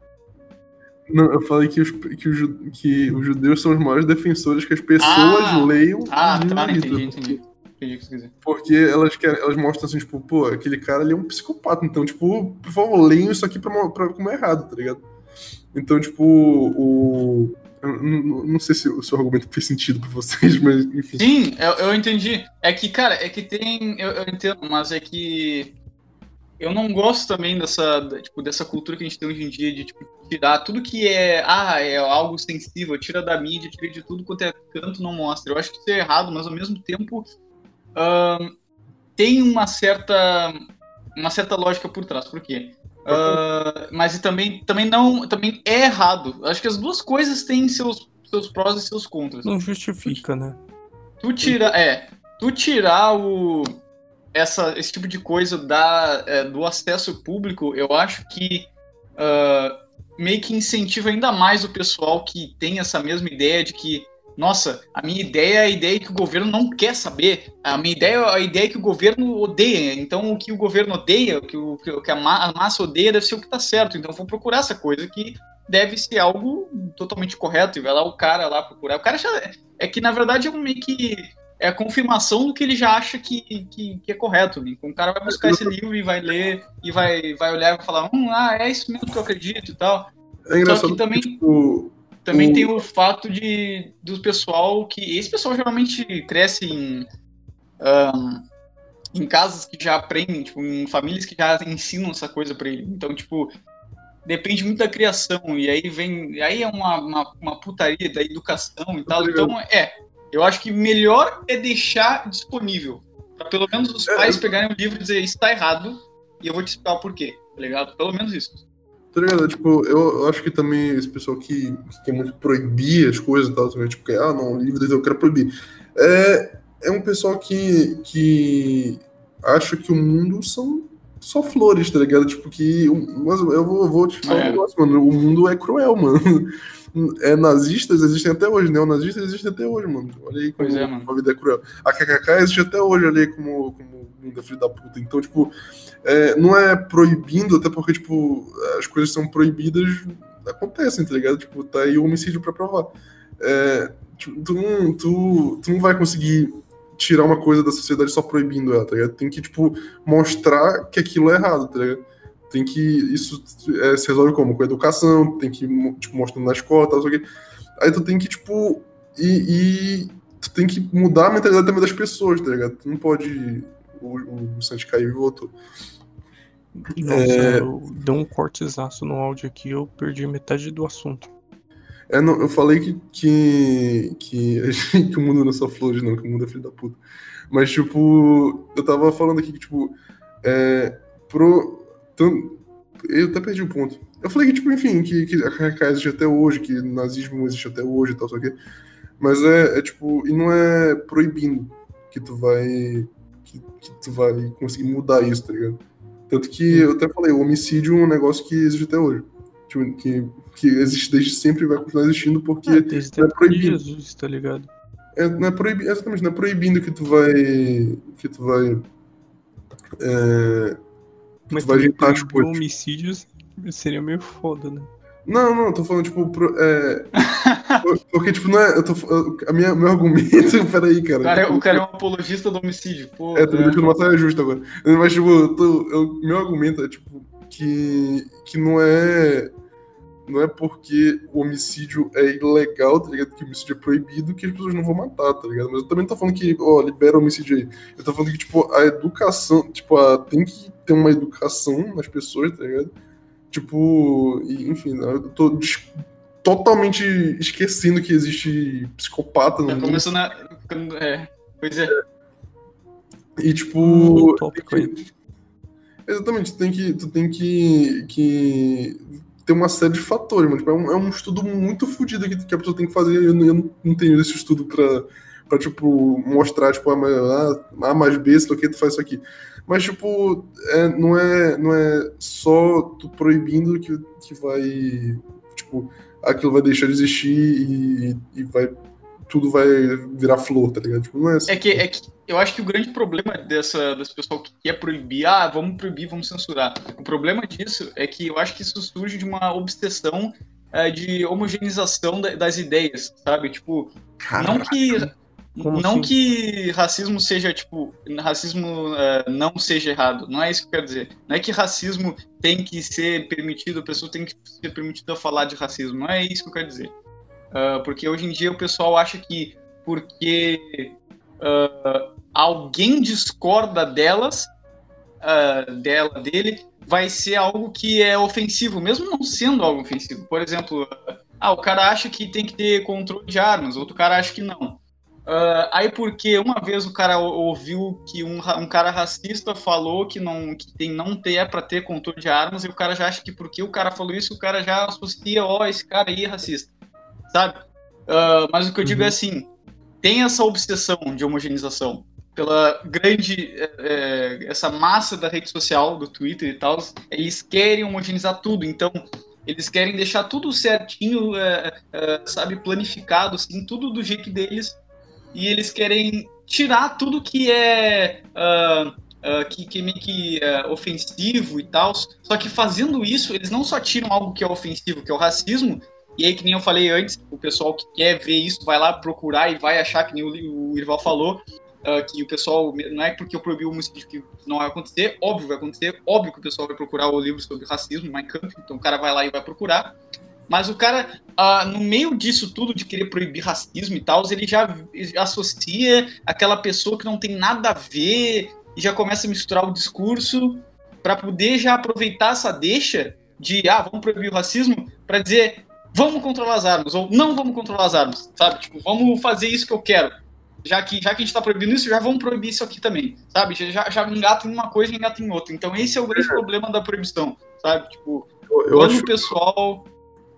Não, eu falei que os, que, os, que os judeus são os maiores defensores que as pessoas Ah! leiam Ah, tá, entendi, entendi. Entendi o que você. Porque elas, querem, elas mostram assim, tipo, pô, aquele cara ali é um psicopata. Então, tipo, por favor, leiam isso aqui pra, pra como é errado, tá ligado? Então, tipo, o. Eu não, não sei se o seu argumento fez sentido pra vocês, mas enfim. Sim, eu, eu entendi. É que, cara, é que tem. Eu, eu entendo, mas é que. Eu não gosto também dessa, da- tipo, dessa cultura que a gente tem hoje em dia de tipo, tirar tudo que é. Ah, é algo sensível, tira da mídia, tira de tudo quanto é canto, não mostra. Eu acho que isso é errado, mas ao mesmo tempo. Ahn, tem uma certa. Uma certa lógica por trás. Por quê? Ah, mas também, também não. Também é errado. Acho que as duas coisas têm seus, seus prós e seus contras. Não justifica, né? Tu tira, é, tu tirar o essa esse tipo de coisa da é, do acesso público, eu acho que ah, meio que incentiva ainda mais o pessoal que tem essa mesma ideia de que nossa, a minha ideia é a ideia que o governo não quer saber. A minha ideia é a ideia que o governo odeia. Então, o que o governo odeia, o que, o, que a ma- a massa odeia, deve ser o que está certo. Então, vou procurar essa coisa que deve ser algo totalmente correto. E vai lá o cara lá procurar. O cara já, é que, na verdade, é um meio que é a confirmação do que ele já acha que, que, que é correto. Né? Então, o cara vai buscar esse livro e vai ler, e vai, vai olhar e vai falar, hum, ah, é isso mesmo que eu acredito e tal. É engraçado que também- tipo, Também O- tem o fato de do pessoal que. Esse pessoal geralmente cresce em, ahn, em casas que já aprendem, tipo, em famílias que já ensinam essa coisa para ele. Então, tipo, depende muito da criação, e aí vem. Aí é uma, uma, uma putaria da educação e tal. Então, é. Eu acho que melhor é deixar disponível. Pra pelo menos os pais é, pegarem o livro e dizer isso tá errado, e eu vou te explicar o porquê, tá ligado? Pelo menos isso. Tá ligado? Tipo, eu, acho que também esse pessoal que, que quer muito proibir as coisas e tal, tipo, que, ah, não, livro eu quero proibir. É, é um pessoal que, que acha que o mundo são só flores, tá ligado? Tipo, que. Mas eu vou, vou te falar é. um negócio, mano. O mundo é cruel, mano. É, nazistas existem até hoje, neonazistas existem até hoje, mano. Olha aí como pois é, mano. a vida é cruel. A KKK existe até hoje, olha aí como, como mundo é filho da puta. Então, tipo, é, não é proibindo, até porque, tipo, as coisas são proibidas, acontecem, tá ligado? Tipo, tá aí o homicídio pra provar. É, tipo, tu, não, tu, tu não vai conseguir tirar uma coisa da sociedade só proibindo ela, tá ligado? Tem que, tipo, mostrar que aquilo é errado, tá ligado? Tem que. Isso é, se resolve como? Com educação, tem que, tipo, mostrando na escola, tal, o quê. Aí tu tem que, tipo. E, e, tu tem que mudar a mentalidade também das pessoas, tá ligado? Tu não pode. O, o Santi caiu e voltou. Nossa, é... eu dei um cortezaço no áudio aqui, eu perdi metade do assunto. É, não, eu falei que, que, que, que o mundo não é só flores, não, que o mundo é filho da puta. Mas, tipo, eu tava falando aqui que, tipo, é, pro. Então, eu até perdi o ponto. Eu falei que, tipo, enfim, que, que a KKK existe até hoje, que nazismo existe até hoje e tal, só que. Mas é, é, tipo, e não é proibindo que tu vai. Que, que tu vai conseguir mudar isso, tá ligado? Tanto que eu até falei, o homicídio é um negócio que existe até hoje. Tipo, que que existe desde sempre e vai continuar existindo porque é, desde não é proibido. Jesus, tá ligado? É, não é proibido, exatamente, não é proibindo que tu vai. que tu vai. É, Mas tu vai ajeitar as coisas. homicídios seria meio foda, né? Não, não, tô falando, tipo, pro, é, porque, tipo, não é, eu tô, a minha, meu argumento, peraí, cara. O cara, tipo, o cara é um apologista do homicídio, pô. É, tô me deixando uma saia justa agora. Mas, tipo, eu tô, eu, meu argumento é, tipo, que, que não é, não é porque o homicídio é ilegal, tá ligado? Que o homicídio é proibido que as pessoas não vão matar, tá ligado? Mas eu também não tô falando que, ó, libera o homicídio aí. Eu tô falando que, tipo, a educação, tipo, a, tem que ter uma educação nas pessoas, tá ligado? Tipo, e, enfim, eu tô totalmente esquecendo que existe psicopata no Já mundo. começou na. É, pois é. E, tipo. Um tópico aí. Exatamente, tu tem que, tu tem que, que tem uma série de fatores, mano. Tipo, é, um, é um estudo muito fodido que, que a pessoa tem que fazer. Eu, eu não tenho esse estudo pra, pra tipo, mostrar, tipo, ah, A mais B, sei o que, tu faz isso aqui. Mas, tipo, é, não, é, não é só tu proibindo que, que vai. Tipo, aquilo vai deixar de existir e, e vai tudo vai virar flor, tá ligado? Tipo, não é assim. É que, é que eu acho que o grande problema dessa, desse pessoal que quer proibir, ah, vamos proibir, vamos censurar. O problema disso é que eu acho que isso surge de uma obsessão é, de homogeneização das ideias, sabe? Tipo, Caraca. não que. Como não assim? que racismo seja, tipo, racismo uh, não seja errado. Não é isso que eu quero dizer. Não é que racismo tem que ser permitido, a pessoa tem que ser permitida falar de racismo. Não é isso que eu quero dizer. Uh, porque hoje em dia o pessoal acha que porque uh, alguém discorda delas, dela, dele, vai ser algo que é ofensivo, mesmo não sendo algo ofensivo. Por exemplo, ah, o cara acha que tem que ter controle de armas, outro cara acha que não. Uh, aí porque uma vez o cara ouviu que um, um cara racista falou que não que tem não ter é para ter controle de armas e o cara já acha que porque o cara falou isso o cara já associa ó oh, esse cara aí é racista sabe? Uh, mas o que eu digo é uhum. assim: tem essa obsessão de homogeneização pela grande é, é, essa massa da rede social, do Twitter e tal, eles querem homogeneizar tudo, então eles querem deixar tudo certinho, é, é, sabe, planificado, assim, tudo do jeito deles, e eles querem tirar tudo que é uh, uh, que, que meio que uh, ofensivo e tal. Só que fazendo isso, eles não só tiram algo que é ofensivo, que é o racismo, e aí, que nem eu falei antes, o pessoal que quer ver isso vai lá procurar e vai achar, que nem o, o Irval falou, uh, que o pessoal, não é porque eu proibi o homicídio que não vai acontecer, óbvio vai acontecer, óbvio que o pessoal vai procurar o livro sobre racismo, Mein Kampf, então o cara vai lá e vai procurar. Mas o cara, uh, no meio disso tudo, de querer proibir racismo e tal, ele já associa aquela pessoa que não tem nada a ver e já começa a misturar o discurso para poder já aproveitar essa deixa de, ah, vamos proibir o racismo, para dizer, vamos controlar as armas, ou não vamos controlar as armas, sabe? Tipo, vamos fazer isso que eu quero. Já que, já que a gente está proibindo isso, já vamos proibir isso aqui também, sabe? Já, já engata em uma coisa e engata em outra. Então esse é o grande problema da proibição, sabe? Tipo, eu, eu quando acho... o pessoal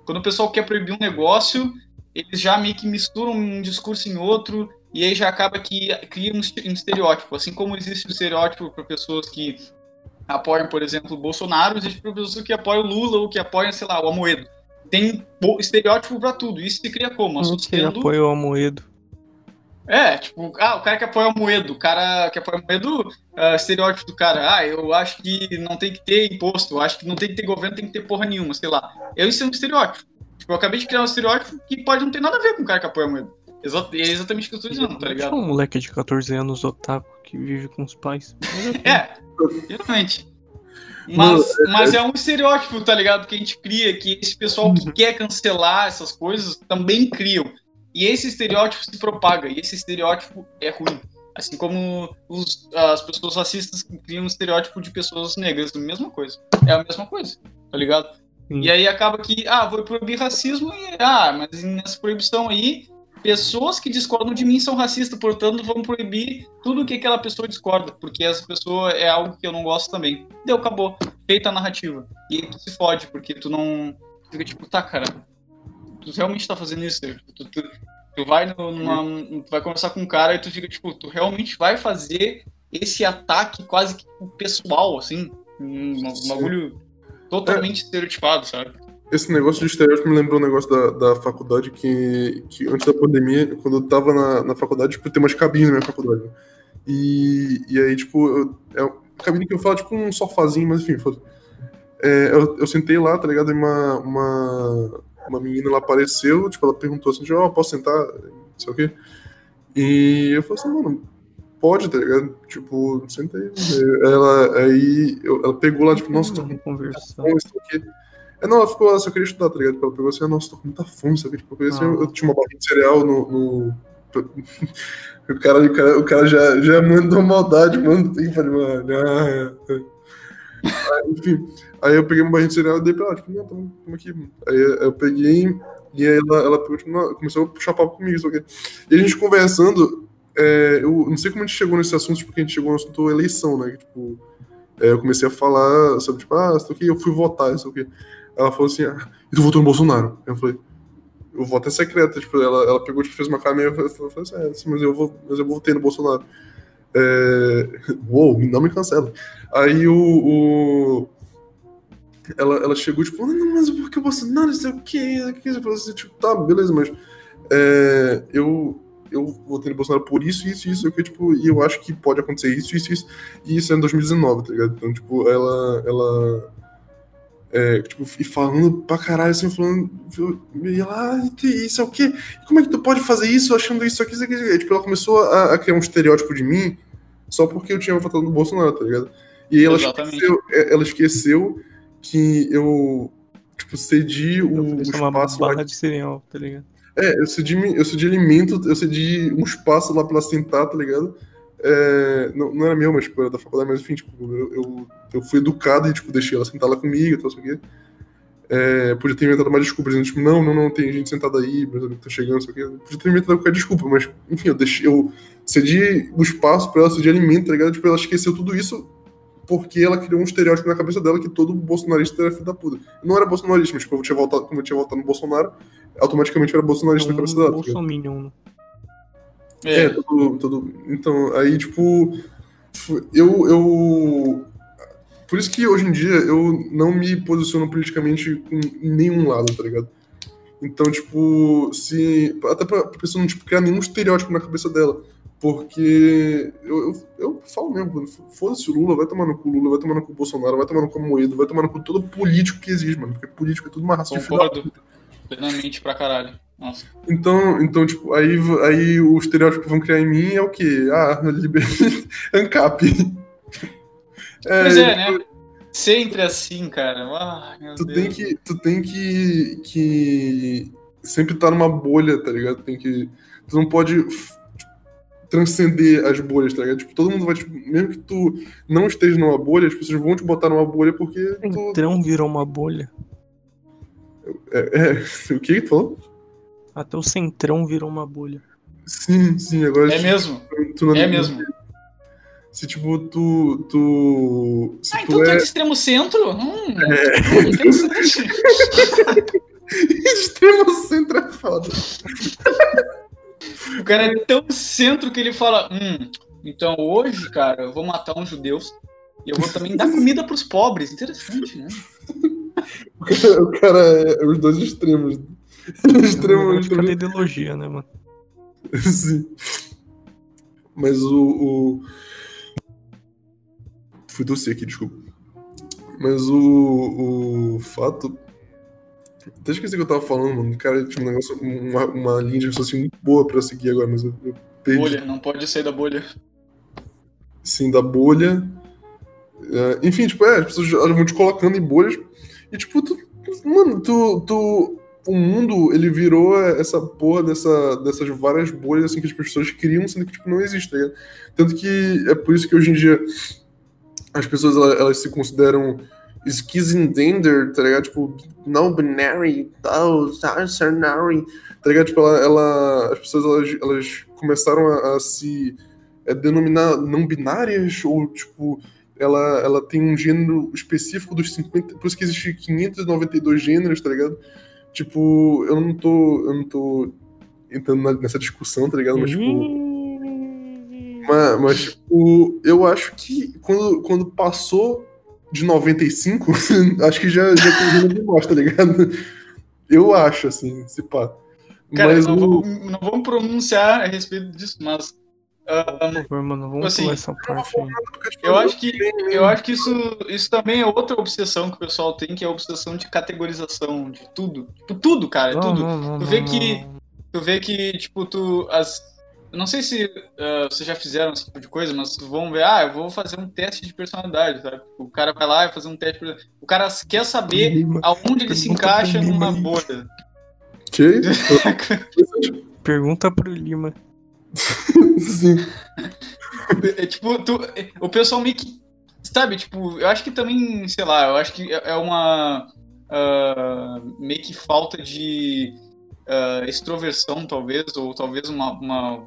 quando o pessoal quer proibir um negócio, eles já meio que misturam um discurso em outro e aí já acaba que cria um estereótipo. Assim como existe um estereótipo para pessoas que apoiam, por exemplo, o Bolsonaro, existe para pessoas que apoiam o Lula ou que apoiam, sei lá, o Amoedo. Tem estereótipo para tudo. Isso se cria como? Associando... Quem apoia o Amoedo? É, tipo, ah, o cara que apoia o Moedo, o cara que apoia o Moedo, uh, estereótipo do cara, ah, eu acho que não tem que ter imposto, eu acho que não tem que ter governo, tem que ter porra nenhuma, sei lá. Eu isso é um estereótipo. Tipo, eu acabei de criar um estereótipo que pode não ter nada a ver com o cara que apoia o Moedo. É exatamente o que eu tô dizendo, tá ligado? um moleque de 14 anos otaku que vive com os pais. é, realmente. Mas, mas é um estereótipo, tá ligado? Que a gente cria, que esse pessoal que uhum. quer cancelar essas coisas também criam. E esse estereótipo se propaga, e esse estereótipo é ruim. Assim como os, as pessoas racistas criam um estereótipo de pessoas negras, a mesma coisa. É a mesma coisa, tá ligado? Sim. E aí acaba que, ah, vou proibir racismo e, ah, mas nessa proibição aí, pessoas que discordam de mim são racistas, portanto vão proibir tudo que aquela pessoa discorda, porque essa pessoa é algo que eu não gosto também. Deu, acabou. Feita a narrativa. E aí tu se fode, porque tu não. Fica tipo, tá, cara, tu realmente tá fazendo isso? Tu, tu, tu vai numa, tu vai conversar com um cara e tu fica, tipo, tu realmente vai fazer esse ataque quase que pessoal, assim, um, um bagulho totalmente é. estereotipado, sabe? Esse negócio de estereótipo me lembrou um negócio da, da faculdade que, que antes da pandemia, quando eu tava na, na faculdade, tipo, tem umas cabines na minha faculdade. Né? E, e aí, tipo, eu, é uma cabine que eu falo, tipo, um sofazinho, mas enfim, é, eu, eu sentei lá, tá ligado? Uma, uma, uma menina, ela apareceu, tipo, ela perguntou assim, ó, oh, posso sentar? Não sei o quê. E eu falei assim, mano, pode, tá ligado? Tipo, senta aí. Ela, aí, eu, ela pegou lá, tipo, nossa, tô com aqui. É, não, ela ficou lá, só queria estudar, tá ligado? Tipo, ela pegou assim, nossa, tô com muita fome, sabe? Tipo, eu, assim, eu, eu tinha uma barrinha de cereal no... no... o, cara, o, cara, o cara já, já mandou maldade, mano. Tem, falei, mano, ah, Aí, enfim, aí eu peguei uma barrinha de cereal e dei pra ela, tipo, não, tamo, tamo aqui. Aí eu peguei e aí ela, ela tipo, começou a puxar papo comigo, que... E a gente conversando, é, eu não sei como a gente chegou nesse assunto, porque a gente chegou no assunto eleição, né? Tipo, é, eu comecei a falar sobre, tipo, ah, isso aqui, eu fui votar, isso aqui. Ela falou assim, ah, e tu votou no Bolsonaro? Eu falei, o voto é secreto, tipo, ela, ela pegou, tipo, fez uma cara meio, eu falei assim, é, mas eu, vou, mas eu votei no Bolsonaro. É... Uou, não me cancela. Aí o. o... Ela, ela chegou, tipo, não, mas por que o Bolsonaro, não sei o que, eu falei assim, tipo, tá, beleza, mas é, eu, eu votei no Bolsonaro por isso, isso, isso, eu, tipo, e eu acho que pode acontecer isso, isso, isso, e isso é em 2019, tá ligado? Então, tipo, ela, ela, é, tipo, e falando pra caralho, assim, falando, e ela, ah, isso é o quê? Como é que tu pode fazer isso achando isso aqui, isso aqui, isso aqui? Tipo, ela começou a, a, criar um estereótipo de mim só porque eu tinha votado no Bolsonaro, tá ligado? E ela esqueceu, é, ela esqueceu que eu, tipo, cedi o, o espaço... Uma barra de cereal, tá ligado? É, eu cedi, eu cedi alimento, eu cedi um espaço lá pra ela sentar, tá ligado? É, não, não, era meu, mas tipo, era da faculdade, mas enfim, tipo, eu, eu, eu fui educado e tipo, deixei ela sentar lá comigo e tal, isso aqui. É, podia ter inventado mais desculpas, dizendo, tipo, não, não, não, tem gente sentada aí, meus amigos estão chegando, isso aqui. Podia ter inventado qualquer desculpa, mas enfim, eu deixei, eu cedi o espaço pra ela, cedi alimento, tá ligado? Tipo, ela esqueceu tudo isso porque ela criou um estereótipo na cabeça dela que todo bolsonarista era filho da puta. Eu não era bolsonarista, mas tipo, eu tinha voltado, como eu tinha voltado no Bolsonaro, automaticamente era bolsonarista é um na cabeça dela. Tá Bolsominion, né? É, é tudo, tudo. Então, aí, tipo, eu, eu. Por isso que hoje em dia eu não me posiciono politicamente com nenhum lado, tá ligado? Então, tipo, se. Até pra, pra pessoa não tipo, criar nenhum estereótipo na cabeça dela. Porque eu, eu, eu falo mesmo, foda-se o Lula, vai tomar no cu Lula, vai tomar no cu Bolsonaro, vai tomar no cu Moedo, vai tomar no cu todo político que existe, mano. Porque político é tudo uma raça Concordo. de Plenamente pra caralho. Nossa. Então, então, tipo, aí, aí o estereótipo que vão criar em mim é o quê? Ah, liber... ANCAP. É, pois é, né? Sempre assim, cara. Ah, tu Deus. tem que, tu tem que, que sempre estar tá numa bolha, tá ligado? Tem que, tu não pode transcender as bolhas, tá ligado? Tipo, todo mundo vai, tipo, mesmo que tu não esteja numa bolha, as pessoas vão te botar numa bolha porque tu... Centrão virou uma bolha. É, é, o que que tu falou? Até o centrão virou uma bolha. Sim, sim, agora... É tipo, mesmo. tu não- É mesmo. Se, tipo, tu... tu se Ah, tu então tu é é... de extremo centro? Hum, hum, interessante. Extremo centro é foda. O cara é tão centro que ele fala: Hum, então hoje, cara, eu vou matar uns judeus e eu vou também dar comida pros pobres. Interessante, né? O cara, o cara é os dois extremos. Extremo, cada extremo. ideologia, né, mano? Sim. Mas o, o. Fui tossir aqui, desculpa. Mas o, o fato. Até esqueci o que eu tava falando, mano. Cara, tinha um negócio, uma, uma linha de raciocínio muito boa pra seguir agora, mas eu, eu perdi. Bolha, não pode sair da bolha. Sim, da bolha. É, enfim, tipo, é, as pessoas vão te colocando em bolhas. E, tipo, tu. Mano, tu. tu o mundo, ele virou essa porra dessa, dessas várias bolhas assim que as pessoas criam, sendo que, tipo, não existe, tá? Tanto que é por isso que hoje em dia as pessoas elas, elas se consideram schizendender, tá ligado? Tipo, não binary, tal, binary, tá ligado? Tipo, ela, ela- as pessoas elas, elas começaram a, a se é, denominar não binárias ou tipo ela, ela tem um gênero específico dos 50, por isso que existe 592 gêneros, tá ligado? Tipo, eu não tô eu não tô entrando nessa discussão, tá ligado? Mas tipo, Hum. mas, mas, tipo, eu acho que quando, quando passou de 95, acho que já, já tem gênero demais, tá ligado? Eu acho, assim, se pá. Cara, mas não, o... vamos, não vamos pronunciar a respeito disso, mas. Ah, Por favor, mano, vamos Assim, pular essa parte aí. eu acho que, eu acho que isso, isso também é outra obsessão que o pessoal tem, que é a obsessão de categorização de tudo. Tipo, tudo, cara, Não, tudo. não, não, Tu vê não, que- não. Tu vê que, tipo, tu. As... Eu não sei se ah, vocês já fizeram esse tipo de coisa, mas vão ver, ah, eu vou fazer um teste de personalidade, sabe? O cara vai lá e fazer um teste. de- O cara quer saber Lima. aonde ele se Pergunta encaixa pro Lima numa bolha. Que? Pergunta pro Lima. Sim. É, tipo, tu, o pessoal meio que. Sabe, tipo, eu acho que também, sei lá, eu acho que é é uma. ah, meio que falta de ah, extroversão, talvez, ou talvez uma. uma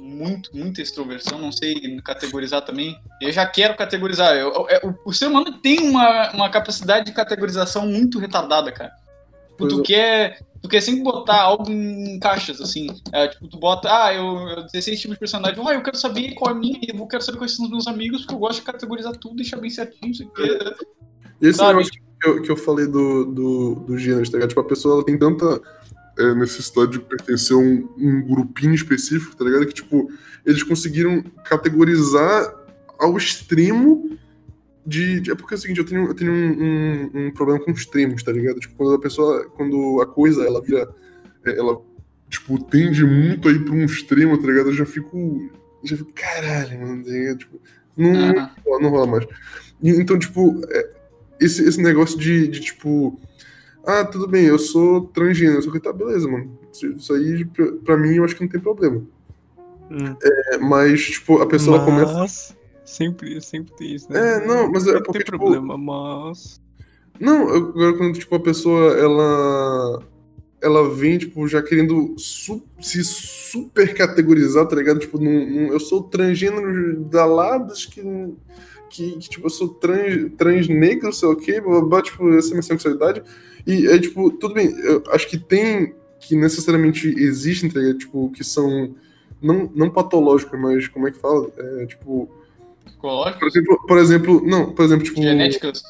muito, muita extroversão, não sei categorizar também. Eu já quero categorizar. Eu- eu- é, o, ser humano tem uma, uma capacidade de categorização muito retardada, cara. Tipo, Pois tu é. quer, tu quer sempre botar algo em caixas, assim. É, tipo, tu bota, ah, eu, eu 16 tipos de personagem, ah, eu quero saber qual é a minha, eu quero saber quais são os meus amigos, porque eu gosto de categorizar tudo, deixar bem certinho, isso aqui. Esse Sabe? negócio que eu, que eu falei do, do, do gênero, tá ligado? Tipo, a pessoa ela tem tanta é, necessidade de pertencer a um, um grupinho específico, tá ligado? Que, tipo, eles conseguiram categorizar ao extremo de. de- é porque é o seguinte, eu tenho, eu tenho um, um- um problema com extremos, tá ligado? Tipo, quando a pessoa. Quando a coisa ela vira. é, Ela, tipo, tende muito aí pra um extremo, tá ligado? Eu já fico. Já fico, caralho, mano, tá ligado? Tipo, não, Aham. não, não rola mais. E, então, tipo, é, esse, esse negócio de, de, tipo, ah, tudo bem, eu sou transgênero, só que tá, beleza, mano. Isso- aí, pra, pra mim, eu acho que não tem problema. Hum. É, mas, tipo, a pessoa ela começa. Sempre, sempre tem isso, né? É, não, mas é porque, tem tipo, problema, mas. Não, agora quando, tipo, a pessoa, ela. Ela vem, tipo, já querendo su- se super categorizar, tá ligado? Tipo, num, num- eu sou transgênero da Labs que, que, que, tipo, eu sou trans, trans negro, sei lá o quê, blá, tipo, essa é minha sexualidade. E é, tipo, tudo bem, eu acho que tem, que necessariamente existem, tá ligado? Tipo, que são, não, não patológicos, mas como é que fala? É, tipo, por exemplo, por exemplo, não, por exemplo, tipo... genéticas.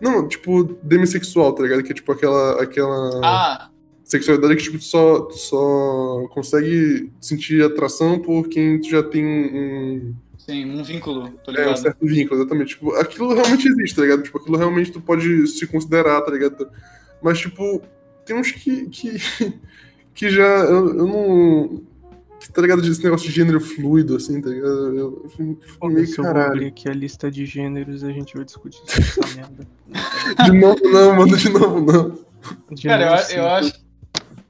Não, tipo, demissexual, tá ligado? Que é tipo aquela, aquela Ah, sexualidade que tipo, só, só consegue sentir atração por quem já tem um, sim, um vínculo, tô é, um ligado. certo vínculo, exatamente. Tipo, aquilo realmente existe, tá ligado? Tipo, aquilo realmente tu pode se considerar, tá ligado? Mas, tipo, tem uns que. que, que já. Eu, eu não. Tá ligado? Esse negócio de gênero fluido, assim, tá ligado? Eu, eu fico fico meio Se eu abrir aqui a lista de gêneros, a gente vai discutir sobre essa merda. De novo, não, mano, de novo, não. Cara, eu, Gênero eu cinco. acho.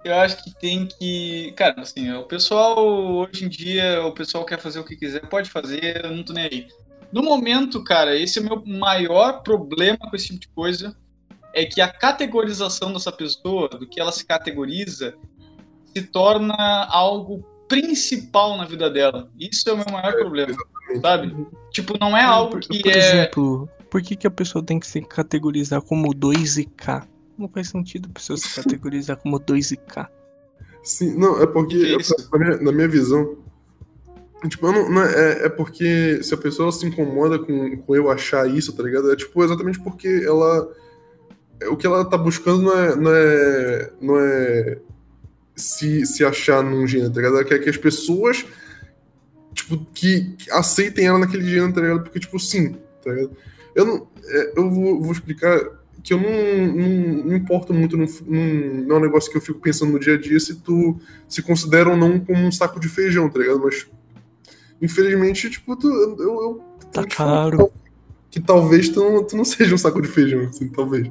eu acho que tem que. Cara, assim, o pessoal hoje em dia, o pessoal quer fazer o que quiser, pode fazer, eu não tô nem aí. No momento, cara, esse é o meu maior problema com esse tipo de coisa. É que a categorização dessa pessoa, do que ela se categoriza, se torna algo principal na vida dela. Isso é o meu maior é, problema, exatamente. sabe? Tipo, não é algo por, que por é... exemplo, por que, que a pessoa tem que se categorizar como 2K? Não faz sentido a pessoa se categorizar como 2K. Sim, não, é porque, na minha, na minha visão, Tipo, não, não é, é, porque se a pessoa se incomoda com, com eu achar isso, tá ligado? É tipo exatamente porque ela. O que ela tá buscando não é, não é, não é se, se achar num gênero, tá ligado? Ela quer que as pessoas, tipo, que, que aceitem ela naquele gênero, tá ligado? Porque, tipo, sim, tá ligado? Eu, não, é, eu vou, vou, explicar que eu não, não, não importo muito, não, não, é um negócio que eu fico pensando no dia a dia se tu se considera ou não como um saco de feijão, tá ligado? Mas, infelizmente, tipo, tu, eu, eu Tá caro. Que, que talvez tu não, tu não seja um saco de feijão, assim, talvez.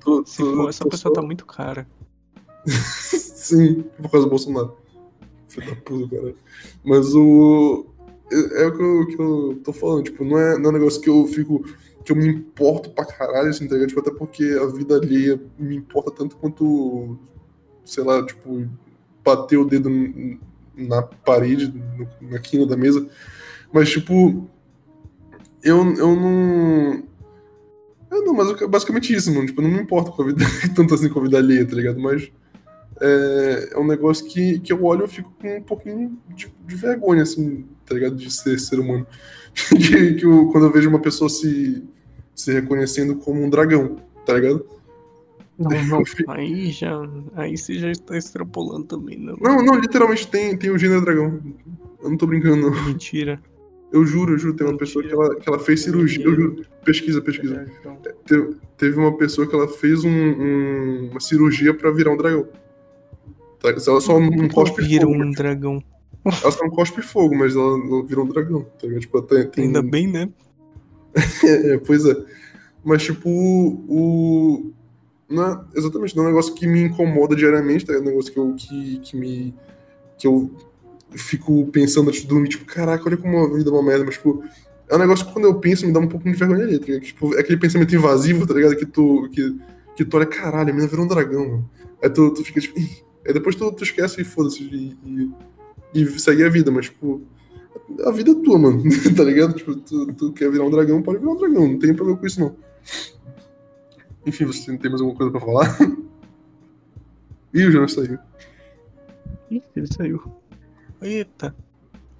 Tu, se for, essa pessoa tá muito cara. Sim, por causa do Bolsonaro. Filho da puta, cara. Mas o. É, é o que eu, que eu, tô falando, tipo, não é, não é um negócio que eu fico. que eu me importo pra caralho, assim, tá Tipo, até porque a vida alheia me importa tanto quanto. sei lá, tipo, bater o dedo na parede, na quina da mesa. Mas, tipo. Eu, eu não. É, não, mas basicamente isso, mano. Tipo, eu não me importo com a vida, tanto assim com a vida alheia, tá ligado? Mas é, é um negócio que, que eu olho e fico com um pouquinho de, de vergonha, assim, tá ligado? De ser ser humano. de, que eu, quando eu vejo uma pessoa se, se reconhecendo como um dragão, tá ligado? Não, não, aí já. Aí você já está extrapolando também, não. Não, não, literalmente tem, tem o gênero dragão. Eu não tô brincando, não. Mentira. Eu juro, eu juro, tem uma Mentira. pessoa que ela, que ela fez cirurgia. Eu juro, pesquisa, pesquisa. Então. Teve, teve uma pessoa que ela fez um, um, uma cirurgia pra virar um dragão. Ela só não cospe vira fogo. um dragão. Ela só não cospe fogo, mas ela, ela vira um dragão. Tá? Tipo, tem, tem... Ainda bem, né? é, pois é. Mas, tipo, o. Não é, exatamente, não é um negócio que me incomoda diariamente, tá? É um negócio que, eu, que, que me. que eu fico pensando antes de dormir, tipo, caraca, olha como a vida é uma merda, mas, tipo, é um negócio que quando eu penso me dá um pouco de vergonha ali, tá ligado? Tipo, é aquele pensamento invasivo, tá ligado? Que tu, que, que tu olha, caralho, a menina virou um dragão, mano. Aí tu, tu fica tipo, Aí depois tu, tu esquece e foda-se e, e, e segue a vida, mas, tipo, a vida é tua, mano, tá ligado? Tipo, tu, tu, quer virar um dragão, pode virar um dragão, não tem problema com isso, não. Enfim, você tem mais alguma coisa pra falar? Ih, o Jonas saiu. Ih, ele saiu. Eita.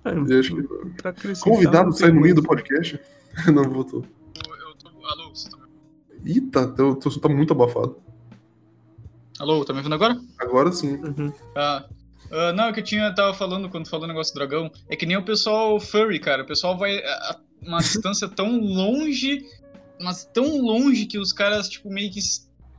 Ah, que... Convidado sai no meio do podcast? não, voltou. Eu tô... Alô, você tá... Eita, teu, teu som tá muito abafado. Alô, tá me ouvindo agora? Agora sim. Uhum. Ah. Uh, não, o que eu tinha tava falando quando falou o negócio do dragão é que nem o pessoal furry, cara. O pessoal vai a uma distância tão longe, mas tão longe que os caras, tipo, meio que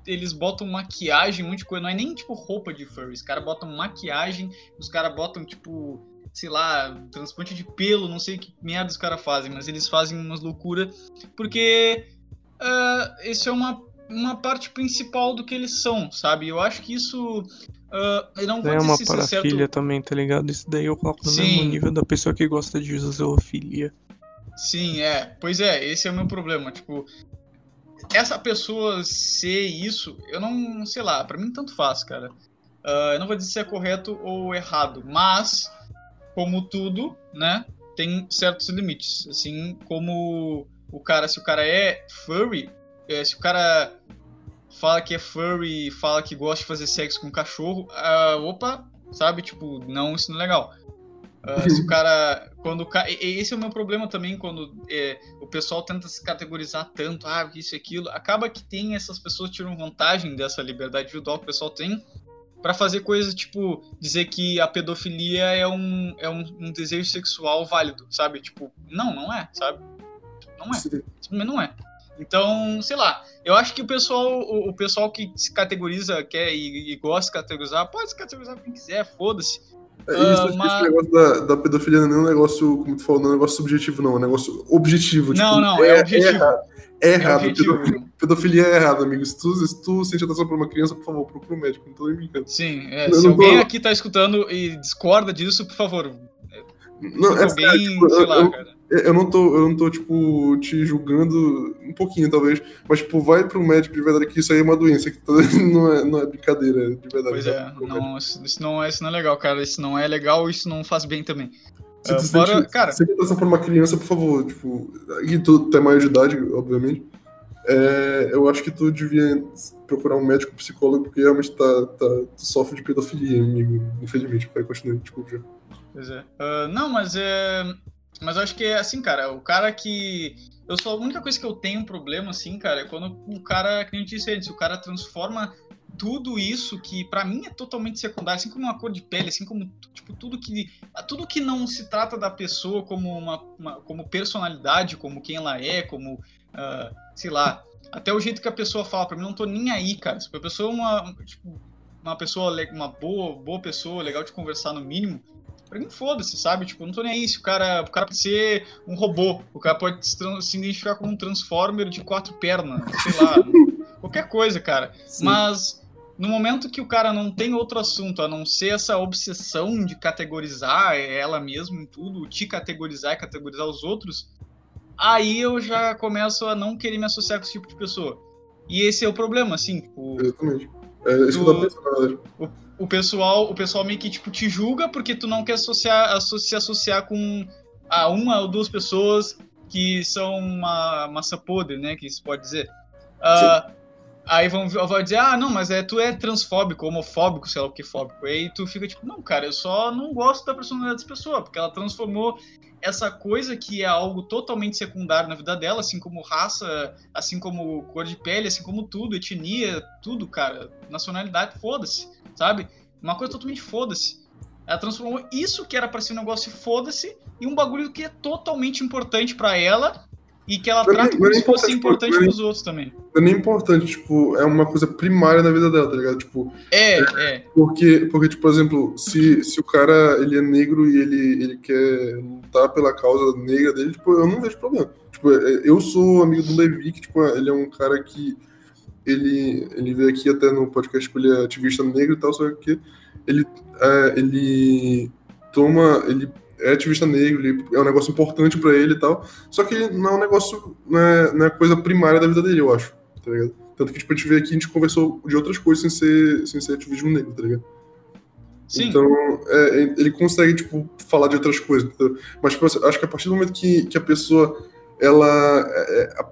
eles botam maquiagem, muita coisa. Não é nem tipo roupa de furry. Os caras botam maquiagem, os caras botam, tipo, sei lá, transplante de pelo, não sei que merda os caras fazem, mas eles fazem umas loucuras porque uh, isso é uma uma parte principal do que eles são, sabe? Eu acho que isso. Uh, não vou é uma parafilia certo... também, tá ligado? Isso daí eu coloco no Sim. mesmo nível da pessoa que gosta de zoofilia. Sim, é. Pois é, esse é o meu problema. Tipo, essa pessoa ser isso, eu não. Sei lá, pra mim tanto faz, cara. Uh, eu não vou dizer se é correto ou errado, mas, como tudo, né? Tem certos limites. Assim como o cara, se o cara é furry, é, se o cara fala que é furry fala que gosta de fazer sexo com cachorro, uh, opa, sabe? Tipo, não, isso não é legal. Uh, se o cara. Quando o cara, esse é o meu problema também, quando é, o pessoal tenta se categorizar tanto, ah, isso e aquilo. Acaba que tem essas pessoas que tiram vantagem dessa liberdade individual que o pessoal tem para fazer coisas tipo dizer que a pedofilia é um, é um, um, desejo sexual válido, sabe? Tipo, não, não é, sabe? Não é. Simplesmente não é. Então, sei lá, eu acho que o pessoal, o, o pessoal que se categoriza, quer e, e, gosta de categorizar, pode se categorizar quem quiser, foda-se. É, isso, uh, mas... Esse negócio da, da pedofilia não é um negócio, como tu falou, não é um negócio subjetivo, não. É um negócio objetivo. Não, tipo, não, é, é objetivo. É errado. É errado. É pedofilia, pedofilia é errado, amigo. Se tu, se tu sente atração por uma criança, por favor, procura um médico. Não tô nem brincando. Sim, é, se alguém tô... aqui tá escutando e discorda disso, por favor. Não, é sério, tipo, eu, lá, eu, cara. Eu não, tô, eu não tô, tipo, te julgando um pouquinho, talvez. Mas, tipo, vai pro médico de verdade que isso aí é uma doença, que não é, não é brincadeira, de verdade. Pois é, não, isso, não é, isso não é legal, cara. Isso não é legal, isso não faz bem também. Se tu uh, sente, cara... Se você por uma criança, por favor, tipo... E tu tem maior de idade, obviamente. É, eu acho que tu devia procurar um médico, psicólogo, porque realmente tá, tá, tu sofre de pedofilia, amigo. Infelizmente. Vai, continuar, desculpa já. Pois é. Uh, não, mas é... Mas eu acho que é assim, cara, o cara que. Eu só a única coisa que eu tenho um problema, assim, cara, é quando o cara, que a gente disse antes, o cara transforma tudo isso que para mim é totalmente secundário, assim como uma cor de pele, assim como tipo tudo que tudo que não se trata da pessoa como uma, uma como personalidade, como quem ela é, como uh, sei lá, até o jeito que a pessoa fala, para mim não tô nem aí, cara. Se a pessoa é uma tipo, uma pessoa uma boa boa pessoa, legal de conversar no mínimo, Pra mim, foda-se, sabe? Tipo, não tô nem aí se o cara, o cara pode ser um robô, o cara pode se, se identificar como um Transformer de quatro pernas, sei lá, qualquer coisa, cara. Sim. Mas no momento que o cara não tem outro assunto a não ser essa obsessão de categorizar ela mesma em tudo, te categorizar e categorizar os outros, aí eu já começo a não querer me associar com esse tipo de pessoa. E esse é o problema, assim, tipo. Exatamente. É isso que eu tô pensando, na verdade. O, o pessoal, o pessoal meio que tipo te julga porque tu não quer associar, se associar com a uma ou duas pessoas que são uma massa podre, né, que se pode dizer. Uh, aí vão, vão dizer, ah, não, mas é, tu é transfóbico, homofóbico, sei lá o que fóbico. E aí tu fica tipo, não, cara, eu só não gosto da personalidade dessa pessoa, porque ela transformou essa coisa que é algo totalmente secundário na vida dela, assim como raça, assim como cor de pele, assim como tudo, etnia, tudo, cara, nacionalidade, foda-se sabe? Uma coisa totalmente foda-se. Ela transformou isso que era para ser um negócio foda-se em um bagulho que é totalmente importante para ela e que ela trata como se fosse importante tipo, pros outros também. É nem importante, tipo, é uma coisa primária na vida dela, tá ligado? Tipo, é, é. é. Porque, porque tipo, por exemplo, se, se o cara ele é negro e ele, ele quer lutar pela causa negra dele, tipo, eu não vejo problema. Tipo, é, eu sou amigo do Levi, que, tipo, ele é um cara que ele, ele veio aqui até no podcast, tipo, ele é ativista negro e tal, só que ele, é, ele toma, ele é ativista negro, ele, é um negócio importante para ele e tal, só que não é um negócio, não é, não é coisa primária da vida dele, eu acho, tá ligado? Tanto que, tipo, a gente veio aqui e a gente conversou de outras coisas sem ser, sem ser ativismo negro, tá ligado? Sim. Então, é, ele consegue, tipo, falar de outras coisas. Mas, tipo, acho que a partir do momento que, que a pessoa, ela... É, é a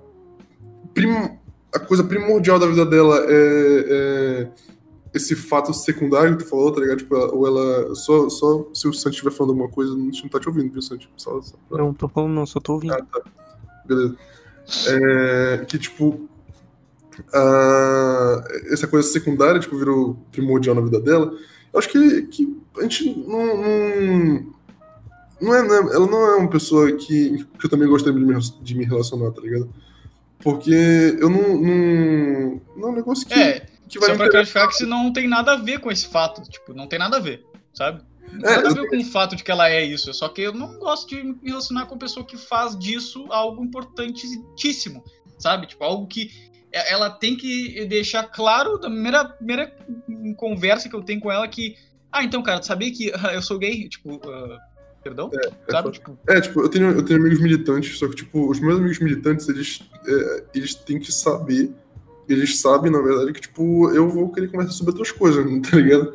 prim, a coisa primordial da vida dela é, é esse fato secundário que tu falou, tá ligado? Tipo, ou ela. Só, só se o Santi estiver falando alguma coisa, a gente não tá te ouvindo, viu, Santi? Só, só pra... Não, tô falando, não, só tô ouvindo. Ah, tá. Beleza. É, que, tipo. A, essa coisa secundária, tipo, virou primordial na vida dela. Eu acho que, que a gente não. não não é, não é, ela não é uma pessoa que, que eu também gostaria de me, de me relacionar, tá ligado? Porque eu não. Não, não é um negócio que. É, que vai só pra clarificar que isso não tem nada a ver com esse fato. Tipo, não tem nada a ver, sabe? Não tem é, nada a ver com o fato de que ela é isso. Só que eu não gosto de me relacionar com pessoa que faz disso algo importantíssimo, sabe? Tipo, algo que ela tem que deixar claro da primeira, primeira conversa que eu tenho com ela que. Ah, então, cara, tu sabia que eu sou gay? Tipo, uh, Perdão? É, Sabe? É, tipo... é, tipo, eu tenho, eu tenho amigos militantes, só que, tipo, os meus amigos militantes, eles, é, eles têm que saber, eles sabem, na verdade, que, tipo, eu vou querer conversar sobre outras coisas, tá ligado?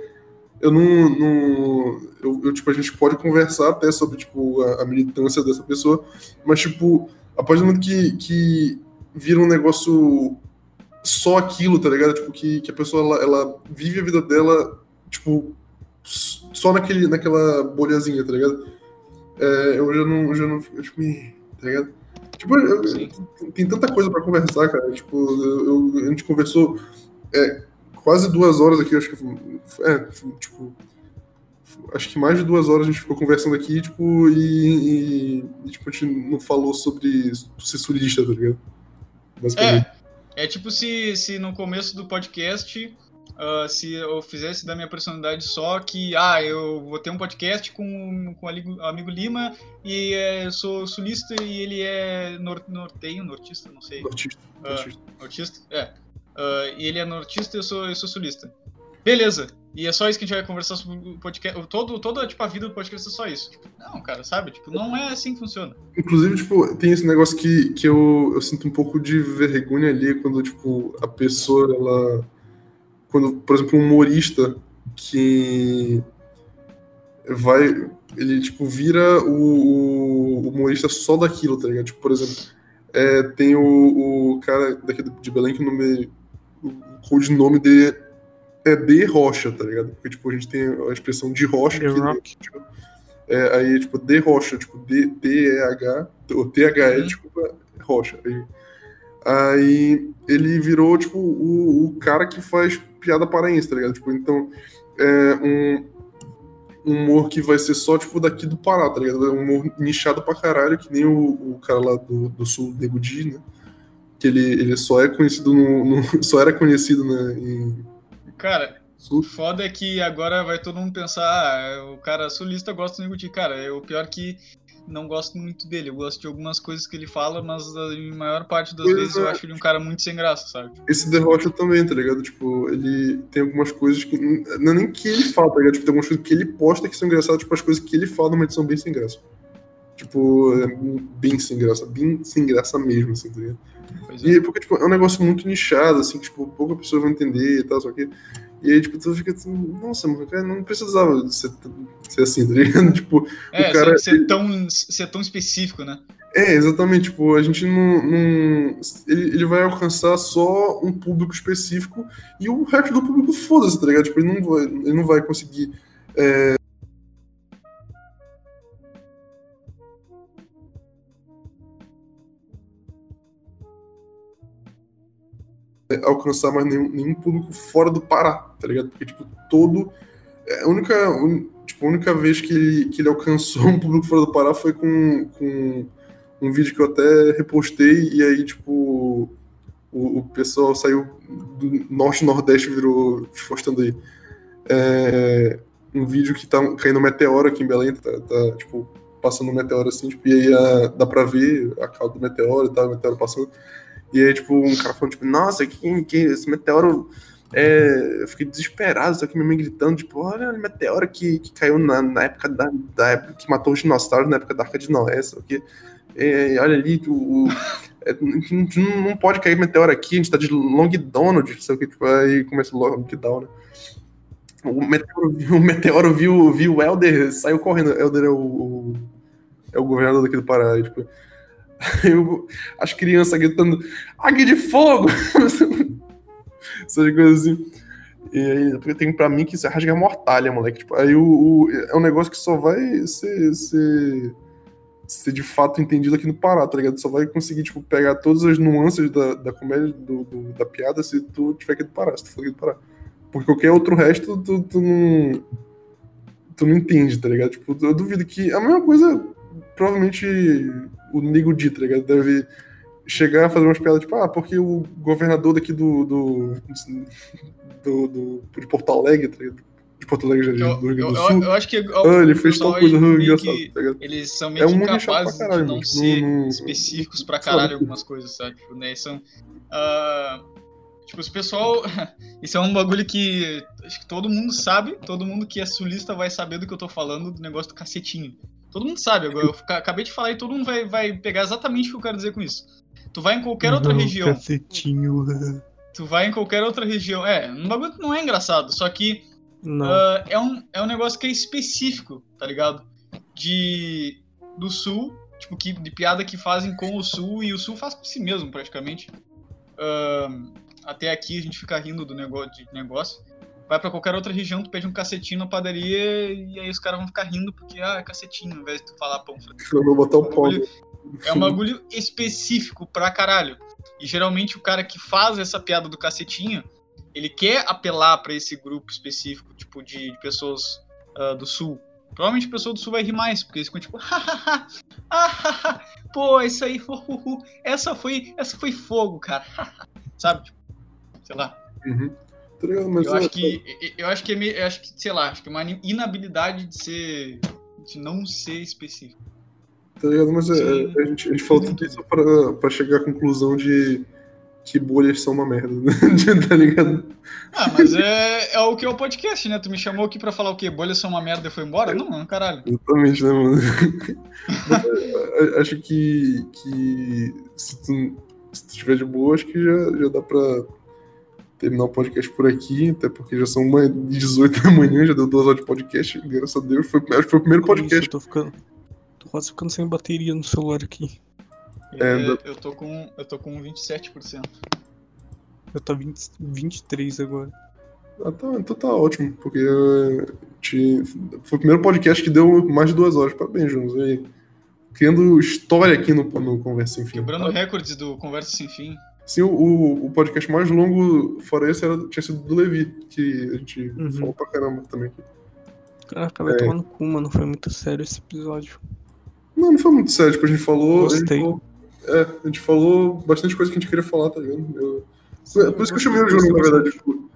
Eu não. não eu, eu, tipo, a gente pode conversar até sobre, tipo, a, a militância dessa pessoa, mas, tipo, a partir do momento que, que vira um negócio só aquilo, tá ligado? Tipo, que, que a pessoa, ela, ela vive a vida dela, tipo, só naquele, naquela bolhazinha, tá ligado? É, eu já não, já não fico, tipo, tá ligado? Tipo, eu, tem tanta coisa pra conversar, cara. Tipo, eu, a gente conversou é, quase duas horas aqui, acho que. É, tipo. Acho que mais de duas horas a gente ficou conversando aqui, tipo, e, e, e tipo, a gente não falou sobre ser sulista, tá ligado? É, é tipo se, se no começo do podcast uh, se eu fizesse da minha personalidade só que, ah, eu vou ter um podcast com, com o amigo, Lima e é, eu sou sulista e ele é nor, norteio, nortista, não sei. Nortista. Uh, nortista, é. Uh, e ele é nortista e eu sou, eu sou sulista. Beleza. E é só isso que a gente vai conversar sobre o podcast. Todo, toda tipo, a vida do podcast é só isso. Tipo, não, cara, sabe? Tipo, não é assim que funciona. Inclusive, tipo, tem esse negócio que, que eu, eu sinto um pouco de vergonha ali quando, tipo, a pessoa, ela. Quando, por exemplo, um humorista que vai. Ele, tipo, vira o, o humorista só daquilo, tá ligado? Tipo, por exemplo, é, tem o, o cara daqui de Belém que o nome. O codinome dele é de rocha, tá ligado? Porque, tipo, a gente tem a expressão de rocha. The aqui, né? Tipo, é, aí, tipo, de rocha, tipo, D, D-E-H, ou T-H-E, Uhum. desculpa, rocha. Aí, aí ele virou, tipo, o, o cara que faz piada paraense, tá ligado? Tipo, então, é um, um humor que vai ser só, tipo, daqui do Pará, tá ligado? É um humor nichado pra caralho, que nem o, o cara lá do, do sul, Nego Di, né? Que ele, ele só é conhecido no, no- só era conhecido né, em Cara, o foda é que agora vai todo mundo pensar, ah, o cara sulista gosta do Nego Di. Cara, é o pior que não gosto muito dele. Eu gosto de algumas coisas que ele fala, mas a maior parte das Pois vezes eu é. acho ele um cara muito sem graça, sabe? Esse The Rocha também, tá ligado? Tipo, ele tem algumas coisas que. Não é nem que ele fala, tá ligado? Tipo, tem algumas coisas que ele posta que são engraçadas, tipo, as coisas que ele fala normalmente são bem sem graça. Tipo, é bem sem graça, bem sem graça mesmo, assim, tá ligado? É. E porque, tipo, é um negócio muito nichado, assim, que, tipo, pouca pessoa vai entender e tal, só que. E aí, tipo, tu fica assim, nossa, mano, cara, não precisava ser, ser assim, tá ligado? Tipo, É, o cara- ser, tão, ser tão específico, né? é, exatamente, tipo, a gente não. não ele, ele vai alcançar só um público específico e o resto do público foda-se, tá ligado? Tipo, ele não vai, ele não vai conseguir. é, alcançar mais nenhum, nenhum público fora do Pará, tá ligado? Porque, tipo, todo. é, A única, un- tipo, a única vez que ele, que ele alcançou um público fora do Pará foi com, com um vídeo que eu até repostei, e aí, tipo, o, o pessoal saiu do norte nordeste virou postando aí. É, um vídeo que tá caindo um meteoro aqui em Belém, tá, tá, tipo, passando um meteoro assim, tipo, e aí a- dá pra ver a cauda do meteoro e tal, o meteoro passando. E aí, tipo, um cara falando, tipo, nossa, que, que esse meteoro. É, eu fiquei desesperado, só que minha mãe gritando, tipo, olha o meteoro que, que caiu na, na época da, da época que matou os dinossauros, na época da Arca de Noé, só que. É, olha ali, o, o- é, não, não pode cair meteoro aqui, a gente tá de Long Donald, o que, tipo, aí começa o lockdown, né? O meteoro, o meteoro viu, viu o Helder, saiu correndo. O Helder é o, o- é o governador daqui do Pará. tipo, o- as crianças gritando: Águia de fogo! Essas coisas assim. E aí, tem pra mim que isso é rasga mortalha, moleque. Tipo, aí o, o- é um negócio que só vai ser, ser, ser de fato entendido aqui no Pará, tá ligado? Só vai conseguir, tipo, pegar todas as nuances da, da comédia, do, do- da piada, se tu tiver aqui do Pará, se tu for aqui do Pará. Porque qualquer outro resto, tu, tu não. Tu não entende, tá ligado? Tipo, eu duvido que. A mesma coisa, provavelmente, o Nego Di, tá ligado? Deve chegar a fazer umas piadas, tipo, ah, porque o governador daqui do. do, do, do- de Porto Alegre, tá ligado? De Porto Alegre, já, Eu, do Rio eu, Grande do eu, Sul. eu acho que Ah, ele fez tal coisa meio engraçada, que- tá eles são meio É um incapazes caralho, de não ser Não- específicos pra caralho algumas coisas, sabe? Tipo, né? São. ah, tipo, os pessoal. Isso é um bagulho que acho que todo mundo sabe, todo mundo que é sulista vai saber do que eu tô falando do negócio do cacetinho. Todo mundo sabe, agora eu acabei de falar e todo mundo vai, vai pegar exatamente o que eu quero dizer com isso. Tu vai em qualquer outra Não, região, Cacetinho. tu vai em qualquer outra região. É, um bagulho que não é engraçado, só que Não. ah, é, um, é um negócio que é específico, tá ligado? De. Do sul, tipo, que, de piada que fazem com o sul, e o sul faz com si mesmo, praticamente. Ahn, até aqui a gente fica rindo do negócio, de negócio. Vai pra qualquer outra região, tu pede um cacetinho na padaria, e aí os caras vão ficar rindo porque, ah, é cacetinho, ao invés de tu falar pão francês. Eu vou botar o pau. bagulho- É um bagulho específico pra caralho. E geralmente o cara que faz essa piada do cacetinho, ele quer apelar pra esse grupo específico, tipo, de, de pessoas ah, do sul. Provavelmente a pessoa do sul vai rir mais, porque eles ficam tipo, hahaha, ahaha, pô, isso aí, essa foi, essa foi fogo, cara. Sabe? Tipo, sei lá. Uhum. Tá? Mas Eu é, acho que. Eu acho que é meio. Eu acho que, sei lá, acho que é uma inabilidade de ser. de não ser específico. Tá ligado? Mas é, é, a, gente, a gente falou tudo isso pra, pra chegar à conclusão de que bolhas são uma merda, né? tá ligado? Ah, mas é, é o que é o podcast, né? Tu me chamou aqui pra falar o quê? Bolhas são uma merda e foi embora? Não, não, caralho. Exatamente, né, mano? Mas, é, acho que, que se, tu, se tu tiver de boa, acho que já, já dá pra terminar o podcast por aqui, até porque já são uma 18 da manhã, já deu duas horas de podcast, graças a Deus. Foi, acho que foi o primeiro Com isso, podcast. eu tô ficando. Tô quase ficando sem bateria no celular aqui. É, É, eu, tô com, eu tô com 27%. Eu tô 20, 23 agora. Ah, tá, então tá ótimo, porque eh, te- foi o primeiro podcast que deu mais de duas horas. Parabéns, Jonas. Aí, criando história aqui no, no Conversa Sem Fim. Quebrando recordes do Conversa Sem Fim. Sim, o, o, podcast mais longo fora esse era, tinha sido do Levi, que a gente Uhum. falou pra caramba também. Caraca, vai É. tomar no cu, mano. Foi muito sério esse episódio. Não, não foi muito sério, tipo, a gente falou. A gente Gostei. falou, é, a gente falou bastante coisa que a gente queria falar, tá ligado? Eu- É por isso que eu chamei o Gostei Jonas, na verdade. Tipo,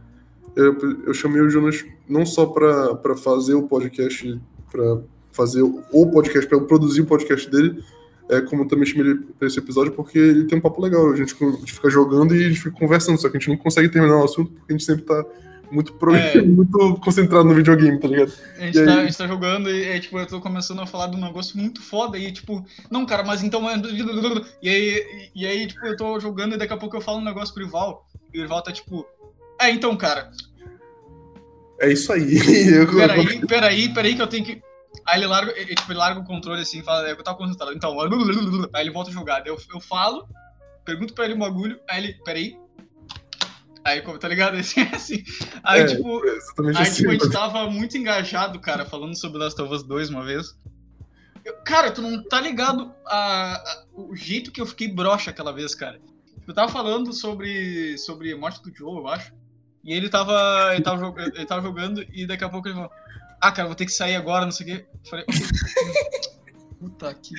eu, eu chamei o Jonas não só pra, pra fazer o podcast, pra fazer o podcast, pra eu produzir o podcast dele, é, como eu também chamei ele pra esse episódio, porque ele tem um papo legal. A gente, a gente fica jogando e a gente fica conversando, só que a gente não consegue terminar o assunto porque a gente sempre tá muito, pro- É. muito concentrado no videogame, tá ligado? A gente, tá, aí? a gente tá jogando e, é, tipo, eu tô começando a falar de um negócio muito foda e, tipo, não, cara, mas então. é- E aí, e, e aí, tipo, eu tô jogando e daqui a pouco eu falo um negócio pro Ival. E o Ival tá tipo. É, então, cara, É isso aí. Eu- peraí, peraí, peraí que eu tenho que. Aí ele larga, ele, tipo, ele larga o controle assim e fala, eu tava concentrado. Então, aí ele volta a jogar. Daí eu, eu falo, pergunto pra ele um bagulho, aí ele, peraí. Aí, como, tá ligado? Assim, assim. Aí, É, tipo, é Aí, assim. tipo, a gente tava muito engajado, cara, falando sobre Last of Us 2 uma vez. Eu- cara, tu não tá ligado a, a- o jeito que eu fiquei broxa aquela vez, cara. Eu tava falando sobre, sobre morte do Joe, eu acho. E ele tava, ele, tava, ele tava jogando e daqui a pouco ele falou: Ah, cara, vou ter que sair agora, não sei o quê. Falei: Puta que.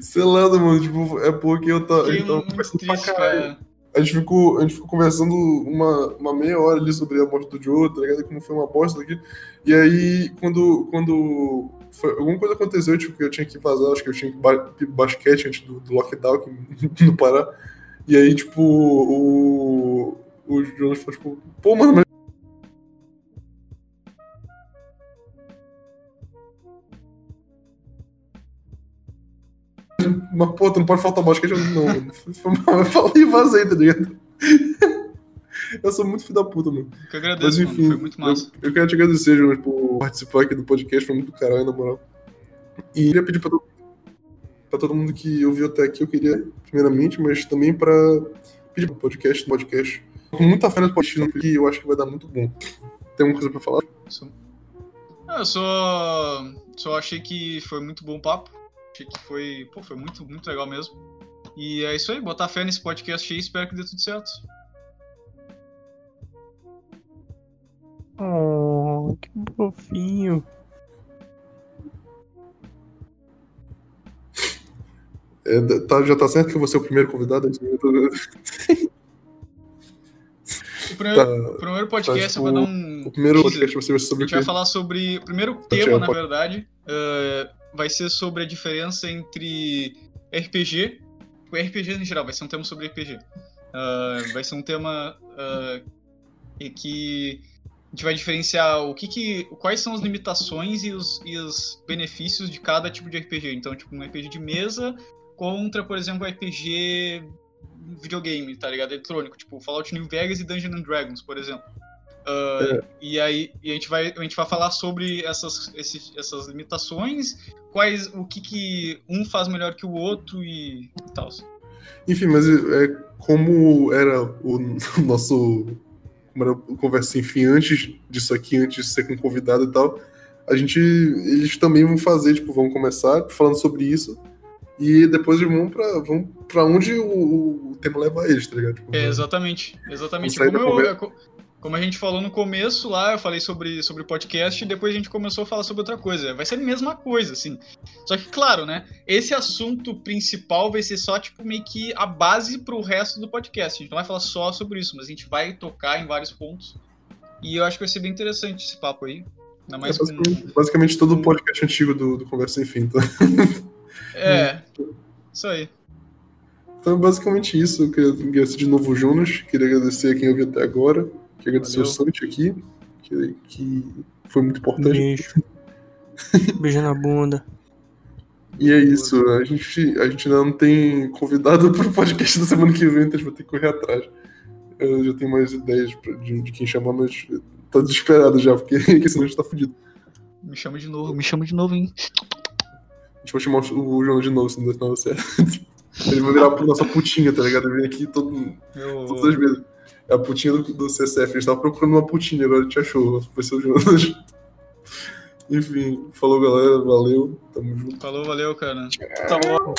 Selando, mano, tipo, é porque eu tava, Fiquei eu tava muito triste, cara. A gente, ficou, a gente ficou conversando uma, uma meia hora ali sobre a morte do Joe, tá ligado? Como foi uma bosta aqui. E aí, quando, quando foi- alguma coisa aconteceu, tipo, que eu tinha que vazar, acho que eu tinha que ba ir pro basquete antes do, do lockdown aqui no Pará. E aí, tipo, o, o Jonas falou, tipo, pô, mano, mas Mas, pô, tu não pode faltar basquete. Eu, não, mano. Eu falei e vazei, tá ligado? Eu sou muito filho da puta, mano. Que eu agradeço, Mas mano. enfim, Foi muito massa. eu, eu quero te agradecer, Jonas, por participar aqui do podcast. Foi muito caralho, na moral. E queria pedir pra todo, pra todo mundo que ouviu até aqui, eu queria, primeiramente, mas também pra pedir pro podcast, podcast. Com muita fé no podcast, que eu acho que vai dar muito bom. Tem alguma coisa pra falar? Ah, eu só, só achei que foi muito bom papo. Achei que foi, pô, foi muito, muito legal mesmo. E é isso aí, botar fé nesse podcast aí, espero que dê tudo certo. Oh, que fofinho. É, tá, já tá certo que eu vou ser o primeiro convidado? O primeiro, Tá, o primeiro podcast tá, eu vou dar um. o primeiro podcast vai ser A sobre o gente vai falar sobre. O primeiro Tiago, tema, na verdade, eh, vai ser sobre a diferença entre RPG. O RPG em geral, vai ser um tema sobre RPG. Ah, vai ser um tema e que a gente vai diferenciar o que, que quais são as limitações e os, e os benefícios de cada tipo de RPG. Então, tipo, um RPG de mesa contra, por exemplo, um RPG videogame, tá ligado? Eletrônico, tipo Fallout New Vegas e Dungeons and Dragons, por exemplo. Ah, E aí e a gente vai a gente vai falar sobre essas, esses- essas limitações, quais o que, que um faz melhor que o outro e, e tal. Enfim, mas é, como era o, nosso. Como era Conversa Sem Fim antes disso aqui, antes de ser com convidado e tal, a gente. Eles também vão fazer, tipo, vão começar falando sobre isso. E depois vão pra, vão pra onde o, o tema leva eles, tá ligado? Tipo, É, exatamente, exatamente. Como, eu- é co- como a gente falou no começo lá, eu falei sobre sobre o podcast e depois a gente começou a falar sobre outra coisa. Vai ser a mesma coisa, assim. Só que, claro, né? Esse assunto principal vai ser só, tipo, meio que a base pro resto do podcast. A gente não vai falar só sobre isso, mas a gente vai tocar em vários pontos E eu acho que vai ser bem interessante esse papo aí. Ainda É mais com... basicamente, basicamente todo o podcast antigo do, do Conversa Sem Fim. Tá? É, isso aí. Então, basicamente isso. Eu queria agradecer de novo o Jonas. Queria agradecer a quem ouviu até agora. Queria agradecer Valeu. o Santi aqui, que, que foi muito importante. Beijo. Beijo na bunda. E é isso. A gente, a gente ainda não tem convidado para o podcast da semana que vem, então a gente vai ter que correr atrás. Eu já tenho mais ideias pra- de, de quem chamar, mas tô desesperado já, porque porque senão a gente tá fudido. Me chama de novo, me chama de novo, hein? A gente vai chamar o o Jonas de novo, se não der nada certo. Ele vai virar a nossa putinha, tá ligado? Ele vem aqui todo, Eu... todas as vezes. É a putinha do, do CSF. A gente tava procurando uma putinha, agora a gente achou. Vai ser o Jonas. Enfim, falou galera, valeu, tamo junto. Falou, valeu, cara. Tá bom.